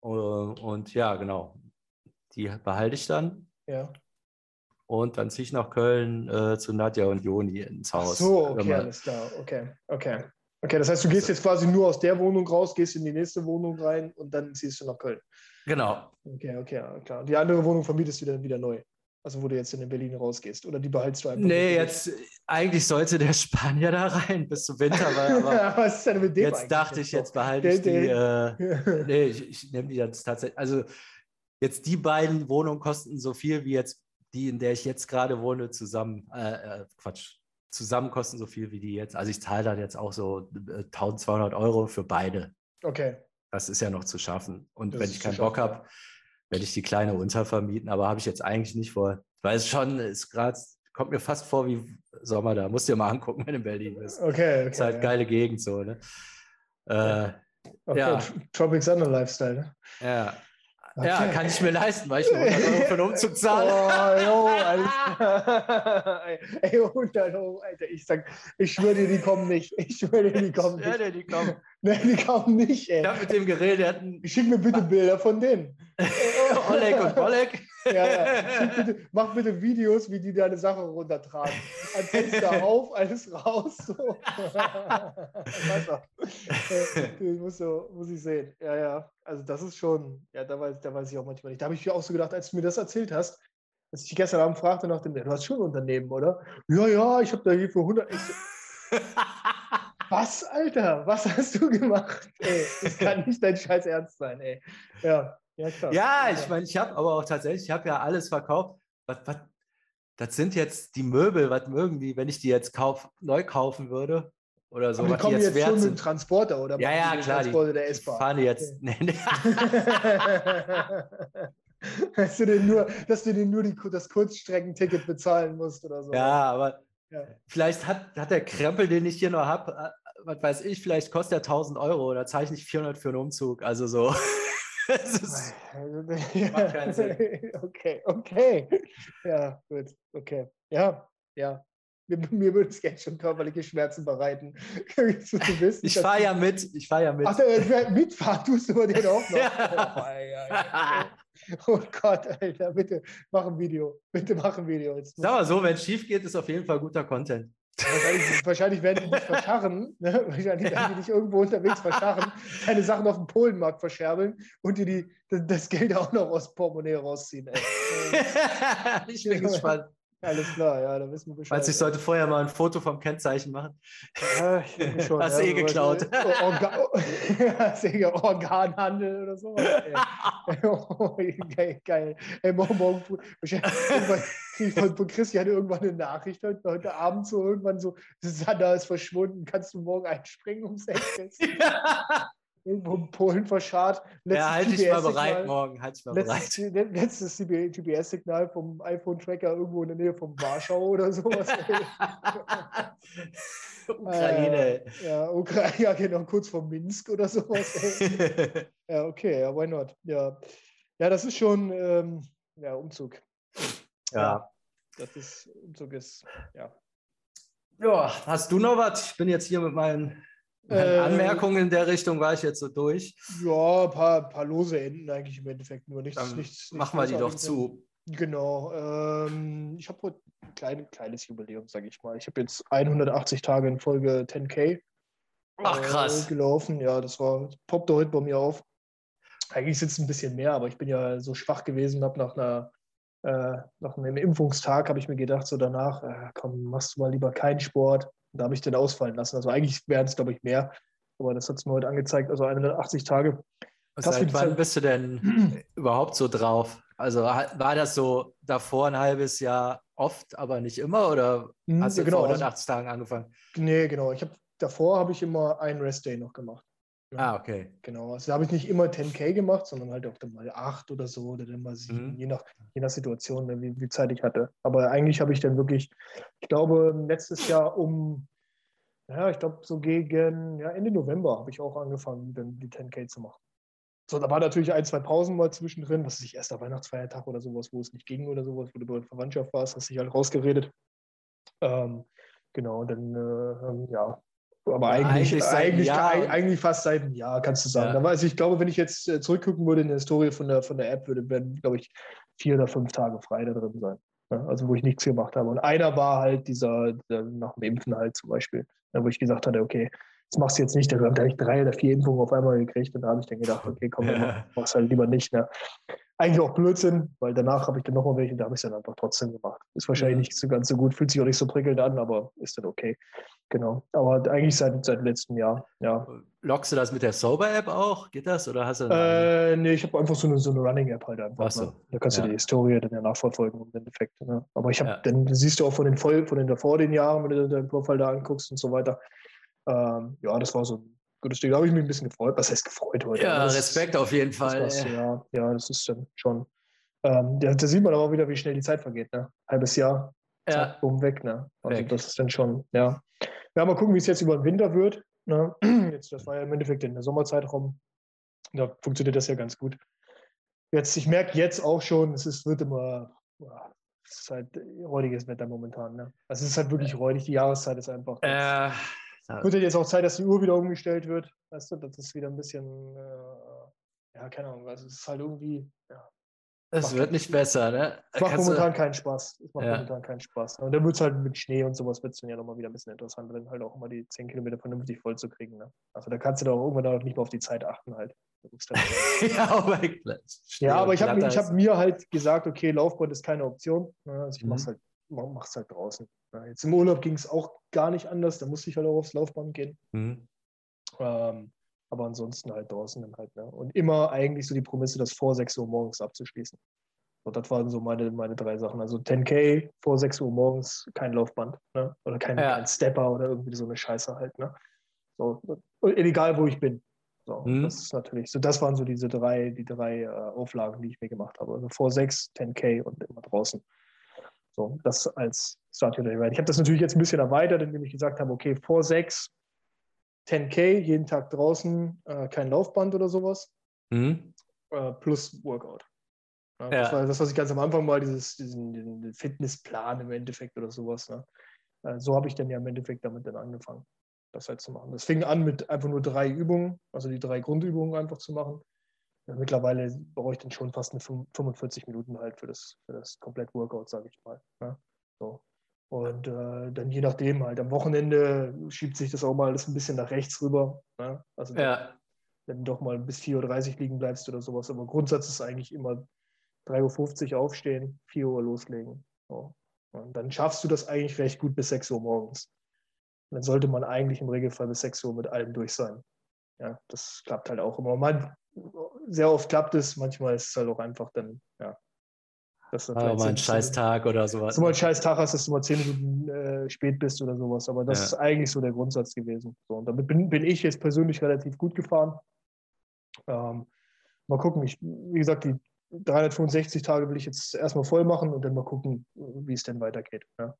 Und, und ja, genau. Die behalte ich dann. Ja. Und dann ziehe ich nach Köln äh, zu Nadja und Joni ins Haus. Ach so, okay, alles klar. Okay, okay. Okay, das heißt, du gehst jetzt quasi nur aus der Wohnung raus, gehst in die nächste Wohnung rein und dann ziehst du nach Köln. Genau. Okay, okay, klar. Die andere Wohnung vermietest du dann wieder neu. Also wo du jetzt in Berlin rausgehst. Oder die behältst du einfach? Nee, jetzt eigentlich sollte der Spanier da rein bis zum Winter. Aber, aber Was ist denn mit dem jetzt dachte ich, jetzt behalte ich die. Äh, nee, ich, ich nehme die jetzt tatsächlich. Also jetzt die beiden Wohnungen kosten so viel wie jetzt die, in der ich jetzt gerade wohne, zusammen. Äh, äh Quatsch, zusammen kosten so viel wie die jetzt. Also ich zahle dann jetzt auch so 1200 äh, Euro für beide. Okay. Das ist ja noch zu schaffen. Und das wenn ich keinen Bock habe, werde ich die kleine untervermieten. Aber habe ich jetzt eigentlich nicht vor. Weil es schon ist gerade, kommt mir fast vor wie Sommer da. Musst du dir mal angucken, wenn du in Berlin bist. Okay. okay ist halt ja. geile Gegend so. Ne? Äh, okay, ja. Tropic Thunder Lifestyle. Ne? Ja. Okay. Ja, kann ich mir leisten, weil ich nur 100 Euro für den Umzug zahle. Oh, jo, Alter. Ey, 100 Euro, Alter. Ich sag, ich schwöre dir, die kommen nicht. Ich schwöre dir, die kommen nicht. Ja, dir, die kommen. Nein, die kommen nicht, ey. Ich hab mit dem geredet. Schick mir bitte Bilder von denen. Oleg und Oleg. Ja, ja. Bitte, mach bitte Videos, wie die deine Sache runtertragen. Ein Fenster auf, alles raus. So. das muss, so, muss ich sehen. Ja, ja. Also das ist schon, ja, da weiß, da weiß ich auch manchmal nicht. Da habe ich mir auch so gedacht, als du mir das erzählt hast, als ich dich gestern Abend fragte nach dem, du hast schon ein Unternehmen, oder? Ja, ja, ich habe da hier für 100. Ich, was, Alter? Was hast du gemacht? Ey, das kann nicht dein Scheiß Ernst sein, ey. Ja. Ja, krass. ja ich meine, ich habe aber auch tatsächlich, ich habe ja alles verkauft. Was, was, das sind jetzt die Möbel, was mögen die, wenn ich die jetzt kauf, neu kaufen würde oder so. Aber die kommen die jetzt, jetzt schon mit dem Transporter oder ja, ja, klar, Transporter die, der S-Bahn. fahren jetzt. Okay. Nee, nee. dass du denen nur, dass du denen nur die, das Kurzstreckenticket bezahlen musst oder so. Ja, aber ja. vielleicht hat, hat der Krempel, den ich hier noch habe, äh, was weiß ich, vielleicht kostet er 1000 Euro oder zahle ich nicht 400 für einen Umzug. Also so. ist, macht keinen Sinn. Okay, okay. Ja, gut. Okay. Ja, ja. Mir, mir würde es jetzt schon körperliche Schmerzen bereiten. zu wissen, ich fahre ja mit. Ich fahre ja mit. Ach, äh, mitfahren tust du den auch noch. Ja. Oh, oh, Gott, Alter, bitte mach ein Video. Bitte mach ein Video. Jetzt Sag mal so, wenn es schief geht, ist auf jeden Fall guter Content. Wahrscheinlich, wahrscheinlich, werden die dich verscharren, ne? wahrscheinlich werden die dich irgendwo unterwegs verscharren, deine Sachen auf dem Polenmarkt verscherbeln und dir die, das Geld auch noch aus Portemonnaie rausziehen. ich bin gespannt. Alles klar, ja, da wissen wir Bescheid. Falls ich sollte vorher mal ein Foto vom Kennzeichen machen. Ja, schon, Hast ja, eh geklaut. Orga eh Organhandel oder so. oh, geil, geil. Ey, morgen, morgen ich von, von Christian irgendwann eine Nachricht heute, heute Abend so irgendwann so, Sanna ist verschwunden, kannst du morgen einspringen ums Eck? irgendwo in Polen verscharrt. ja, halte ich mal bereit morgen. Halt ich mal letztes, bereit. Letztes GPS-Signal vom iPhone-Tracker irgendwo in der Nähe von Warschau oder sowas. Ukraine. Äh, ja, Ukraine, ja, genau, kurz vor Minsk oder sowas. ja, okay, ja, why not? Ja, ja das ist schon ähm, ja, Umzug. Ja. ja. Das ist, Umzug ist, ja. Ja, hast du noch was? Ich bin jetzt hier mit meinen äh, Anmerkungen in der Richtung war ich jetzt so durch. Ja, ein paar, paar lose Enden eigentlich im Endeffekt nur. Nichts, Dann nichts, machen wir die doch zu. Genau. Ähm, ich habe heute ein klein, kleines Jubiläum, sage ich mal. Ich habe jetzt 180 Tage in Folge 10K Ach, krass. Äh, gelaufen. Ja, das war, poppte heute bei mir auf. Eigentlich sitzt ein bisschen mehr, aber ich bin ja so schwach gewesen, habe nach einer äh, nach einem Impfungstag habe ich mir gedacht, so danach, äh, komm, machst du mal lieber keinen Sport. Da habe ich den ausfallen lassen. Also eigentlich wären es, glaube ich, mehr. Aber das hat es mir heute angezeigt, also 180 Tage. Seit wann bist du denn überhaupt so drauf? Also war das so davor ein halbes Jahr oft, aber nicht immer? Oder hm, hast du genau, vor 180 also, Tagen angefangen? Nee, genau. Ich habe davor habe ich immer einen Rest-Day noch gemacht. Ah, okay. Genau. Also da habe ich nicht immer 10K gemacht, sondern halt auch dann mal 8 oder so oder dann mal 7, mhm. je, nach, je nach Situation, ne, wie, wie, Zeit ich hatte. Aber eigentlich habe ich dann wirklich, ich glaube, letztes Jahr um ja, ich glaube, so gegen ja, Ende November habe ich auch angefangen, dann die 10K zu machen. So, da war natürlich ein, zwei Pausen mal zwischendrin, was ich erst der Weihnachtsfeiertag oder sowas, wo es nicht ging oder sowas, wo du bei der Verwandtschaft warst, hast dich halt rausgeredet. Ähm, genau, dann, äh, ähm, ja, aber eigentlich, eigentlich, eigentlich, eigentlich, fast seit einem Jahr, kannst du sagen. Ja. Also ich glaube, wenn ich jetzt äh, zurückgucken würde in der Historie von der, von der App, würde, werden, glaube ich, vier oder fünf Tage frei da drin sein. Also wo ich nichts gemacht habe. Und einer war halt dieser, dieser nach dem Impfen halt zum Beispiel, wo ich gesagt hatte, okay, das machst du jetzt nicht. Da habe ich drei oder vier Impfungen auf einmal gekriegt und da habe ich dann gedacht, okay, komm, ja. mach's halt lieber nicht. Ne? Eigentlich auch Blödsinn, weil danach habe ich dann nochmal welche, da habe ich es dann einfach trotzdem gemacht. Ist wahrscheinlich ja. nicht so ganz so gut, fühlt sich auch nicht so prickelnd an, aber ist dann okay. Genau. Aber eigentlich seit, seit letztem Jahr, ja. Lockst du das mit der Sober-App auch? Geht das? Oder hast du äh, nee, ich habe einfach so eine, so eine Running-App halt einfach. So. Ne? Da kannst ja. du die Historie dann ja nachverfolgen im Endeffekt. Ne? Aber ich habe, ja. dann siehst du auch von den Voll, von den davor den Jahren, wenn du deinen Profil da anguckst und so weiter. Ähm, ja, das war so ein gutes Ding. Da habe ich mich ein bisschen gefreut. Was heißt gefreut heute? Ja, das, Respekt auf jeden Fall. Was, ja, ja, das ist dann schon. Ähm, da, da, sieht man aber auch wieder, wie schnell die Zeit vergeht. Ne? Halbes Jahr, ja. Zack, weg. Ne? Also weg. das ist dann schon, ja. Ja, mal gucken, wie es jetzt über den Winter wird. Ne? Jetzt, das war ja im Endeffekt in der Sommerzeitraum. Da funktioniert das ja ganz gut. Jetzt, ich merke jetzt auch schon, es ist, wird immer, es ist halt räudiges Wetter momentan. Ne? Also es ist halt wirklich räudig, die Jahreszeit ist einfach. Äh, wird jetzt auch Zeit, dass die Uhr wieder umgestellt wird. Weißt du, das ist wieder ein bisschen, äh, ja, keine Ahnung, also es ist halt irgendwie, ja, es wird nicht besser, ne? Es macht Kannst momentan du... keinen Spaß. Es macht ja. momentan keinen Spaß. Und dann wird es halt mit Schnee und sowas wird es dann ja nochmal wieder ein bisschen interessant, dann halt auch immer die 10 Kilometer vernünftig voll zu kriegen. Ne? Also da kannst du doch irgendwann auch nicht mehr auf die Zeit achten halt. ja, aber, ja, aber ich habe hab mir halt gesagt, okay, Laufband ist keine Option. Ne? Also ich mhm. mach's halt, mach's halt draußen. Jetzt im Urlaub ging es auch gar nicht anders, da musste ich halt auch aufs Laufband gehen. Mhm. Ähm, aber ansonsten halt draußen dann halt. Ne? Und immer eigentlich so die Prämisse, das vor 6 Uhr morgens abzuschließen. Und das waren so meine, meine drei Sachen. Also 10K vor 6 Uhr morgens, kein Laufband, ne? Oder kein, ja. kein Stepper oder irgendwie so eine Scheiße halt, ne? So, egal wo ich bin. So, mhm. das ist natürlich, so das waren so diese drei, die drei äh, Auflagen, die ich mir gemacht habe. Also vor 6, 10K und immer draußen. So, das als Start Ich habe das natürlich jetzt ein bisschen erweitert, indem ich gesagt habe, okay, vor 6 10K, jeden Tag draußen, äh, kein Laufband oder sowas, mhm. äh, plus Workout. Ja, ja. Das war das, was ich ganz am Anfang mal, dieses, diesen, diesen Fitnessplan im Endeffekt oder sowas. Ne? Äh, so habe ich dann ja im Endeffekt damit dann angefangen, das halt zu machen. Das fing an mit einfach nur drei Übungen, also die drei Grundübungen einfach zu machen. Ja, mittlerweile brauche ich dann schon fast eine 45 Minuten halt für das, für das Komplett-Workout, sage ich mal. Ne? So. Und äh, dann je nachdem halt, am Wochenende schiebt sich das auch mal alles ein bisschen nach rechts rüber. Ne? Also ja. wenn du doch mal bis 4.30 Uhr liegen bleibst oder sowas. Aber Grundsatz ist eigentlich immer 3.50 Uhr aufstehen, 4 Uhr loslegen. So. Und dann schaffst du das eigentlich recht gut bis 6 Uhr morgens. Und dann sollte man eigentlich im Regelfall bis 6 Uhr mit allem durch sein. Ja, das klappt halt auch immer. Man, sehr oft klappt es, manchmal ist es halt auch einfach dann, ja, dass du ah, mal einen scheiß Tag oder sowas. Dass du mal einen scheiß Tag hast, dass du mal zehn Minuten äh, spät bist oder sowas. Aber das ja. ist eigentlich so der Grundsatz gewesen. So, und damit bin, bin ich jetzt persönlich relativ gut gefahren. Ähm, mal gucken. Ich, wie gesagt, die 365 Tage will ich jetzt erstmal voll machen und dann mal gucken, wie es denn weitergeht. Ja.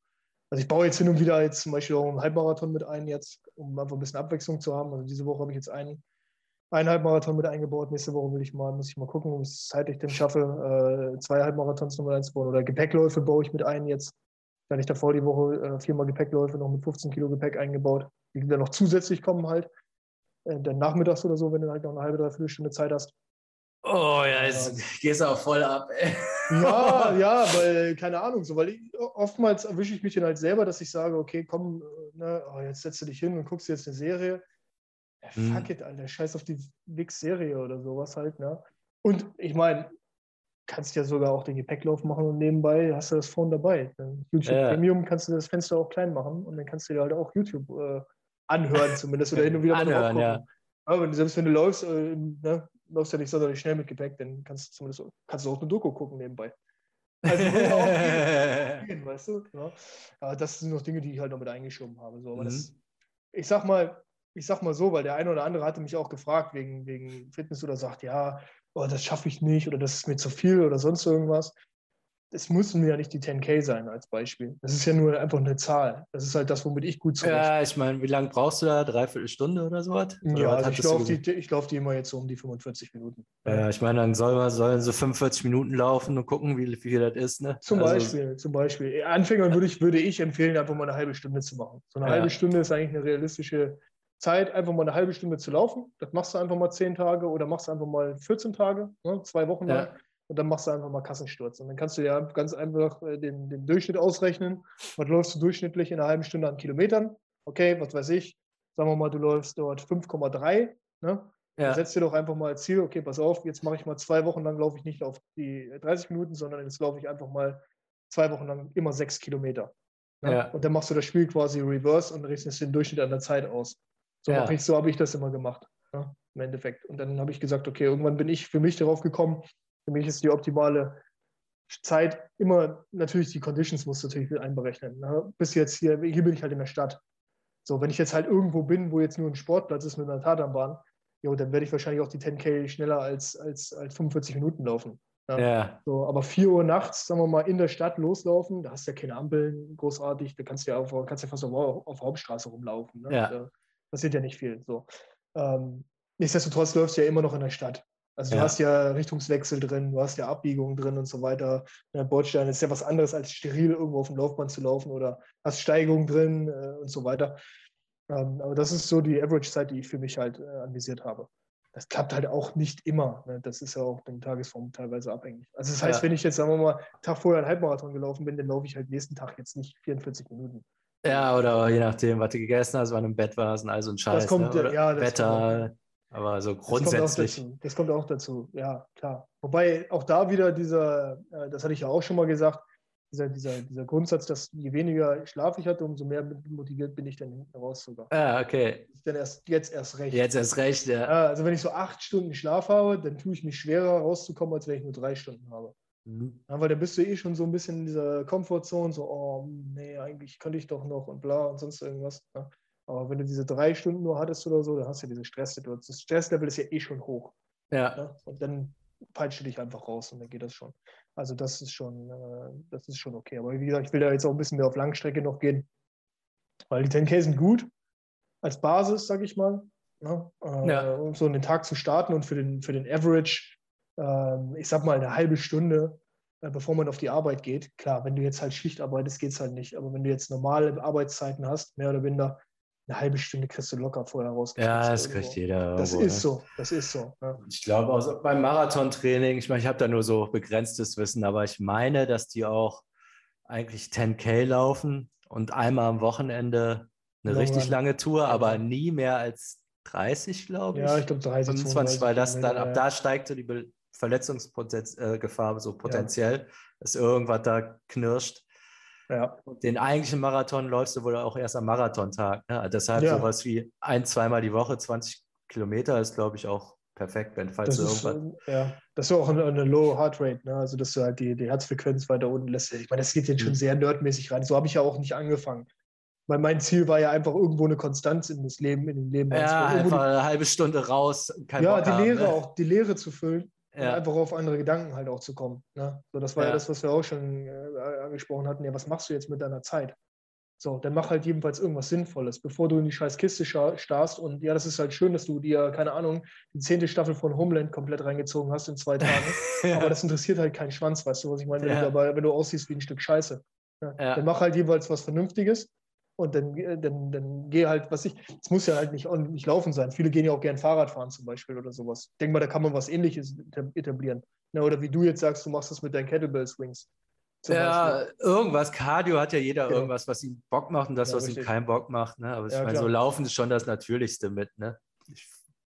Also ich baue jetzt hin und wieder jetzt zum Beispiel auch einen Halbmarathon mit ein jetzt, um einfach ein bisschen Abwechslung zu haben. Also diese Woche habe ich jetzt einen einen Halbmarathon mit eingebaut. Nächste Woche will ich mal, muss ich mal gucken, ob ich es zeitlich denn schaffe, äh, zwei Halbmarathons nochmal einzubauen. Oder Gepäckläufe baue ich mit ein jetzt. Da hatte ich davor die Woche äh, viermal Gepäckläufe noch mit 15 Kilo Gepäck eingebaut, die dann noch zusätzlich kommen halt. Äh, dann nachmittags oder so, wenn du halt noch eine halbe, dreiviertel Stunde Zeit hast. Oh ja, jetzt ähm, gehst du auch voll ab. Ey. Ja, ja, weil, keine Ahnung, so, weil ich, oftmals erwische ich mich dann halt selber, dass ich sage, okay, komm, äh, ne, oh, jetzt setzt du dich hin und guckst jetzt eine Serie ja, fuck mhm. it, Alter, scheiß auf die Wix-Serie oder sowas halt, ne? Und ich meine, kannst ja sogar auch den Gepäcklauf machen und nebenbei hast du das Phone dabei. YouTube ja. Premium kannst du das Fenster auch klein machen und dann kannst du dir halt auch YouTube äh, anhören zumindest oder hin und wieder anhören, ja. Aber selbst wenn du läufst, äh, ne, läufst ja nicht sonderlich schnell mit Gepäck, dann kannst du zumindest kannst du auch eine Doku gucken nebenbei. Also auch gehen, weißt du? Ja. Aber das sind noch Dinge, die ich halt noch mit eingeschoben habe. So. Aber mhm. das, ich sag mal, ich sag mal so, weil der eine oder andere hatte mich auch gefragt wegen, wegen Fitness oder sagt, ja, oh, das schaffe ich nicht oder das ist mir zu viel oder sonst irgendwas. es müssen ja nicht die 10K sein als Beispiel. Das ist ja nur einfach eine Zahl. Das ist halt das, womit ich gut zurecht. Ja, ich meine, wie lange brauchst du da? Dreiviertel Stunde oder so was? Ja, also ich laufe die, lauf die immer jetzt so um die 45 Minuten. Ja, ich meine, dann soll man, sollen so 45 Minuten laufen und gucken, wie, wie viel das ist. Ne? Zum also, Beispiel, zum Beispiel. Anfängern würde ich, würde ich empfehlen, einfach mal eine halbe Stunde zu machen. So eine ja. halbe Stunde ist eigentlich eine realistische Zeit, einfach mal eine halbe Stunde zu laufen. Das machst du einfach mal 10 Tage oder machst du einfach mal 14 Tage, ne? zwei Wochen lang. Ja und dann machst du einfach mal Kassensturz. Und dann kannst du ja ganz einfach äh, den, den Durchschnitt ausrechnen. Was läufst du durchschnittlich in einer halben Stunde an Kilometern? Okay, was weiß ich. Sagen wir mal, du läufst dort 5,3. Ne? Ja. Setz dir doch einfach mal als Ziel, okay, pass auf, jetzt mache ich mal zwei Wochen lang, laufe ich nicht auf die 30 Minuten, sondern jetzt laufe ich einfach mal zwei Wochen lang immer sechs Kilometer. Ne? Ja. Und dann machst du das Spiel quasi reverse und rechnest den Durchschnitt an der Zeit aus. So, ja. ich, so habe ich das immer gemacht, ne? im Endeffekt. Und dann habe ich gesagt, okay, irgendwann bin ich für mich darauf gekommen, für mich ist die optimale Zeit immer natürlich die Conditions musst du natürlich mit einberechnen. Ne? Bis jetzt hier, hier bin ich halt in der Stadt. So, wenn ich jetzt halt irgendwo bin, wo jetzt nur ein Sportplatz ist mit einer Tatanbahn, jo, dann werde ich wahrscheinlich auch die 10K schneller als, als, als 45 Minuten laufen. Ja. ja. So, aber 4 Uhr nachts, sagen wir mal, in der Stadt loslaufen, da hast du ja keine Ampeln großartig, da kannst du ja, auf, kannst ja fast auf, auf Hauptstraße rumlaufen. Ne? Ja. Da passiert ja nicht viel. So. Ähm, nichtsdestotrotz läufst du ja immer noch in der Stadt. Also du ja. hast ja Richtungswechsel drin, du hast ja Abbiegungen drin und so weiter. Der Bordstein ist ja was anderes als steril irgendwo auf dem Laufband zu laufen oder hast Steigungen drin äh, und so weiter. Ähm, aber das ist so die Average-Zeit, die ich für mich halt äh, anvisiert habe. Das klappt halt auch nicht immer. Ne? Das ist ja auch den Tagesform teilweise abhängig. Also das heißt, ja. wenn ich jetzt, sagen wir mal, Tag vorher einen Halbmarathon gelaufen bin, dann laufe ich halt nächsten Tag jetzt nicht 44 Minuten. Ja, oder je nachdem, was du gegessen hast, wann du im Bett warst und all so ein Scheiß. Das kommt, ne? ja, das Wetter. Kommt, aber so grundsätzlich. Das kommt, das kommt, auch dazu, ja, klar. Wobei auch da wieder dieser, äh, das hatte ich ja auch schon mal gesagt, dieser, dieser, dieser Grundsatz, dass je weniger Schlaf ich hatte, umso mehr motiviert bin ich dann hinten raus sogar. Ah, okay. Dann erst, jetzt erst recht. Jetzt erst recht, ja. Also wenn ich so acht Stunden Schlaf habe, dann tue ich mich schwerer rauszukommen, als wenn ich nur drei Stunden habe. Mhm. Ja, weil dann bist du eh schon so ein bisschen in dieser Komfortzone, so, oh, nee, eigentlich könnte ich doch noch und bla und sonst irgendwas. Ja. Aber wenn du diese drei Stunden nur hattest oder so, dann hast du diese Stresssituation. Das Stresslevel ist ja eh schon hoch. Ja. Ne? Und dann peitscht du dich einfach raus und dann geht das schon. Also das ist schon, äh, das ist schon okay. Aber wie gesagt, ich will da jetzt auch ein bisschen mehr auf Langstrecke noch gehen, weil die 10K sind gut als Basis, sag ich mal. Ne? Äh, ja. Um so einen Tag zu starten und für den, für den Average, ich sag mal eine halbe Stunde, äh, bevor man auf die Arbeit geht. Klar, wenn du jetzt halt Schicht arbeitest, geht es halt nicht. Aber wenn du jetzt normale Arbeitszeiten hast, mehr oder weniger, eine halbe Stunde kriegst du locker vorher raus. Ja, das kriegt jeder. Das irgendwo, ist ne? so, das ist so. Ja. Ich glaube auch beim Marathontraining, ich meine, ich habe da nur so begrenztes Wissen, aber ich meine, dass die auch eigentlich 10K laufen und einmal am Wochenende eine ja, richtig lange Tour, aber nie mehr als 30, glaube ich. Ja, ich glaube 30. 25, weil das dann, ab da steigt so die Verletzungsgefahr so potenziell, ja. dass irgendwas da knirscht. Ja. Den eigentlichen Marathon läufst du wohl auch erst am Marathontag. Ne? Deshalb ja. sowas wie ein, zweimal die Woche, 20 Kilometer ist, glaube ich, auch perfekt, wenn falls das du irgendwann. Ist, ja, das ist auch eine, eine Low Heart Rate, ne? also dass du halt die, die Herzfrequenz weiter unten lässt. Ich meine, das geht jetzt schon mhm. sehr nerdmäßig rein. So habe ich ja auch nicht angefangen. Weil mein Ziel war ja einfach irgendwo eine Konstanz in das Leben, in dem Leben. Ja, also einfach eine halbe Stunde raus. ja, Bock die haben, Lehre ne? auch, die Lehre zu füllen ja. einfach auf andere Gedanken halt auch zu kommen. Ne? So, das war ja. ja das, was wir auch schon äh, angesprochen hatten. Ja, was machst du jetzt mit deiner Zeit? So, dann mach halt jedenfalls irgendwas Sinnvolles, bevor du in die scheiß Kiste starrst. Und ja, das ist halt schön, dass du dir, keine Ahnung, die zehnte Staffel von Homeland komplett reingezogen hast in zwei Tagen. ja. Aber das interessiert halt keinen Schwanz, weißt du, was ich meine? Wenn, du, dabei, wenn du aussiehst wie ein Stück Scheiße. Ne? Dann mach halt jeweils was Vernünftiges und dann, dann, dann gehe halt, was ich, es muss ja halt nicht, nicht laufen sein. Viele gehen ja auch gern Fahrrad fahren zum Beispiel oder sowas. Denk mal, da kann man was ähnliches etablieren. Na, oder wie du jetzt sagst, du machst das mit deinen Kettlebell Swings. Ja, Beispiel. irgendwas. Cardio hat ja jeder genau. irgendwas, was ihm Bock macht und das, ja, was richtig. ihm keinen Bock macht. Ne? Aber ich ja, meine, so laufen ist schon das Natürlichste mit. Ne? Ich,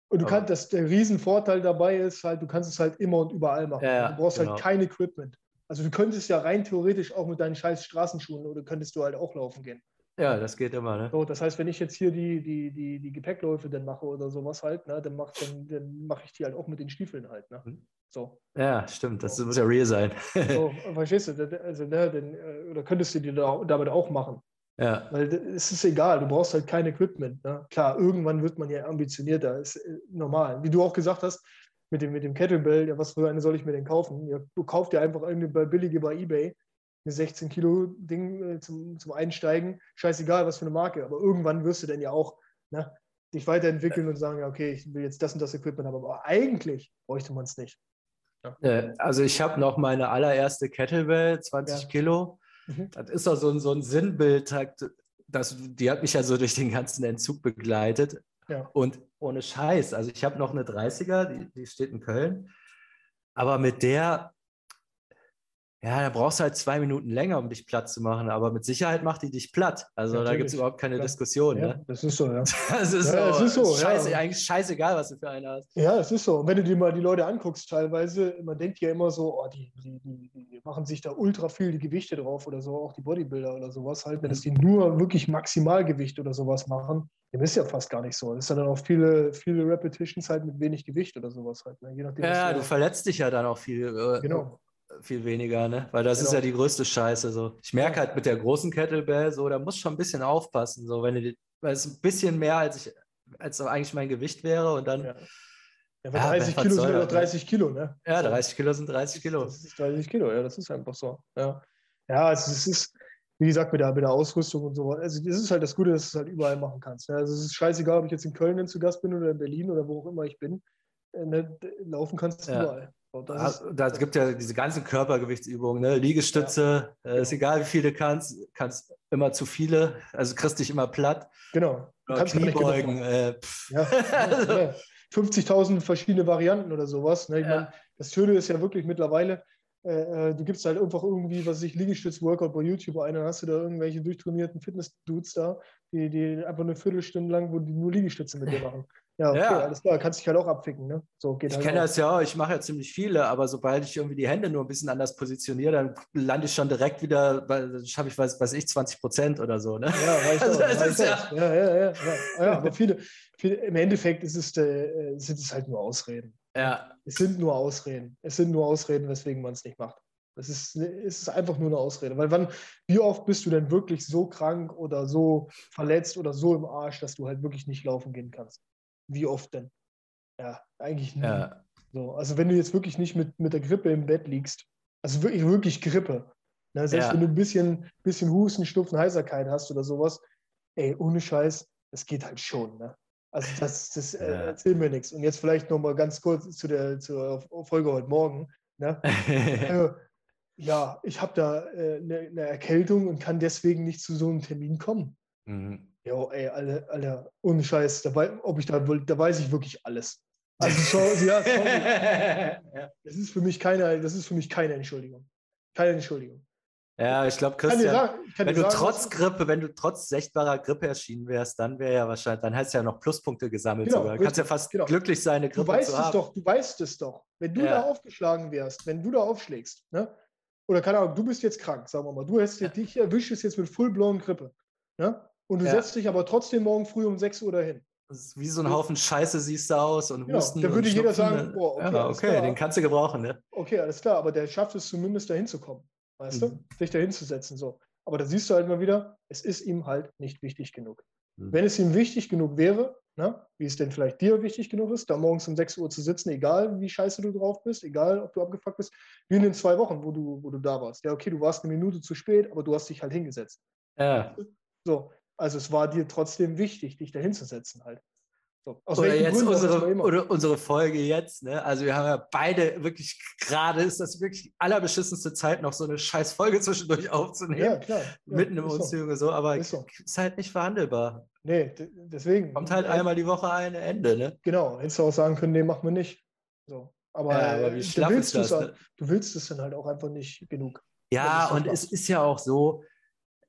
und du kannst, das, der Riesenvorteil dabei ist halt, du kannst es halt immer und überall machen. Ja, du brauchst halt genau. halt kein Equipment. Also du könntest ja rein theoretisch auch mit deinen scheiß Straßenschuhen oder könntest du halt auch laufen gehen. Ja, das geht immer, ne? So, das heißt, wenn ich jetzt hier die, die, die, die Gepäckläufe dann mache oder sowas halt, ne, dann mache dann, dann mach ich die halt auch mit den Stiefeln halt. Ne? Mhm. So. Ja, stimmt, das so. muss ja real sein. so, verstehst du, also, ne, dann, äh, oder könntest du die da, damit auch machen. Ja. Weil es ist egal, du brauchst halt kein Equipment. Ne? Klar, irgendwann wird man ja ambitionierter, ist äh, normal. Wie du auch gesagt hast, mit dem, mit dem Kettlebell, ja, was für eine soll ich mir denn kaufen? Ja, du kaufst dir einfach irgendeine billige bei Ebay, eine 16 Kilo Ding äh, zum, zum Einsteigen, scheißegal, was für eine Marke, aber irgendwann wirst du dann ja auch ne, dich weiterentwickeln und sagen, ja, okay, ich will jetzt das und das Equipment haben, aber eigentlich bräuchte man es nicht. Ja. Äh, also ich habe noch meine allererste Kettlebell, 20 ja. Kilo. Mhm. Das ist auch so ein, so ein Sinnbild, das, die hat mich ja so durch den ganzen Entzug begleitet. Ja. Und ohne Scheiß, also ich habe noch eine 30er, die, die steht in Köln, aber mit der ja, da brauchst du halt zwei Minuten länger, um dich platt zu machen, aber mit Sicherheit macht die dich platt. Also Natürlich. da gibt es überhaupt keine Klar. Diskussion. Ja, ne? Das ist so, ja. das ist ja, so. Das ist so Scheiße, ja. eigentlich scheißegal, was du für eine hast. Ja, es ist so. Und wenn du dir mal die Leute anguckst, teilweise, man denkt ja immer so, oh, die, die, die, machen sich da ultra viel die Gewichte drauf oder so, auch die Bodybuilder oder sowas halt, mhm. dass die nur wirklich Maximalgewicht oder sowas machen. Dem ist ja fast gar nicht so. Das sind dann auch viele, viele Repetitions halt mit wenig Gewicht oder sowas halt. Ne? Je nachdem, ja, du verletzt dich ja dann auch viel. Äh, genau viel weniger, ne? Weil das genau. ist ja die größte Scheiße. So. Ich merke halt mit der großen Kettlebell, so, da muss schon ein bisschen aufpassen. So, wenn die, weil es ein bisschen mehr als ich, als eigentlich mein Gewicht wäre und dann. Ja. Ja, 30 ja, Kilo sind ja 30 Kilo, ne? Ja, 30 Kilo sind 30 Kilo. Das ist 30 Kilo, ja, das ist einfach so. Ja, ja also es ist, wie gesagt, mit der, mit der Ausrüstung und so. Also das ist halt das Gute, dass du es halt überall machen kannst. Ne? Also es ist scheißegal, ob ich jetzt in Köln zu Gast bin oder in Berlin oder wo auch immer ich bin. Äh, ne? Laufen kannst du ja. überall. Da, da gibt ja diese ganzen Körpergewichtsübungen, ne? Liegestütze, ja, äh, ist genau. egal, wie viele du kannst, kannst immer zu viele, also kriegst dich immer platt. Genau. Kannst Kniebeugen. Äh, ja, ja, 50.000 verschiedene Varianten oder sowas. Ne? Ich mein, das Schöne ist ja wirklich mittlerweile, äh, äh, du gibst halt einfach irgendwie, was ich Liegestütz-Workout bei YouTube ein, dann hast du da irgendwelche durchtrainierten Fitness-Dudes da, die, die einfach eine Viertelstunde lang, wo die nur Liegestütze mit dir machen. Ja, okay, ja. alles klar, kannst dich halt auch abficken. Ne? So geht ich halt kenne das ja ich mache ja ziemlich viele, aber sobald ich irgendwie die Hände nur ein bisschen anders positioniere, dann lande ich schon direkt wieder, dann schaffe ich, weiß, weiß ich, 20 Prozent oder so. Ne? Ja, reicht also, auch, reicht ja. ja, ja, ja, ja. ja aber viele, viele, im Endeffekt ist es, äh, sind es halt nur Ausreden. Ja. Es sind nur Ausreden. Es sind nur Ausreden, weswegen man es nicht macht. Es ist, es ist einfach nur eine Ausrede. Weil wann, wie oft bist du denn wirklich so krank oder so verletzt oder so im Arsch, dass du halt wirklich nicht laufen gehen kannst? Wie oft denn? Ja, eigentlich nie. Ja. So, also wenn du jetzt wirklich nicht mit, mit der Grippe im Bett liegst, also wirklich, wirklich Grippe, ne, selbst ja. wenn du ein bisschen, bisschen Husten, Schnupfen, Heiserkeit hast oder sowas, ey, ohne Scheiß, das geht halt schon. Ne? Also das, das äh, ja. erzählt mir nichts. Und jetzt vielleicht nochmal ganz kurz zu der zur Folge heute Morgen. Ne? also, ja, ich habe da eine äh, ne, ne Erkältung und kann deswegen nicht zu so einem Termin kommen. Mhm. Jo, ey, alle, alle, ohne Scheiß, da, ob ich da, da weiß ich wirklich alles. Also, so, ja, sorry. Das ist für mich keine, das ist für mich keine Entschuldigung. Keine Entschuldigung. Ja, ich glaube, Christian, sagen, wenn du sagen, trotz Grippe, wenn du trotz sichtbarer Grippe erschienen wärst, dann wäre ja wahrscheinlich, dann hast du ja noch Pluspunkte gesammelt genau, sogar. Du kannst ja fast genau. glücklich sein, eine Grippe du weißt zu es Doch, du weißt es doch. Wenn du ja. da aufgeschlagen wärst, wenn du da aufschlägst, ne? oder keine Ahnung, du bist jetzt krank, sagen wir mal, du hast ja. dich erwischt jetzt mit full-blown Grippe. Ne? Und du ja. setzt dich aber trotzdem morgen früh um 6 Uhr dahin. Das ist wie so ein Haufen Scheiße siehst du aus und genau, Husten. Da würde jeder sagen, ne? boah, okay, ja, okay den kannst du gebrauchen, ne? Okay, alles klar, aber der schafft es zumindest dahin zu kommen, weißt mhm. du? Sich dahin zu setzen, so. Aber da siehst du halt mal wieder, es ist ihm halt nicht wichtig genug. Mhm. Wenn es ihm wichtig genug wäre, ne, wie es denn vielleicht dir wichtig genug ist, da morgens um 6 Uhr zu sitzen, egal wie scheiße du drauf bist, egal ob du abgefuckt bist, wie in den zwei Wochen, wo du, wo du da warst. Ja, okay, du warst eine Minute zu spät, aber du hast dich halt hingesetzt. Ja. So, also es war dir trotzdem wichtig, dich da hinzusetzen halt. So, oder jetzt unsere, oder unsere Folge jetzt, ne? Also wir haben ja beide wirklich gerade ist das wirklich allerbeschissenste Zeit, noch so eine scheiß Folge zwischendurch aufzunehmen. Ja, klar. Ja, mitten im Umzug so. so, aber ist, so. ist, halt nicht verhandelbar. Nee, deswegen. Kommt halt einmal die Woche ein Ende, ne? Genau, hättest du auch sagen können, nee, machen wir nicht. So. Aber, ja, aber wie schlaff ist das? Halt, ne? Du willst es dann halt auch einfach nicht genug. Ja, und es ist ja auch so,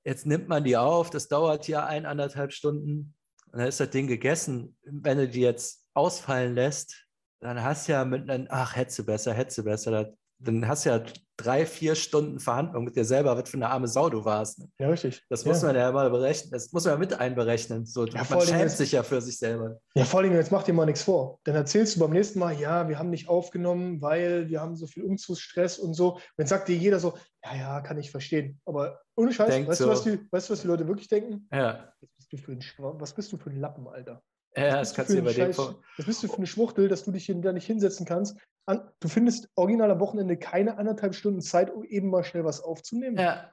Jetzt nimmt man die auf, das dauert ja ein, anderthalb Stunden und dann ist das Ding gegessen. Wenn du die jetzt ausfallen lässt, dann hast du ja mit einem, ach, hättest du besser, hättest du besser, dann hast du ja drei, vier Stunden Verhandlung mit dir selber, was für eine arme Sau du warst. Ne? Ja, richtig. Das muss ja. man ja mal berechnen, das muss man ja mit einberechnen. So, ja, man schämt jetzt, sich ja für sich selber. Ja, vor allem, jetzt mach dir mal nichts vor. Dann erzählst du beim nächsten Mal, ja, wir haben nicht aufgenommen, weil wir haben so viel Umzugsstress und so. Und dann sagt dir jeder so, ja, ja, kann ich verstehen. Aber ohne Scheiß, weißt, so. du, was die, weißt du, was die Leute wirklich denken? Ja. Was bist du für ein, was bist du für ein Lappen, Alter? Ja, das kannst du über den Was bist du für eine Schwuchtel, dass du dich da nicht hinsetzen kannst? du findest original am Wochenende keine anderthalb Stunden Zeit, um eben mal schnell was aufzunehmen? Ja.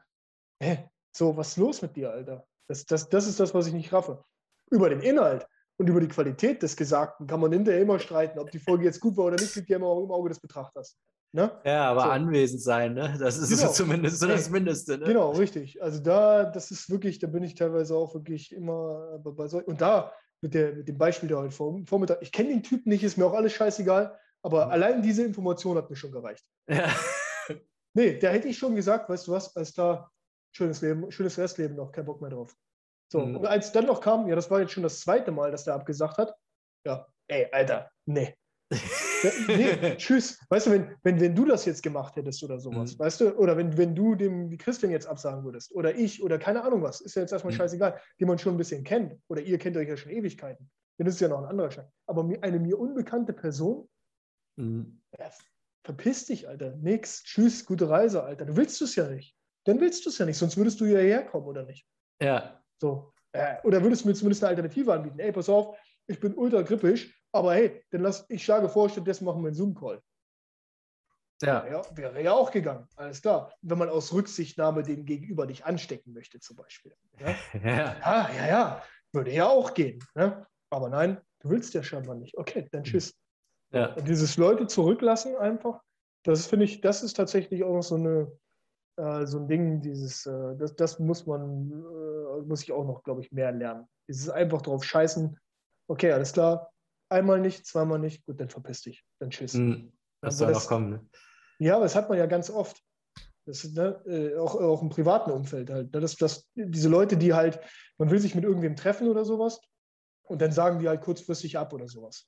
Hä? So, was ist los mit dir, Alter? Das, das, das ist das, was ich nicht raffe. Über den Inhalt und über die Qualität des Gesagten kann man hinterher immer streiten. Ob die Folge jetzt gut war oder nicht, liegt ja immer im Auge des Betrachters. Ne? Ja, aber so. anwesend sein, ne? das ist genau. zumindest so das Mindeste. Ne? Genau, richtig. Also da, das ist wirklich, da bin ich teilweise auch wirklich immer bei solchen. Und da, mit, der, mit dem Beispiel der heute Vormittag, ich kenne den Typen nicht, ist mir auch alles scheißegal, aber mhm. allein diese Information hat mir schon gereicht. Ja. Nee, da hätte ich schon gesagt, weißt du was, alles klar, schönes Leben, schönes Restleben noch, kein Bock mehr drauf. So, mhm. und als dann noch kam, ja, das war jetzt schon das zweite Mal, dass der abgesagt hat, ja, ey, Alter, nee. nee, tschüss. Weißt du, wenn, wenn, wenn du das jetzt gemacht hättest oder sowas, mhm. weißt du, oder wenn, wenn du dem die Christian jetzt absagen würdest, oder ich, oder keine Ahnung was, ist ja jetzt erstmal mhm. scheißegal, den man schon ein bisschen kennt, oder ihr kennt euch ja schon Ewigkeiten, dann ist es ja noch ein anderer Schein. Aber eine mir unbekannte Person, mhm. ja, verpiss dich, Alter, nix, tschüss, gute Reise, Alter. Du willst es ja nicht. Dann willst du es ja nicht, sonst würdest du ja herkommen, oder nicht? Ja. So. Äh, oder würdest du mir zumindest eine Alternative anbieten? Ey, pass auf, ich bin ultra grippisch, aber hey, dann lass, ich schlage vor, stattdessen machen wir einen Zoom-Call. Ja. ja. Wäre ja auch gegangen, alles klar. Wenn man aus Rücksichtnahme den Gegenüber nicht anstecken möchte, zum Beispiel. Ja, ja, ja, ja, ja. würde ja auch gehen. Ne? Aber nein, du willst ja scheinbar nicht. Okay, dann tschüss. Ja. Und dieses Leute zurücklassen einfach, das finde ich, das ist tatsächlich auch noch so eine, äh, so ein Ding, dieses, äh, das, das muss man, äh, muss ich auch noch, glaube ich, mehr lernen. Dieses einfach drauf scheißen, okay, alles klar, einmal nicht, zweimal nicht, gut, dann verpiss dich, dann tschüss. Mhm. Das soll noch kommen. Ne? Ja, aber das hat man ja ganz oft. Das ist, ne, äh, auch, auch im privaten Umfeld halt. Ne, das, das, diese Leute, die halt, man will sich mit irgendwem treffen oder sowas und dann sagen die halt kurzfristig ab oder sowas.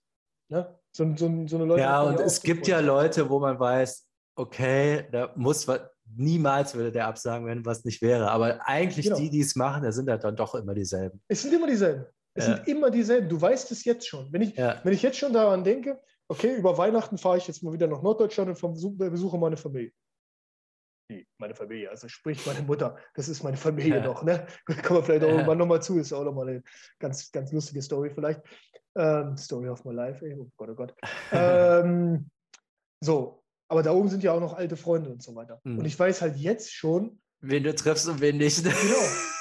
Ne? So, so, so eine Leute ja, und es gibt ja Leute, wo man weiß, okay, da muss was, niemals würde der absagen, wenn was nicht wäre. Aber eigentlich genau. die, die es machen, da sind halt dann doch immer dieselben. Es sind immer dieselben. Es ja. sind immer dieselben. Du weißt es jetzt schon. Wenn ich, ja. wenn ich jetzt schon daran denke, okay, über Weihnachten fahre ich jetzt mal wieder nach Norddeutschland und besuche meine Familie. Meine Familie, also sprich meine Mutter, das ist meine Familie ja. noch, ne? Kommen wir vielleicht auch irgendwann nochmal zu, ist auch nochmal eine ganz, ganz lustige Story vielleicht. Ähm, Story of my life, ey. oh Gott, oh Gott. ähm, so, aber da oben sind ja auch noch alte Freunde und so weiter. Mhm. Und ich weiß halt jetzt schon, wen du triffst und wen nicht. Genau.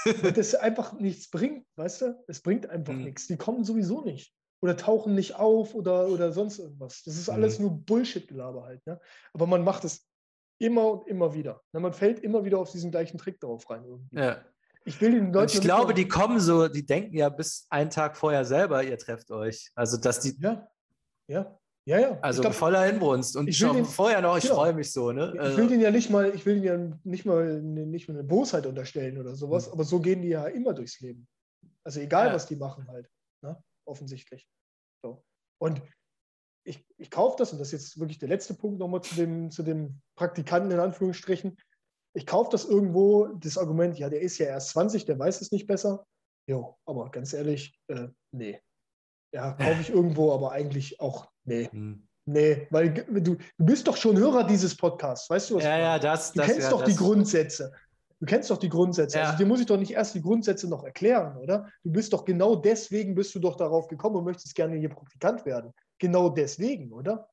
Und das einfach nichts bringt, weißt du? Es bringt einfach mhm. nichts. Die kommen sowieso nicht. Oder tauchen nicht auf oder, oder sonst irgendwas. Das ist alles mhm. nur Bullshit-Gelaber halt. Ne? Aber man macht es immer und immer wieder. Ne? Man fällt immer wieder auf diesen gleichen Trick darauf rein. Irgendwie. Ja. Ich will den Leuten. ich glaube, die kommen so, die denken ja bis einen Tag vorher selber, ihr trefft euch. Also, dass die. Ja. Ja. Ja, ja. Also glaub, voller Inbrunst und schon den, vorher noch, ich genau. freue mich so. Ne? Ich will also den ja nicht mal, ich will den ja nicht mal, nicht mal eine Bosheit unterstellen oder sowas, mhm. aber so gehen die ja immer durchs Leben. Also egal, ja. was die machen halt. Ne? Offensichtlich. So. Und ich, ich kaufe das, und das ist jetzt wirklich der letzte Punkt nochmal zu dem, zu dem Praktikanten in Anführungsstrichen. Ich kaufe das irgendwo, das Argument, ja, der ist ja erst 20, der weiß es nicht besser. Jo, aber ganz ehrlich, äh, nee. Ja, kaufe ich irgendwo, aber eigentlich auch Nee. Hm. Nee, weil du, du bist doch schon Hörer dieses Podcasts, weißt du was? Ja, ja, das. Du das, kennst ja, doch das. die Grundsätze. Du kennst doch die Grundsätze. Ja. Also dir muss ich doch nicht erst die Grundsätze noch erklären, oder? Du bist doch genau deswegen bist du doch darauf gekommen und möchtest gerne hier Praktikant werden. Genau deswegen, oder?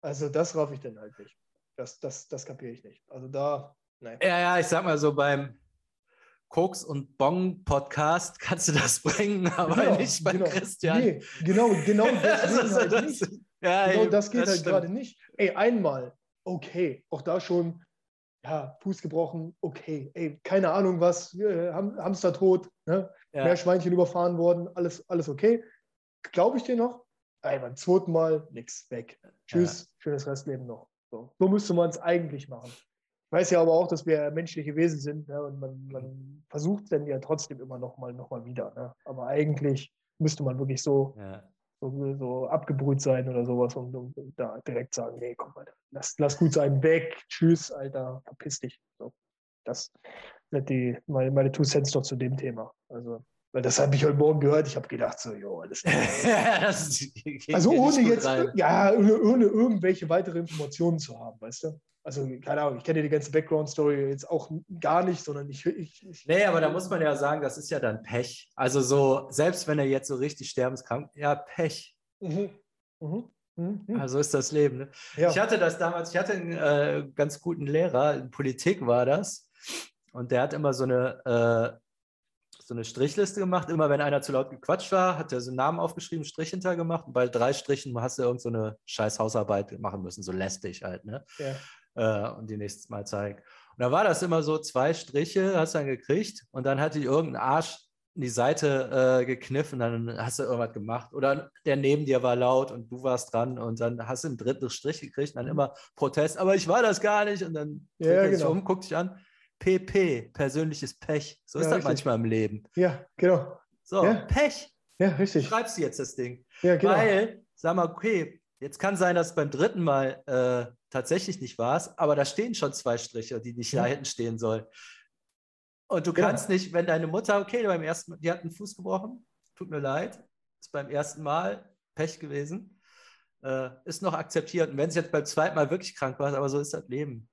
Also das raff ich dann halt nicht. Das, das, das kapiere ich nicht. Also da, nein. Ja, ja, ich sag mal so beim Koks und Bong Podcast kannst du das bringen, aber genau, nicht bei genau. Christian. Nee, genau, genau deswegen halt das, nicht. Ja, genau das geht das halt gerade nicht. Ey, einmal, okay, auch da schon, ja, Fuß gebrochen, okay, ey, keine Ahnung was, äh, Hamster tot, ne? ja. Meerschweinchen überfahren worden, alles, alles okay. Glaube ich dir noch? Ey, beim zweiten Mal, nix, weg. Tschüss, ja. schönes Restleben noch. So, so müsste man es eigentlich machen. Ich weiß ja aber auch, dass wir menschliche Wesen sind ne? und man, man versucht es dann ja trotzdem immer noch mal, noch mal wieder. Ne? Aber eigentlich müsste man wirklich so, ja. so, so, abgebrüht sein oder sowas und, und, und, da direkt sagen, nee, komm mal, lass, lass gut sein, weg, tschüss, Alter, verpiss dich. So, das sind die, meine, meine Two Cents doch zu dem Thema. Also, weil das habe ich heute Morgen gehört. Ich habe gedacht, so, jo, alles Also ohne jetzt, rein. ja, ohne, ohne, irgendwelche weitere Informationen zu haben, weißt du? Also, keine Ahnung, ich kenne ja die ganze Background-Story jetzt auch gar nicht, sondern ich, ich, ich. Nee, aber da muss man ja sagen, das ist ja dann Pech. Also, so, selbst wenn er jetzt so richtig sterbenskrank, ja, Pech. Mhm. Mhm. Mhm. Also ist das Leben. Ne? Ja. Ich hatte das damals, ich hatte einen äh, ganz guten Lehrer, in Politik war das, und der hat immer so eine, äh, so eine Strichliste gemacht. Immer wenn einer zu laut gequatscht war, hat er so einen Namen aufgeschrieben, Strich hintergemacht und bei drei Strichen hast du irgend so eine scheiß Hausarbeit machen müssen, so lästig halt. Ne? Ja äh, und die nächstes Mal zeigen. Und da war das immer so, zwei Striche hast du dann gekriegt und dann hat die irgendein Arsch in die Seite äh, gekniffen, dann hast du irgendwas gemacht. Oder der neben dir war laut und du warst dran und dann hast du einen dritten Strich gekriegt und dann immer Protest, aber ich war das gar nicht. Und dann ja, ja genau. um, guckt dich an. PP, persönliches Pech. So ja, ist das richtig. manchmal im Leben. Ja, genau. So, ja. Pech. Ja, richtig. Schreibst du jetzt das Ding. Ja, genau. Weil, sag mal, okay, jetzt kann sein, dass beim dritten Mal äh, tatsächlich nicht warst, aber da stehen schon zwei Striche, die nicht da hinten stehen sollen. Und du kannst ja. nicht, wenn deine Mutter, okay, beim ersten Mal, die hat einen Fuß gebrochen, tut mir leid, ist beim ersten Mal Pech gewesen, äh, ist noch akzeptiert. Und wenn sie jetzt beim zweiten Mal wirklich krank war, aber so ist das Leben.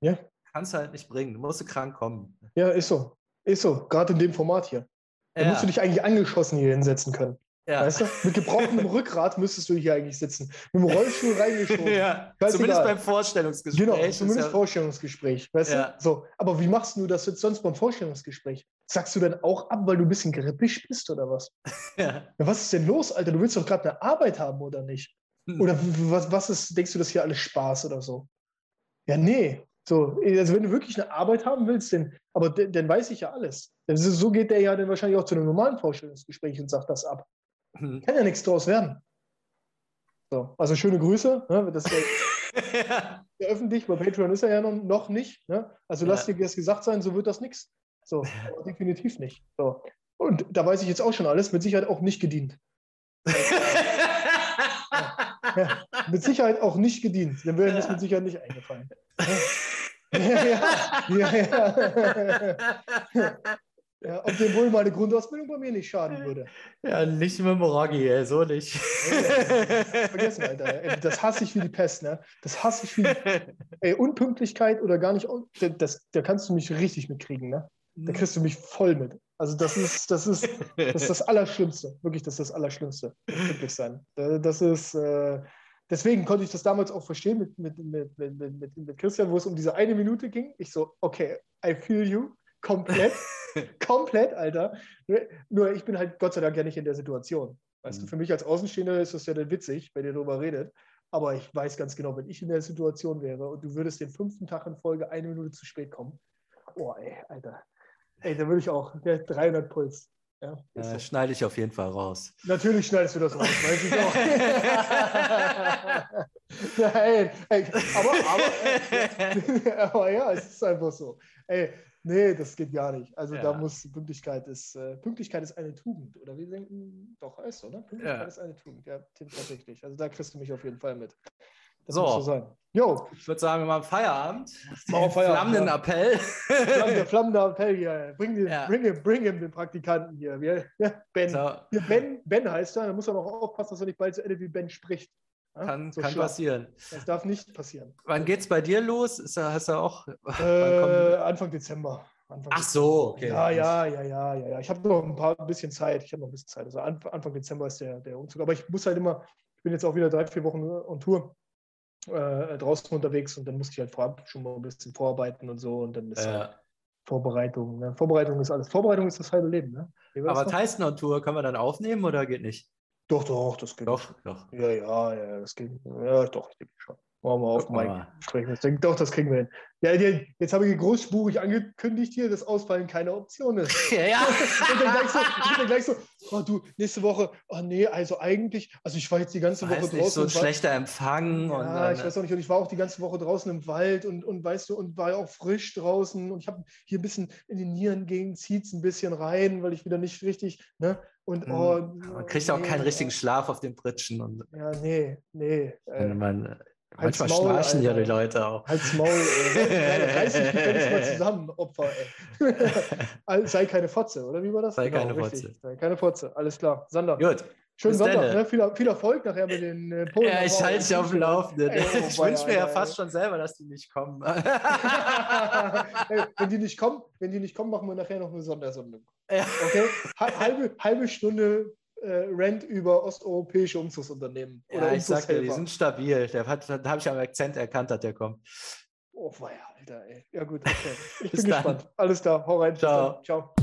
Ja. Kannst du halt nicht bringen, du musst krank kommen. Ja, ist so. Ist so, gerade in dem Format hier. Da ja. musst du dich eigentlich angeschossen hier hinsetzen können. Ja. Weißt du? Mit gebrochenem Rückgrat müsstest du hier eigentlich sitzen. Mit dem Rollstuhl reingeschoben. ja, zumindest beim Vorstellungsgespräch. Genau, zumindest ja Vorstellungsgespräch. Weißt ja. du? So, aber wie machst du das jetzt sonst beim Vorstellungsgespräch? Sagst du dann auch ab, weil du ein bisschen grippisch bist oder was? Ja. was ist denn los, Alter? Du willst doch gerade eine Arbeit haben oder nicht? Hm. Oder was, was ist, denkst du, das hier alles Spaß oder so? Ja, nee. So, also wenn du wirklich eine Arbeit haben willst, denn, aber dann weiß ich ja alles. So geht der ja dann wahrscheinlich auch zu einem normalen Vorstellungsgespräch und sagt das ab. Hm. Kann ja nichts draus werden. So, also schöne Grüße. Ne? Das ist ja, ja. öffentlich, bei Patreon ist er ja noch, noch nicht. Ne? Also ja. lass dir das gesagt sein, so wird das nichts. So, definitiv nicht. So. Und da weiß ich jetzt auch schon alles, mit Sicherheit auch nicht gedient. ja, mit Sicherheit auch nicht gedient. Dann wäre mir das mit Sicherheit nicht eingefallen. ja, ja, ja. Ja. Ob dem wohl meine Grundausbildung bei mir nicht schaden würde. Ja, nicht mit Roggi, ey, so nicht. Ja, vergessen, Alter. Das hasse ich wie die Pest, ne? Das hasse ich wie die ey, Unpünktlichkeit oder gar nicht. Das, da kannst du mich richtig mitkriegen, ne? Da mhm. kriegst du mich voll mit. Also das ist, das ist, das ist das Allerschlimmste. Wirklich, das ist das Allerschlimmste. Wirklich sein. Das ist. Äh, deswegen konnte ich das damals auch verstehen mit, mit, mit, mit, mit, mit Christian, wo es um diese eine Minute ging. Ich so, okay, I feel you. Komplett. komplett, Alter. Nur ich bin halt Gott sei Dank ja nicht in der Situation. Weißt mhm. du, für mich als Außenstehender ist das ja dann witzig, wenn ihr darüber redet. Aber ich weiß ganz genau, wenn ich in der Situation wäre und du würdest den fünften Tag in Folge eine Minute zu spät kommen, oh, ey, Alter. Ey, da würde ich auch, der 300 Puls. Ja, äh, schneide ich auf jeden Fall raus. Natürlich schneidest du das raus, weiß ich auch. Nein, ey, aber, aber, aber ja, es ist einfach so. Ey, Nee, das geht gar nicht. Also ja. da muss Pünktlichkeit ist, äh, Pünktlichkeit ist eine Tugend. Oder wir denken, doch, ist, oder? Pünktlichkeit ja. ist eine Tugend. Ja, tatsächlich. Also da kriegst du mich auf jeden Fall mit. Das so. muss so sein. Jo. Ich würde sagen, wir machen Feierabend. Machen Feierabend. Flammenden ja. Appell. der flammende Appell hier. Bring, den, ja. bring, bring ihm den Praktikanten hier. Wir, ben. So. Ben. Ben heißt er. Da muss er noch aufpassen, dass er nicht bald so Ende wie Ben spricht. Kann, so kann passieren. Das darf nicht passieren. Wann geht es bei dir los? Ist, hast du auch. Äh, Anfang Dezember. Anfang Ach so, okay. Ja, ja, ja, ja, ja. ja. Ich habe noch ein paar ein bisschen Zeit. Ich habe noch ein bisschen Zeit. Also Anfang Dezember ist der, der Umzug. Aber ich muss halt immer, ich bin jetzt auch wieder drei, vier Wochen on Tour äh, draußen unterwegs und dann musste ich halt vorab schon mal ein bisschen vorarbeiten und so. Und dann ist ja. halt Vorbereitung. Ne? Vorbereitung ist alles. Vorbereitung ist das halbe Leben. Ne? Aber Tyson on Tour können wir dann aufnehmen oder geht nicht? Doch, doch, das geht. Doch, doch. Ja, ja, ja, das geht. Ja, doch, ich denke schon. Machen wir auf, Mike. Sprechen wir. Denke, doch, das kriegen wir hin. Ja, jetzt habe ich großspurig angekündigt hier, dass Ausfallen keine Option ist. Ja, ja. und dann gleich so, dann gleich so oh du, nächste Woche, oh nee, also eigentlich, also ich war jetzt die ganze Woche draußen. Nicht so ein schlechter Empfang. Ja, dann, ich weiß auch nicht. Und ich war auch die ganze Woche draußen im Wald und, und weißt du, und war ja auch frisch draußen. Und ich habe hier ein bisschen in die Nieren gegen zieht ein bisschen rein, weil ich wieder nicht richtig, ne? Und, mhm. oh, Man kriegt nee, auch keinen richtigen Schlaf auf den Pritschen. Und, ja, nee, nee. Äh, man, Manchmal Maul, schnarchen ja die Leute auch. Halt's Maul, ey. Reiß dich gefälligst mal zusammen, Opfer, ey. Sei keine Fotze, oder wie war das? Sei genau, keine richtig. Fotze. Sei keine Fotze, alles klar. Sander. Gut. Schönen Sonntag, ne? viel, viel, Erfolg nachher mit den äh, Polen. Ja, ich halte dich auf dem Laufenden. Ey, oh, ich wünsche mir ja fast schon selber, dass die nicht kommen. Ey, wenn die nicht kommen, wenn die nicht kommen, machen wir nachher noch eine Sondersendung. Ja. Okay? Halbe, halbe Stunde äh, Rent über osteuropäische Umzugsunternehmen. Ja, ich sag dir, die sind stabil. Der hat, da habe ich am Akzent erkannt, dass der kommt. Oh, weia, Alter, ey. Ja, gut, okay. Ich bin gespannt. Alles klar, hau rein. Ciao. Ciao.